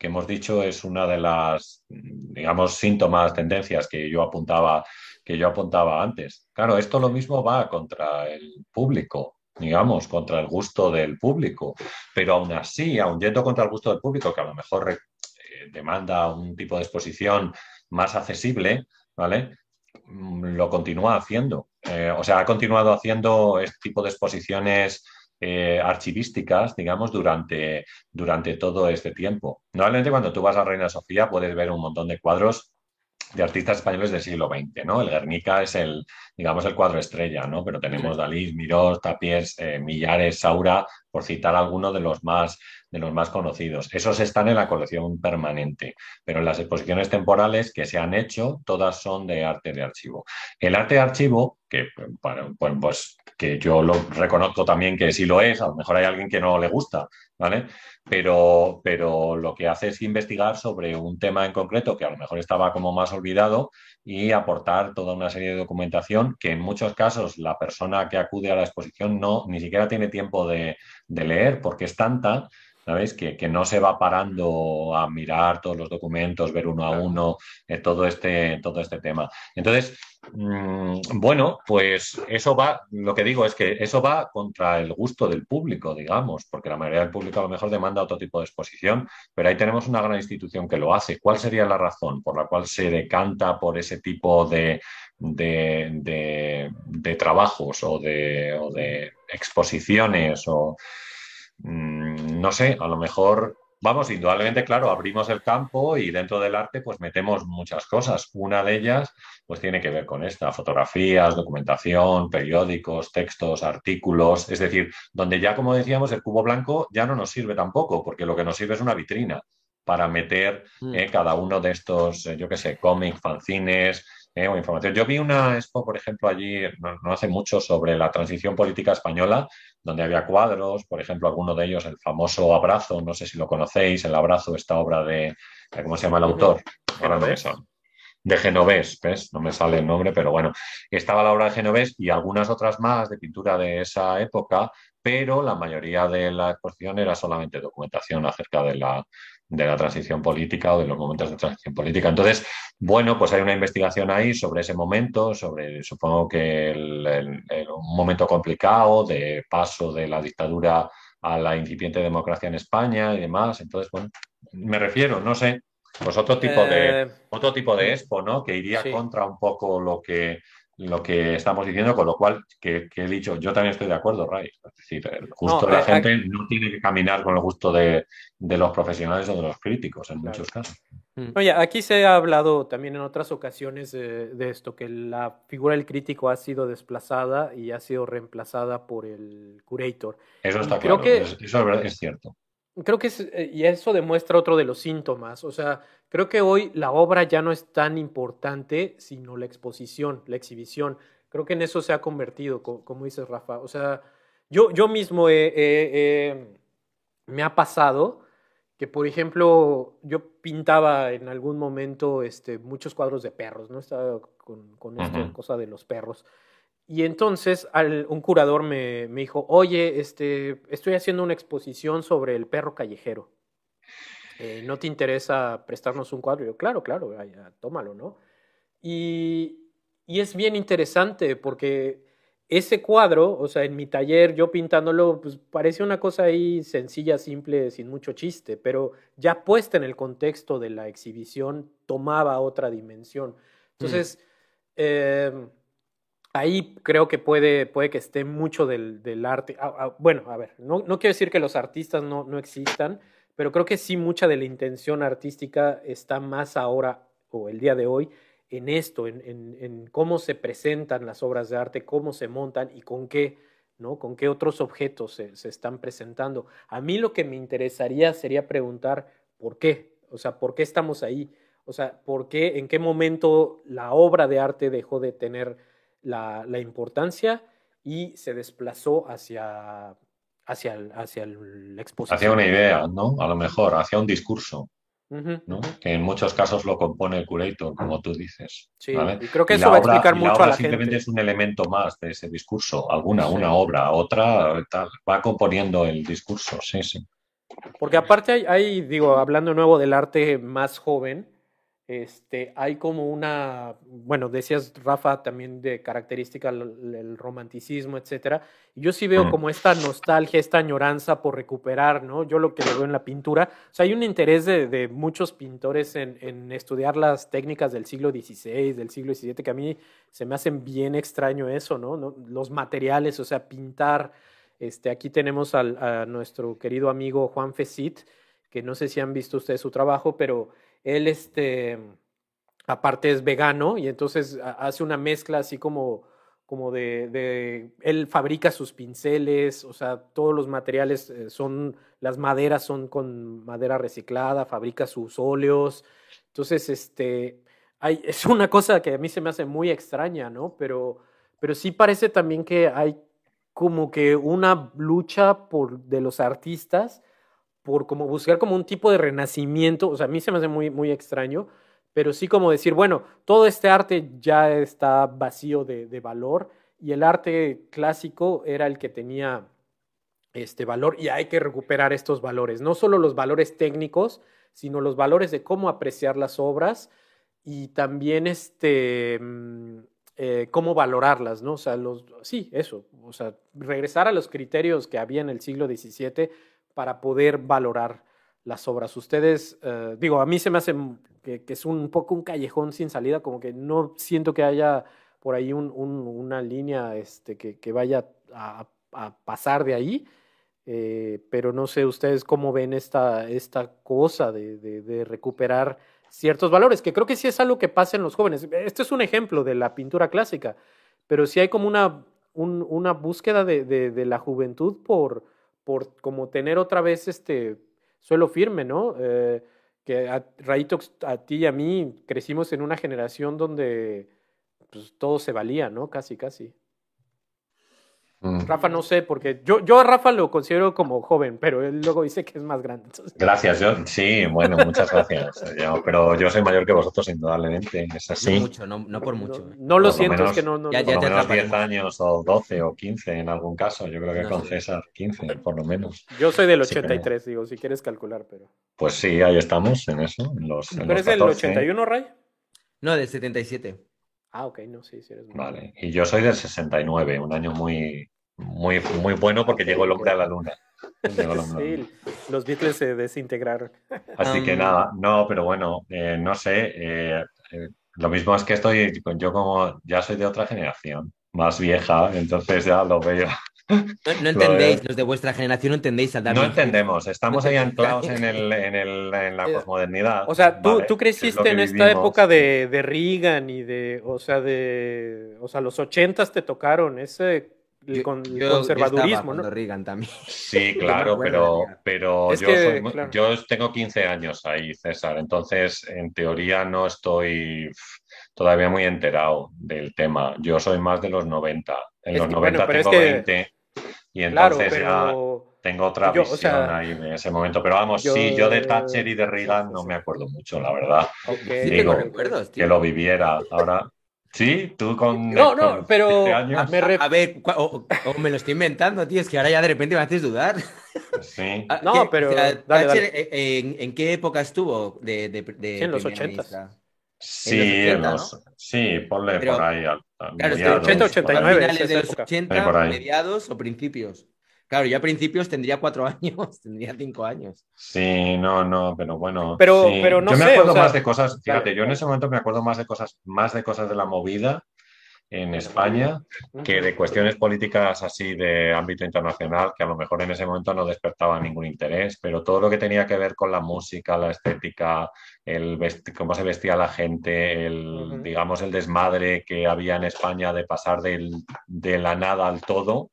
que hemos dicho es una de las, digamos, síntomas, tendencias que yo apuntaba, que yo apuntaba antes. Claro, esto lo mismo va contra el público, digamos, contra el gusto del público, pero aún así, aún yendo contra el gusto del público, que a lo mejor eh, demanda un tipo de exposición más accesible, ¿vale? Mm, lo continúa haciendo. Eh, o sea, ha continuado haciendo este tipo de exposiciones eh, archivísticas, digamos, durante, durante todo este tiempo. Normalmente cuando tú vas a Reina Sofía puedes ver un montón de cuadros de artistas españoles del siglo XX, ¿no? El Guernica es el, digamos, el cuadro estrella, ¿no? Pero tenemos Dalí, Miró, Tapies, eh, Millares, Saura, por citar algunos de los más de los más conocidos. Esos están en la colección permanente, pero las exposiciones temporales que se han hecho, todas son de arte de archivo. El arte de archivo, que, bueno, pues que yo lo reconozco también que sí lo es, a lo mejor hay alguien que no le gusta, ¿vale? Pero, pero lo que hace es investigar sobre un tema en concreto que a lo mejor estaba como más olvidado y aportar toda una serie de documentación que en muchos casos la persona que acude a la exposición no ni siquiera tiene tiempo de, de leer porque es tanta ¿sabes? Que, que, no se va parando a mirar todos los documentos, ver uno a uno, eh, todo, este, todo este tema. Entonces, mm, bueno, pues eso va, lo que digo es que eso va contra el gusto del público, digamos, porque la mayoría del público a lo mejor demanda otro tipo de exposición, pero ahí tenemos una gran institución que lo hace. ¿Cuál sería la razón por la cual se decanta por ese tipo de, de, de trabajos o de, o de exposiciones o Mm, no sé, a lo mejor Vamos, indudablemente, claro, abrimos el campo y dentro del arte pues metemos muchas cosas. Una de ellas pues tiene que ver con esta, fotografías, documentación, periódicos, textos, artículos, es decir, donde ya como decíamos el cubo blanco ya no nos sirve tampoco, porque lo que nos sirve es una vitrina para meter mm. eh, cada uno de estos, eh, yo qué sé, cómics, fanzines, eh, o información. Yo vi una expo, por ejemplo, allí no, hace mucho sobre la transición política española, donde había cuadros, por ejemplo, alguno de ellos, el famoso Abrazo, no sé si lo conocéis, el Abrazo, esta obra de, ¿cómo se llama el autor? de Genovés, ¿ves? No me sale el nombre, pero bueno, estaba la obra de Genovés y algunas otras más de pintura de esa época, pero la mayoría de la exposición era solamente documentación acerca de la, de la transición política o de los momentos de transición política. Entonces, bueno, pues hay una investigación ahí sobre ese momento, sobre, supongo que un momento complicado de paso de la dictadura a la incipiente democracia en España y demás. Entonces, bueno, me refiero, no sé, pues otro tipo de, otro tipo de expo, ¿no? Que iría contra un poco lo que lo que estamos diciendo, con lo cual, que, he dicho, yo también estoy de acuerdo, Ray. Es decir, el gusto de la gente no tiene que caminar con el gusto de, los profesionales o de los críticos, en muchos casos. Mm. Oye, aquí se ha hablado también en otras ocasiones de, esto, que la figura del crítico ha sido desplazada y ha sido reemplazada por el curator. Eso está claro, que, eso es cierto creo que es, eh, y eso demuestra otro de los síntomas. O sea, creo que hoy la obra ya no es tan importante, sino la exposición, la exhibición. Creo que en eso se ha convertido, como, dices, Rafa. O sea, yo, yo mismo me ha pasado que, por ejemplo, yo pintaba en algún momento este, muchos cuadros de perros, ¿no? Estaba con, con esta cosa de los perros. Y entonces un curador me, dijo, oye, este, estoy haciendo una exposición sobre el perro callejero. Eh, ¿No te interesa prestarnos un cuadro? Y yo, claro, claro, tómalo, ¿no? Y, y es bien interesante porque ese cuadro, o sea, en mi taller yo pintándolo, pues parecía una cosa ahí sencilla, simple, sin mucho chiste, pero ya puesta en el contexto de la exhibición tomaba otra dimensión. Entonces, mm. eh, ahí creo que puede, puede que esté mucho del, del arte. Ah, ah, bueno, a ver, no, no, quiero decir que los artistas no, no existan, pero creo que sí mucha de la intención artística está más ahora o el día de hoy en esto, en, en, en, cómo se presentan las obras de arte, cómo se montan y con qué, ¿no? Con qué otros objetos se, se están presentando. A mí lo que me interesaría sería preguntar por qué, o sea, por qué estamos ahí, o sea, por qué, en qué momento la obra de arte dejó de tener la, la importancia y se desplazó hacia, hacia, el, hacia la exposición. Hacia una idea, ¿no? A lo mejor, hacia un discurso. ¿no? Que en muchos casos lo compone el curator, como tú dices. Sí, y creo que eso va a explicar mucho a la simplemente es un elemento más de ese discurso. Alguna, una obra, otra, tal, va componiendo el discurso, sí, sí. Porque aparte hay, hay, digo, hablando nuevo del arte más joven, este, hay como una, bueno, decías Rafa también de característica el, romanticismo, etcétera. Yo sí veo como esta nostalgia, esta añoranza por recuperar, ¿no? Yo lo que veo en la pintura, o sea, hay un interés de, muchos pintores en, estudiar las técnicas del siglo XVI, del siglo XVII, que a mí se me hacen bien extraño eso, ¿no? Los materiales, o sea, pintar. Este, aquí tenemos al, a nuestro querido amigo Juan Fesit, que no sé si han visto ustedes su trabajo, pero él, este, aparte es vegano y entonces hace una mezcla así como, como de, de, él fabrica sus pinceles, o sea, todos los materiales eh, son, las maderas son con madera reciclada, fabrica sus óleos. Entonces, este, hay, (laughs) es una cosa que a mí se me hace muy extraña, ¿no? Pero, pero sí parece también que hay como que una lucha por, de los artistas por como buscar como un tipo de renacimiento, o sea, a mí se me hace muy, muy extraño, pero sí como decir, bueno, todo este arte ya está vacío de, de valor y el arte clásico era el que tenía este valor y hay que recuperar estos valores, no solo los valores técnicos, sino los valores de cómo apreciar las obras y también este, mm, eh, cómo valorarlas, ¿no? O sea, los, sí, eso, o sea, regresar a los criterios que había en el siglo XVII para poder valorar las obras. Ustedes, eh, digo, a mí se me hace que, es un poco un callejón sin salida, como que no siento que haya por ahí una línea este, que, vaya a, pasar de ahí. Eh, pero no sé ustedes cómo ven esta, esta cosa de, recuperar ciertos valores, que creo que sí es algo que pasa en los jóvenes. Este es un ejemplo de la pintura clásica, pero sí hay como una, una búsqueda de, la juventud por, por como tener otra vez este suelo firme, ¿no? Eh, que a, Raito, a ti y a mí crecimos en una generación donde pues, todo se valía, ¿no? Casi, casi. Mm. Rafa no sé, porque yo, yo a Rafa lo considero como joven, pero él luego dice que es más grande. Gracias, yo sí, bueno, muchas (laughs) gracias. pero yo soy mayor que vosotros, indudablemente, es así. No mucho, no, por mucho. No, lo siento, es que no. no ya, por lo menos 10 años o 12 o 15 en algún caso, yo creo que con César 15, por lo menos. Yo soy del 83, digo, si quieres calcular, pero. Pues sí, ahí estamos en eso. En los, ¿Pero es del 81, Ray? No, del 77. Ah, ok, no, sí, sí eres muy Vale, y yo soy del 69, un año muy, muy, muy bueno porque llegó el hombre a la luna. sí, los Beatles se desintegraron. Así que nada, no, pero bueno, eh, no sé, eh, eh, lo mismo es que estoy, yo como ya soy de otra generación, más vieja, entonces ya lo veo. No, (laughs) entendéis, los de vuestra generación no entendéis al No entendemos, estamos ahí anclados en, el, (laughs) en, el, en la posmodernidad. O sea, tú, tú creciste en esta época de, de, Reagan y de, o sea, de, o sea, los ochentas te tocaron, ese el, conservadurismo, ¿no? Reagan también. Sí, (laughs) claro, pero, pero yo, yo tengo 15 años ahí, César, entonces en teoría no estoy todavía muy enterado del tema. Yo soy más de los 90. En los 90 tengo 20 y entonces ya tengo otra visión ahí en ese momento. Pero vamos, sí, yo de Thatcher y de Reagan no me acuerdo mucho, la verdad. Digo, que lo viviera. Ahora, Sí, tú con. No, no, pero. A, ver, o, me lo estoy inventando, tío, es que ahora ya de repente me haces dudar. Sí. No, pero. Eh, ¿en, qué época estuvo? De, de, en los 80. Sí, en los, sí, ponle por ahí. Claro, es 80, 89. Finales de los 80, mediados o principios. Claro, yo a principios tendría cuatro (laughs) años, tendría cinco años. Sí, no, no, pero bueno. Pero, pero no yo me acuerdo más de cosas, fíjate, yo en ese momento me acuerdo más de cosas, más de cosas de la movida en España que de cuestiones políticas así de ámbito internacional que a lo mejor en ese momento no despertaba ningún interés, pero todo lo que tenía que ver con la música, la estética, el cómo se vestía la gente, el, digamos, el desmadre que había en España de pasar del, de la nada al todo,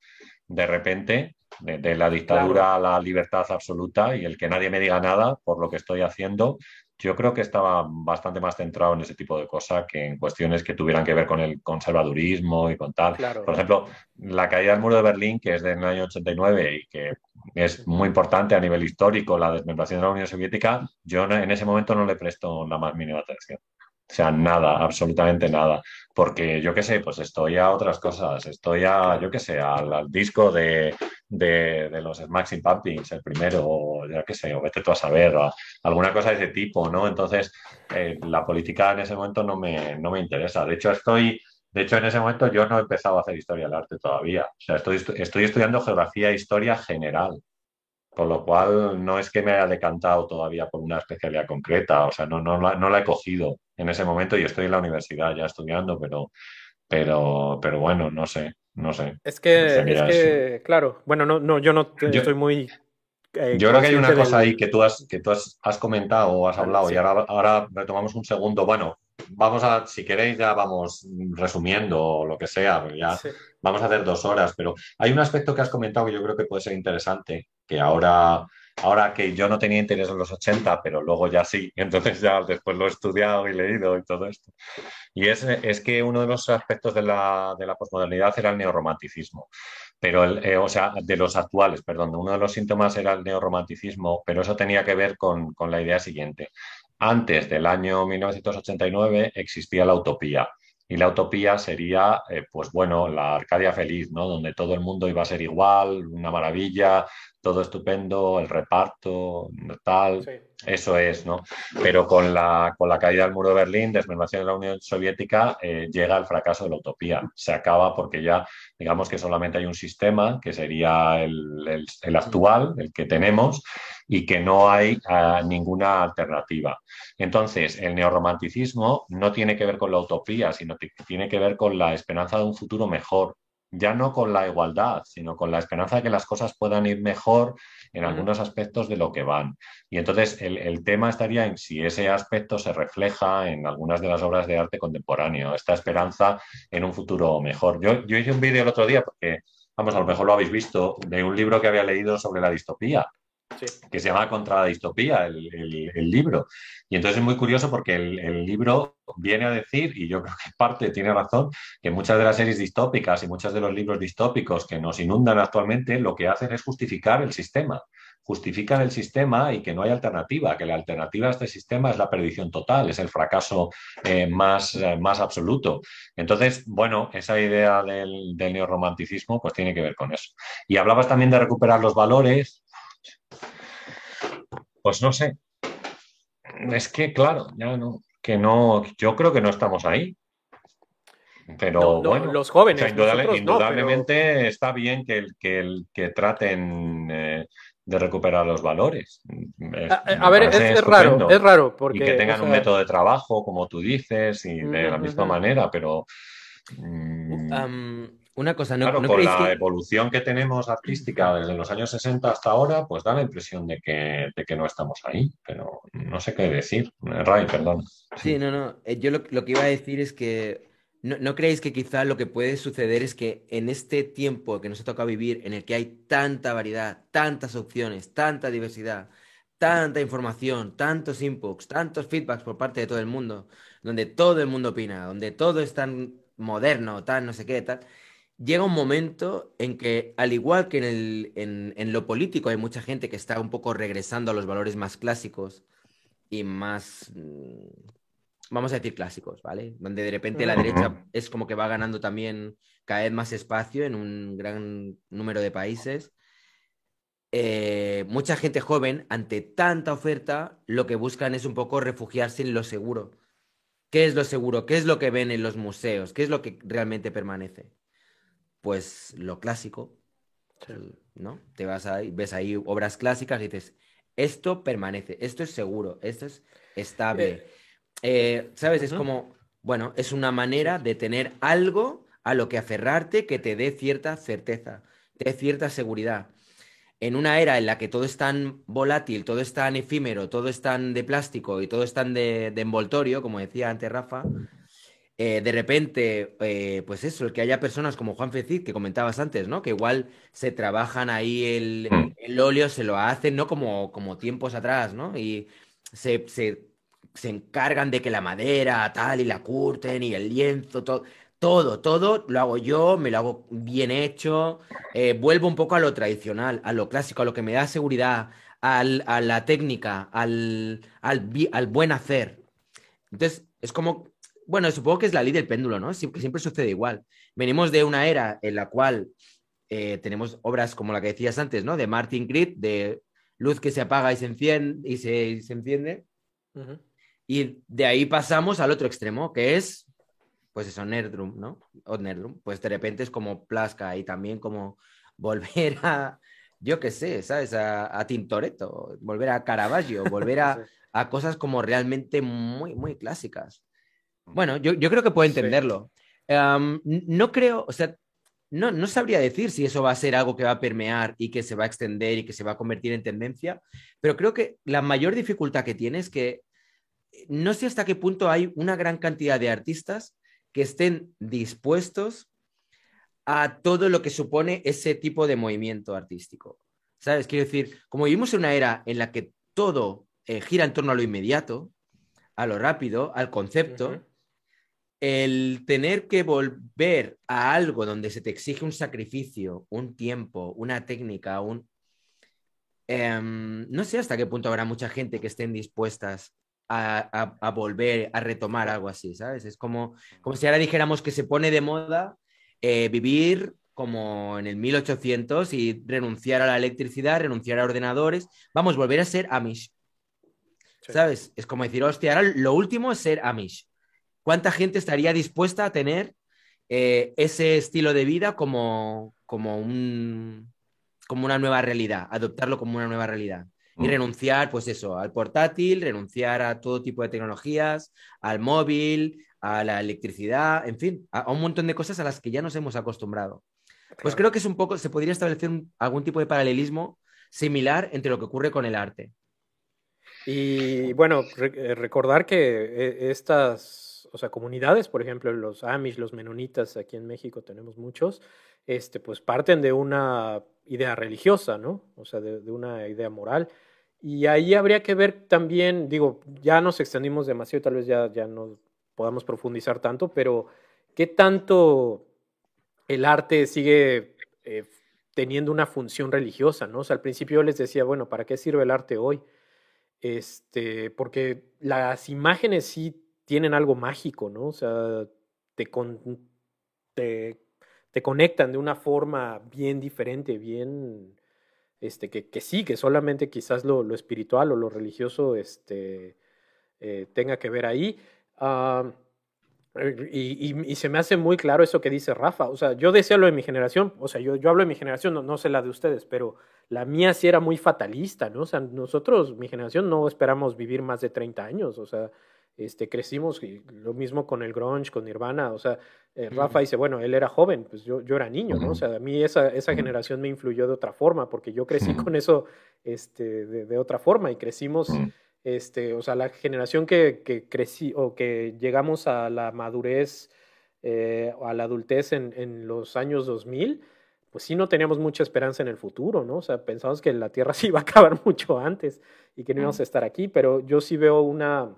de repente, de, la dictadura a la libertad absoluta y el que nadie me diga nada por lo que estoy haciendo, yo creo que estaba bastante más centrado en ese tipo de cosas que en cuestiones que tuvieran que ver con el conservadurismo y con tal. Por ejemplo, la caída del muro de Berlín, que es del año 89 y que es muy importante a nivel histórico, la desmembración de la Unión Soviética, yo en ese momento no le presto la más mínima atención. O sea, nada, absolutamente nada. Porque yo qué sé, pues estoy a otras cosas. Estoy a, yo qué sé, al, disco de, de, los Maxim Pumpings, el primero, o ya qué sé, o vete tú a saber, o alguna cosa de ese tipo, ¿no? Entonces, eh, la política en ese momento no me, no me interesa. De hecho, estoy. De hecho, en ese momento yo no he empezado a hacer historia del arte todavía. O sea, estoy, estoy estudiando geografía e historia general. Con lo cual, no es que me haya decantado todavía por una especialidad concreta, o sea, no, no, no la he cogido en ese momento. Yo estoy en la universidad ya estudiando, pero, pero, pero bueno, no sé, no sé. Es que, claro, bueno, no, no, yo no estoy muy eh, yo creo que hay una cosa ahí que tú has, que tú has, comentado o has hablado y ahora, ahora retomamos un segundo. Bueno, vamos a, si queréis, ya vamos resumiendo lo que sea, ya vamos a hacer dos horas, pero hay un aspecto que has comentado que yo creo que puede ser interesante, que ahora, ahora que yo no tenía interés en los 80, pero luego ya sí, (laughs) entonces ya después lo he estudiado y leído y todo esto. Y es, es que uno de los aspectos de la, de la posmodernidad era el neorromanticismo pero eh, o sea, de los actuales, perdón, uno de los síntomas era el neorromanticismo, pero eso tenía que ver con, con la idea siguiente. Antes del año 1989 existía la utopía. Y la utopía sería, eh, pues bueno, la Arcadia feliz, ¿no? Donde todo el mundo iba a ser igual, una maravilla, todo estupendo, el reparto, tal, eso es, ¿no? Pero con la, con la caída del muro de Berlín, desmembración de la Unión Soviética, eh, llega el fracaso de la utopía. Se acaba porque ya, digamos que solamente hay un sistema, que sería el, el, actual, el que tenemos, y que no hay ah, ninguna alternativa. Entonces, el neorromanticismo no tiene que ver con la utopía, sino que tiene que ver con la esperanza de un futuro mejor, ya no con la igualdad, sino con la esperanza de que las cosas puedan ir mejor en algunos aspectos de lo que van. Y entonces el, tema estaría en si ese aspecto se refleja en algunas de las obras de arte contemporáneo, esta esperanza en un futuro mejor. Yo, yo hice un vídeo el otro día, porque, vamos, a lo mejor lo habéis visto, de un libro que había leído sobre la distopía que se llama Contra la distopía, el, libro. Y entonces es muy curioso porque el, libro viene a decir, y yo (laughs) creo que parte tiene razón, que muchas de las series distópicas y muchos de los libros distópicos que nos inundan actualmente lo que hacen es justificar el sistema. Justifican el sistema y que no hay alternativa, que la alternativa a este sistema es la perdición total, es el fracaso eh, más, eh, más absoluto. Entonces, bueno, esa idea del, del neorromanticismo pues tiene que ver con eso. Y hablabas también de recuperar los valores, pues no sé. Es que, claro, ya no, que no, yo creo que no estamos ahí. Pero bueno, los jóvenes. indudablemente está bien que, que, que traten eh, de recuperar los valores. a, ver, es, raro, es raro. Porque, y que tengan un método de trabajo, como tú dices, y de la misma manera, pero. Mm, una cosa, ¿no, con la evolución que tenemos artística desde los años 60 hasta ahora, pues da la impresión de que, de que no estamos ahí, pero no sé qué decir. Ray, perdón. Sí, no, no. Eh, yo lo, lo, que iba a decir es que no, ¿no creéis que quizá lo que puede suceder es que en este tiempo que nos ha tocado vivir, en el que hay tanta variedad, tantas opciones, tanta diversidad, tanta información, tantos inputs, tantos feedbacks por parte de todo el mundo, donde todo el mundo opina, donde todo es tan moderno, tan no sé qué, tal llega un momento en que, al igual que en, el, en, lo político, hay mucha gente que está un poco regresando a los valores más clásicos y más, mm, vamos a decir clásicos, ¿vale? Donde de repente la derecha es como que va ganando también cada vez más espacio en un gran número de países. Eh, mucha gente joven, ante tanta oferta, lo que buscan es un poco refugiarse en lo seguro. ¿Qué es lo seguro? ¿Qué es lo que ven en los museos? ¿Qué es lo que realmente permanece? Pues lo clásico, ¿no? Te vas ahí, ves ahí obras clásicas y dices, esto permanece, esto es seguro, esto es estable. Eh, eh, ¿Sabes? Es como, bueno, es una manera de tener algo a lo que aferrarte que te dé cierta certeza, te dé cierta seguridad. En una era en la que todo es tan volátil, todo es tan efímero, todo es tan de plástico y todo es tan de, de envoltorio, como decía antes Rafa, eh, de repente, eh, pues eso, el que haya personas como Juan Fecid, que comentabas antes, ¿no? Que igual se trabajan ahí el, mm. el óleo, se lo hacen, ¿no? Como, como tiempos atrás, ¿no? Y se, se, se, encargan de que la madera, tal, y la curten, y el lienzo, todo, todo, todo lo hago yo, me lo hago bien hecho, eh, vuelvo un poco a lo tradicional, a lo clásico, a lo que me da seguridad, al, a la técnica, al, al, al buen hacer. Entonces, es como bueno, supongo que es la ley del péndulo, ¿no? que siempre sucede igual. Venimos de una era en la cual eh, tenemos obras como la que decías antes, ¿no? De Martin Creed, de luz que se apaga y se enciende. Y se, enciende. Y de ahí pasamos al otro extremo, que es, pues eso, Nerdrum, ¿no? O Nerdrum. Pues de repente es como Plasca y también como (laughs) volver a, yo qué sé, ¿sabes? A, a, Tintoretto, volver a Caravaggio, volver a, (laughs) a cosas como realmente muy, muy clásicas. Bueno, yo, creo que puedo entenderlo. no creo, o sea, no, no sabría decir si eso va a ser algo que va a permear y que se va a extender y que se va a convertir en tendencia, pero creo que la mayor dificultad que tiene es que eh, no sé hasta qué punto hay una gran cantidad de artistas que estén dispuestos a todo lo que supone ese tipo de movimiento artístico. ¿Sabes? Quiero decir, como vivimos en una era en la que todo eh, gira en torno a lo inmediato, a lo rápido, al concepto, el tener que volver a algo donde se te exige un sacrificio, un tiempo, una técnica, un... Em, no sé hasta qué punto habrá mucha gente que estén dispuestas a, volver a retomar algo así, ¿sabes? Es como, como si ahora dijéramos que se pone de moda eh, vivir como en el 1800 y renunciar a la electricidad, renunciar a ordenadores. Vamos, volver a ser Amish. ¿Sabes? Es como decir, hostia, ahora lo último es ser Amish. ¿Cuánta gente estaría dispuesta a tener eh, ese estilo de vida como, como, un, como una nueva realidad, adoptarlo como una nueva realidad? Y mm. renunciar, pues eso, al portátil, renunciar a todo tipo de tecnologías, al móvil, a la electricidad, en fin, a, un montón de cosas a las que ya nos hemos acostumbrado. Pues creo que es un poco, se podría establecer algún tipo de paralelismo similar entre lo que ocurre con el arte. Y bueno, eh, recordar que eh, o sea, comunidades, por ejemplo, los Amish, los menonitas, aquí en México tenemos muchos, este, pues parten de una idea religiosa, ¿no? O sea, de, una idea moral. Y ahí habría que ver también, digo, ya nos extendimos demasiado, tal vez ya, ya no podamos profundizar tanto, pero ¿qué tanto el arte sigue eh, teniendo una función religiosa, ¿no? O sea, al principio yo les decía, bueno, ¿para qué sirve el arte hoy? Este, porque las imágenes sí tienen algo mágico, ¿no? O sea, te, te, conectan de una forma bien diferente, bien, este, que, que sí, que solamente quizás lo, lo, espiritual o lo religioso este, eh, tenga que ver ahí. Ah, y, y, se me hace muy claro eso que dice Rafa. O sea, yo decía lo de mi generación, o sea, yo, yo hablo de mi generación, no, no sé la de ustedes, pero la mía sí era muy fatalista, ¿no? O sea, nosotros, mi generación, no esperamos vivir más de 30 años, o sea, este, crecimos, y lo mismo con el grunge, con Nirvana, o sea, eh, Rafa dice, bueno, él era joven, pues yo, yo era niño, ¿no? O sea, a mí esa, esa generación me influyó de otra forma, porque yo crecí con eso este, de, de otra forma y crecimos este, o sea, la generación que, que crecí o que llegamos a la madurez, eh, a la adultez en, en, los años 2000, pues sí no teníamos mucha esperanza en el futuro, ¿no? O sea, pensamos que la Tierra (laughs) se iba a acabar mucho antes y que no íbamos a estar aquí, pero yo sí veo una,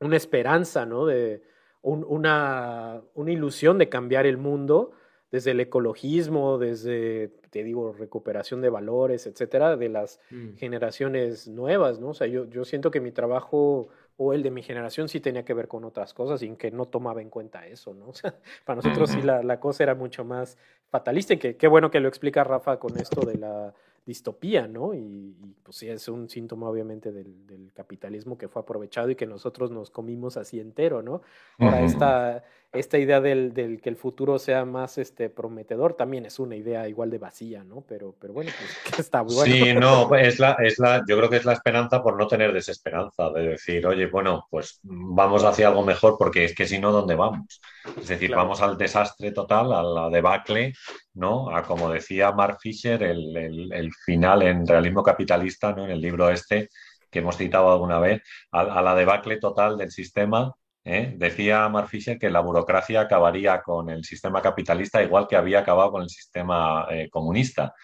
una esperanza, ¿no? De una, una ilusión de cambiar el mundo desde el ecologismo, desde, te digo, recuperación de valores, etcétera, de las mm. generaciones nuevas, ¿no? O sea, yo, yo siento que mi trabajo o el de mi generación sí tenía que ver con otras cosas y que no tomaba en cuenta eso, ¿no? (laughs) O sea, para nosotros sí la, la cosa era mucho más fatalista y que qué bueno que lo explica Rafa con esto de la distopía, ¿no? Y, pues sí, es un síntoma obviamente del, del, capitalismo que fue aprovechado y que nosotros nos comimos así entero, ¿no? Ahora, esta, esta idea del, del, que el futuro sea más este, prometedor también es una idea igual de vacía, ¿no? Pero, pero bueno, pues (laughs) está bueno. Sí, no, es la, es la, yo creo que es la esperanza por no tener desesperanza, de decir, oye, bueno, pues vamos hacia algo mejor porque es que si no, ¿dónde vamos? Es decir, vamos al desastre total, a la debacle, ¿no? A como decía Mark Fisher, el, el, el final en realismo capitalista, ¿no? En el libro este que hemos citado alguna vez, a, a la debacle total del sistema ¿eh? Decía Mark Fisher que la burocracia acabaría con el sistema capitalista igual que había acabado con el sistema eh, comunista.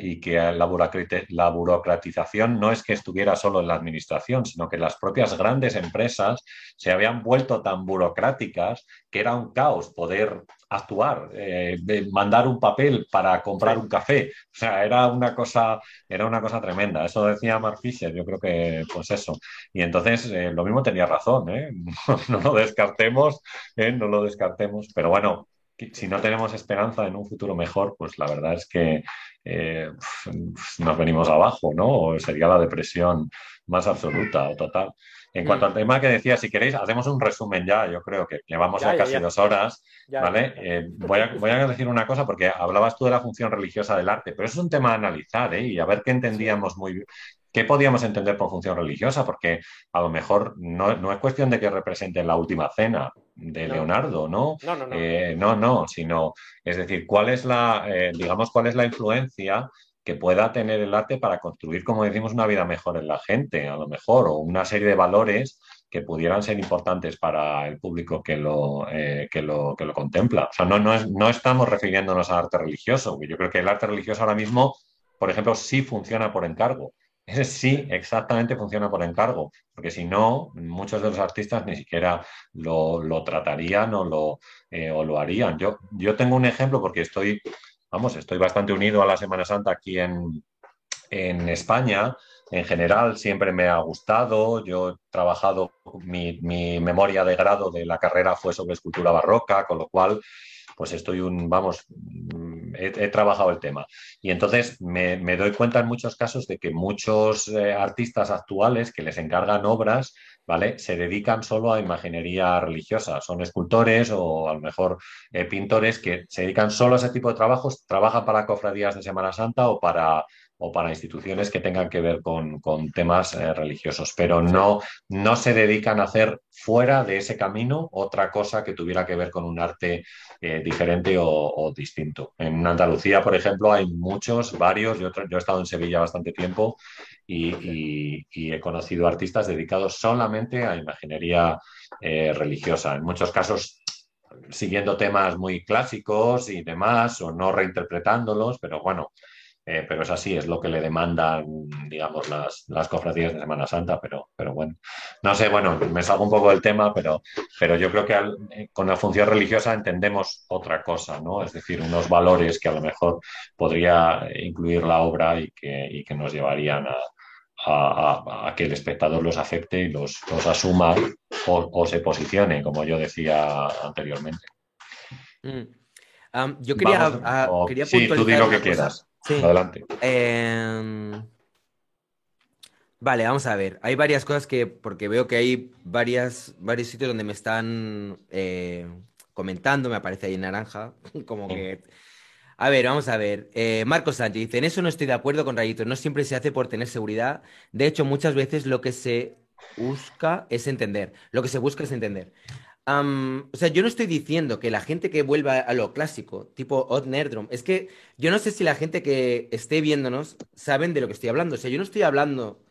Y que la, la, burocratización no es que estuviera solo en la administración, sino que las propias grandes empresas se habían vuelto tan burocráticas que era un caos poder actuar, eh, mandar un papel para comprar un café. O sea, era una cosa, era una cosa tremenda. Eso decía Mark Fisher, yo creo que pues eso. Y entonces eh, lo mismo tenía razón, ¿eh? (laughs) no, lo descartemos, no lo descartemos. Pero bueno, si no tenemos esperanza en un futuro mejor, pues la verdad es que eh, nos venimos abajo, ¿no? O sería la depresión más absoluta o total. En cuanto al tema que decía, si queréis, hacemos un resumen ya, yo creo que llevamos ya, casi dos horas, ¿vale? Eh, voy, a, voy, a, decir una cosa porque hablabas tú de la función religiosa del arte, pero es un tema a analizar, ¿eh? Y a ver qué entendíamos muy bien ¿Qué podíamos entender por función religiosa? Porque a lo mejor no, es cuestión de que represente la última cena de Leonardo, ¿no? No, no, no. Eh, no, no, sino, es decir, cuál es la, eh, digamos, cuál es la influencia que pueda tener el arte para construir, como decimos, una vida mejor en la gente, a lo mejor, o una serie de valores que pudieran ser importantes para el público que lo, eh, que lo, que lo contempla. O sea, no, no, es, no estamos refiriéndonos al arte religioso, yo creo que el arte religioso ahora mismo, por ejemplo, sí funciona por encargo. Ese sí, exactamente funciona por encargo, porque si no, muchos de los artistas ni siquiera lo, tratarían o lo, eh, o lo harían. Yo, yo tengo un ejemplo porque estoy, vamos, estoy bastante unido a la Semana Santa aquí en, en España. En general siempre me ha gustado. Yo he trabajado, mi, mi memoria de grado de la carrera fue sobre escultura barroca, con lo cual pues estoy un, vamos, he, trabajado el tema. Y entonces me, doy cuenta en muchos casos de que muchos eh, artistas actuales que les encargan obras, ¿vale? Se dedican solo a imaginería religiosa. Son escultores o a lo mejor eh, pintores que se dedican solo a ese tipo de trabajos, trabajan para cofradías de Semana Santa o para o para instituciones que tengan que ver con, temas eh, religiosos, pero no, no se dedican a hacer fuera de ese camino otra cosa que tuviera que ver con un arte eh, diferente o, distinto. En Andalucía, por ejemplo, hay muchos, varios, yo, yo he estado en Sevilla bastante tiempo y, he conocido artistas dedicados solamente a imaginería eh, religiosa. En muchos casos siguiendo temas muy clásicos y demás, o no reinterpretándolos, pero bueno, eh, pero es así, es lo que le demandan, digamos, las, las cofradías de Semana Santa, pero, pero bueno, no sé, bueno, me salgo un poco del tema, pero, pero yo creo que eh, con la función religiosa entendemos otra cosa, ¿no? Es decir, unos valores que a lo mejor podría incluir la obra y que, y que nos llevarían a, a, que el espectador los acepte y los, los asuma o, se posicione, como yo decía anteriormente. Mm. yo quería, sí, tú di lo que quieras. Adelante. Em, vale, vamos a ver. Hay varias cosas que, porque veo que hay varias, varios sitios donde me están eh, comentando, me aparece ahí en naranja, (laughs) como que a ver, vamos a ver. Eh, Marcos Sánchez dice, en eso no estoy de acuerdo con Rayitos, no siempre se hace por tener seguridad. De hecho, muchas veces lo que se busca es entender. Lo que se busca es entender. o sea, yo no estoy diciendo que la gente que vuelva a lo clásico, tipo Odd Nerdrum, es que yo no sé si la gente que esté viéndonos saben de lo que estoy hablando. O sea, yo no estoy hablando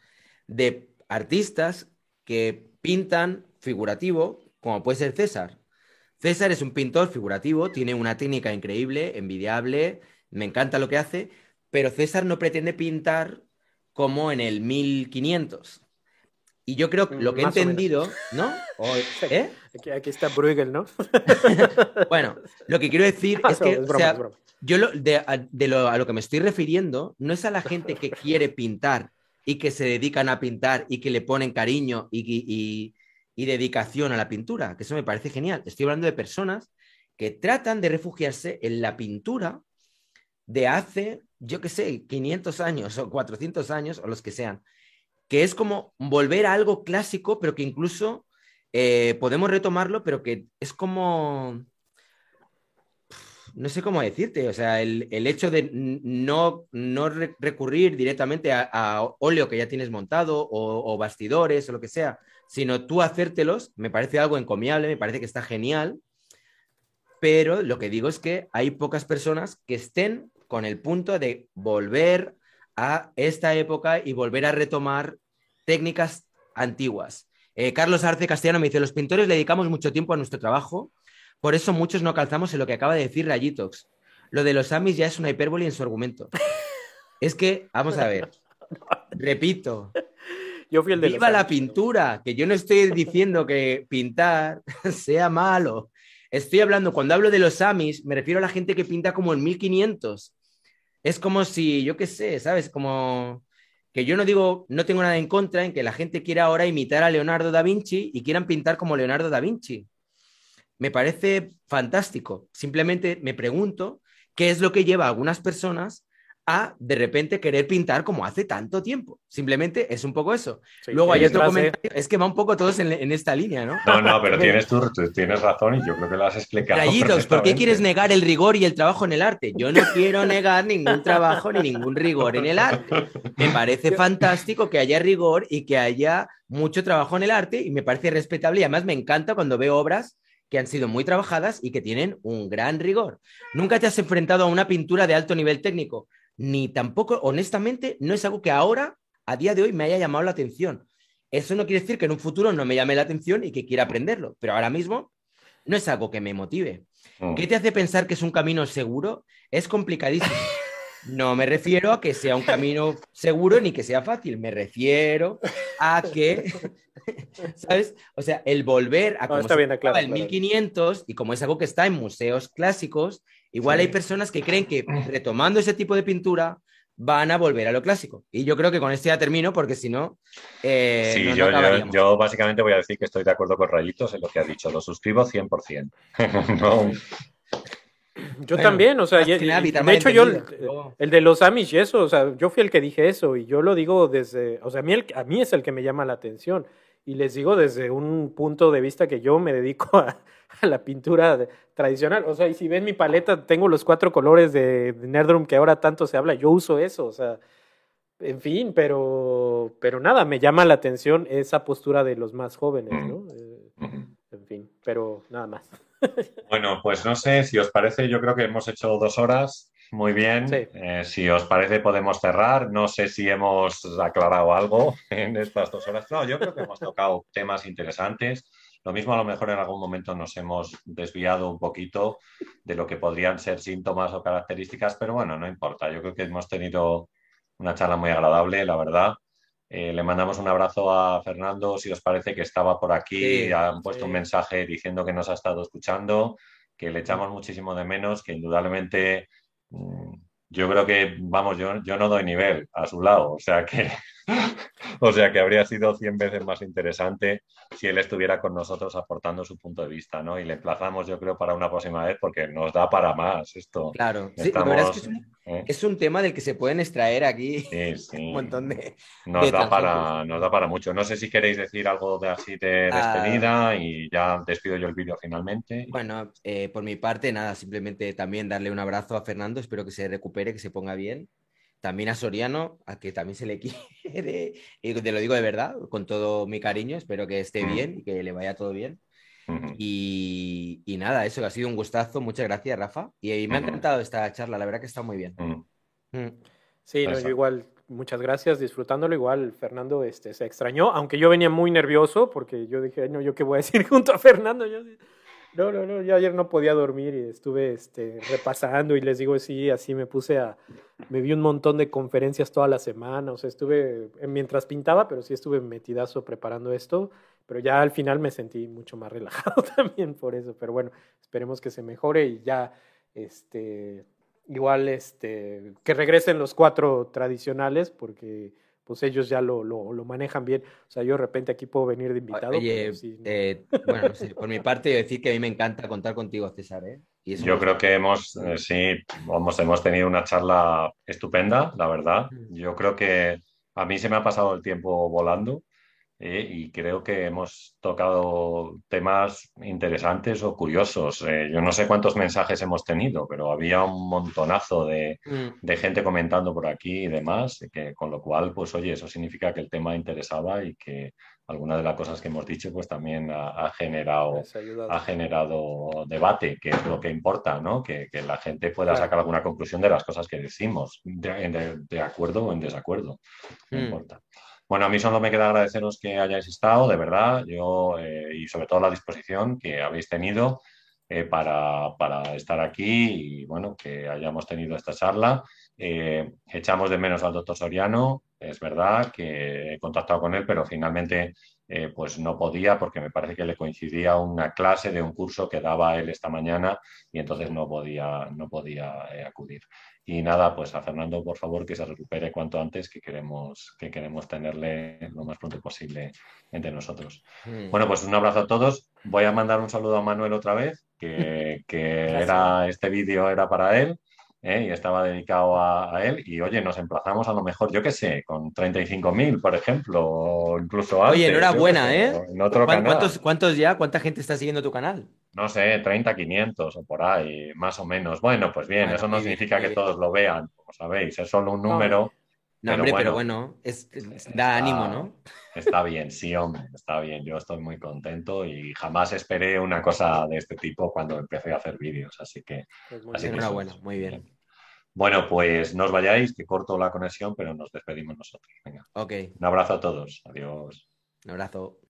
de artistas que pintan figurativo, como puede ser César. César es un pintor figurativo, tiene una técnica increíble, envidiable, me encanta lo que hace, pero César no pretende pintar como en el 1500. Y yo creo que lo que he entendido, ¿no? (laughs) ¿Eh? Aquí, está Bruegel, ¿no? (laughs) bueno, lo que quiero decir (laughs) es que, yo lo, de, a, lo, a, lo, que me estoy refiriendo no es a la gente que quiere pintar y que se dedican a pintar y que le ponen cariño y, y dedicación a la pintura, que eso me parece genial. Estoy hablando de personas que tratan de refugiarse en la pintura de hace, yo qué sé, 500 años o 400 años o los que sean, que es como volver a algo clásico, pero que incluso eh, podemos retomarlo, pero que es como, no sé cómo decirte, o sea, el, hecho de no, no recurrir directamente a, óleo que ya tienes montado o bastidores o lo que sea, sino tú hacértelos, me parece algo encomiable, me parece que está genial, pero lo que digo es que hay pocas personas que estén con el punto de volver a esta época y volver a retomar técnicas antiguas. Eh, Carlos Arce Castellano me dice, los pintores le dedicamos mucho tiempo a nuestro trabajo, por eso muchos no calzamos en lo que acaba de decir Rayitox. Lo de los Amis ya es una hipérbole en su argumento. (laughs) es que, vamos a ver, repito, yo fui el de Viva la pintura, que yo no estoy diciendo que pintar (laughs) sea malo. Estoy hablando, cuando hablo de los Amis, me refiero a la gente que pinta como en 1500. Es como si, yo qué sé, ¿sabes? Como que yo no digo, no tengo nada en contra en que la gente quiera ahora imitar a Leonardo da Vinci y quieran pintar como Leonardo da Vinci. Me parece fantástico. Simplemente me pregunto qué es lo que lleva a algunas personas a de repente querer pintar como hace tanto tiempo. Simplemente es un poco eso. Luego hay otro comentario, es que va un poco todos en, esta línea, ¿no? No, no, pero tienes, tú, tienes razón y yo creo que lo has explicado. Rayitos, ¿por qué quieres negar el rigor y el trabajo en el arte? Yo no quiero negar ningún trabajo ni ningún rigor en el arte. Me parece fantástico que haya rigor y que haya mucho trabajo en el arte y me parece respetable y además me encanta cuando veo obras que han sido muy trabajadas y que tienen un gran rigor. Nunca te has enfrentado a una pintura de alto nivel técnico, ni tampoco, honestamente, no es algo que ahora, a día de hoy, me haya llamado la atención. Eso no quiere decir que en un futuro no me llame la atención y que quiera aprenderlo, pero ahora mismo no es algo que me motive. ¿Qué te hace pensar que es un camino seguro? Es complicadísimo. No me refiero a que sea un camino seguro ni que sea fácil, me refiero a que, (laughs) ¿sabes? O sea, el volver a como está bien, claro, el 1500 y como es algo que está en museos clásicos, Igual hay personas que creen que retomando ese tipo de pintura van a volver a lo clásico. Y yo creo que con esto ya termino porque si no... Eh, sí, yo, yo, básicamente voy a decir que estoy de acuerdo con Rayitos en lo que ha dicho. Lo suscribo 100%. (laughs) Yo también, o sea, de hecho yo, el, de los Amish y eso, o sea, yo fui el que dije eso y yo lo digo desde, o sea, a mí, a mí es el que me llama la atención y les digo desde un punto de vista que yo me dedico (laughs) a, (laughs) la pintura tradicional. O sea, y si ven mi paleta, tengo los cuatro colores de, Nerdrum que ahora tanto se habla, yo uso eso. O sea, en fin, pero, pero nada, me llama la atención esa postura de los más jóvenes, ¿no? Eh, en fin, pero nada más. (laughs) Bueno, pues no sé si os parece, yo creo que hemos hecho dos horas. Muy bien. Eh, si os parece, podemos cerrar. No sé si hemos aclarado algo (laughs) en estas dos horas. No, yo creo que hemos tocado temas interesantes. Lo mismo a lo mejor en algún momento nos hemos desviado un poquito de lo que podrían ser síntomas o características, pero bueno, no importa. Yo creo que hemos tenido una charla muy agradable, la verdad. Eh, le mandamos un abrazo a Fernando, si os parece que estaba por aquí, han puesto un mensaje diciendo que nos ha estado escuchando, que le echamos muchísimo de menos, que indudablemente mm, yo creo que, vamos, yo, yo no doy nivel a su lado, o sea que o sea que habría sido 100 veces más interesante si él estuviera con nosotros aportando su punto de vista, ¿no? Y le emplazamos, yo creo, para una próxima vez porque nos da para más esto. Claro, sí, la verdad es que ¿eh? es un, tema del que se pueden extraer aquí (laughs) un montón de. Nos, da para, nos da para mucho. No sé si queréis decir algo de así de ah. despedida y ya despido yo el vídeo finalmente. Bueno, eh, por mi parte, nada, simplemente también darle un abrazo a Fernando, espero que se recupere, que se ponga bien también a Soriano, a que también se le (laughs) quiere, y te lo digo de verdad, con todo mi cariño, espero que esté bien y que le vaya todo bien. y, nada, eso que ha sido un gustazo, muchas gracias Rafa, y, me ha encantado esta charla, la verdad que está muy bien. Mm. Sí, no, yo igual, muchas gracias, disfrutándolo igual, Fernando este, se extrañó, aunque yo venía muy nervioso porque yo dije, no, yo qué voy a decir (laughs) junto a Fernando, yo no, no, no, yo ayer no podía dormir y estuve este, repasando y les digo, sí, así me puse a, me vi un montón de conferencias toda la semana, o sea, estuve, eh, mientras pintaba, pero sí estuve metidazo preparando esto, pero ya al final me sentí mucho más relajado (laughs) también por eso, pero bueno, esperemos que se mejore y ya, este, igual, este, que regresen los cuatro tradicionales, porque pues ellos ya lo, lo, manejan bien. O sea, yo de repente aquí puedo venir de invitado. Oye, eh, bueno, por mi parte, decir que a mí me encanta contar contigo, César. ¿eh? yo creo que hemos, eh, sí, hemos, hemos tenido una charla estupenda, la verdad. Yo creo que a mí se me ha pasado el tiempo volando. Eh, y creo que hemos tocado temas interesantes o curiosos. Eh, yo no sé cuántos mensajes hemos tenido, pero había un montonazo de, mm. gente comentando por aquí y demás, que, con lo cual, pues oye, eso significa que el tema interesaba y que alguna de las cosas que hemos dicho, pues también ha, generado, ha generado debate, que es lo que importa, ¿no? Que, la gente pueda sacar alguna conclusión de las cosas que decimos, de, acuerdo o en desacuerdo. No mm. importa. Bueno, a mí solo me queda agradeceros que hayáis estado, de verdad, yo eh, y sobre todo la disposición que habéis tenido eh, para, estar aquí y bueno, que hayamos tenido esta charla. Eh, echamos de menos al doctor Soriano, es verdad que he contactado con él, pero finalmente pues no podía porque me parece que le coincidía una clase de un curso que daba él esta mañana y entonces no podía, no podía acudir. Y nada, pues a Fernando, por favor, que se recupere cuanto antes, que queremos, que queremos tenerle lo más pronto posible entre nosotros. Hmm. Bueno, pues un abrazo a todos. Voy a mandar un saludo a Manuel otra vez, que, era, este vídeo era para él. ¿Eh? y estaba dedicado a, él. Y oye, nos emplazamos a lo mejor, yo qué sé, con 35.000, por ejemplo, o incluso antes. Oye, enhorabuena, ¿eh? En otro ¿Cuántos, ¿Cuántos ya? ¿Cuánta gente está siguiendo tu canal? no sé, 30, 500 o por ahí, más o menos. Bueno, pues bien, eso no significa que todos lo vean, como sabéis, es solo un número. No, hombre, pero bueno, es, da ánimo, ¿no? Está bien, sí, hombre, está bien. Yo estoy muy contento y jamás esperé una cosa de este tipo cuando empecé a hacer vídeos, así que... Pues muy enhorabuena, muy bien. Bueno, pues no os vayáis, que corto la conexión, pero nos despedimos nosotros. Venga. Ok. Un abrazo a todos. Adiós. Un abrazo.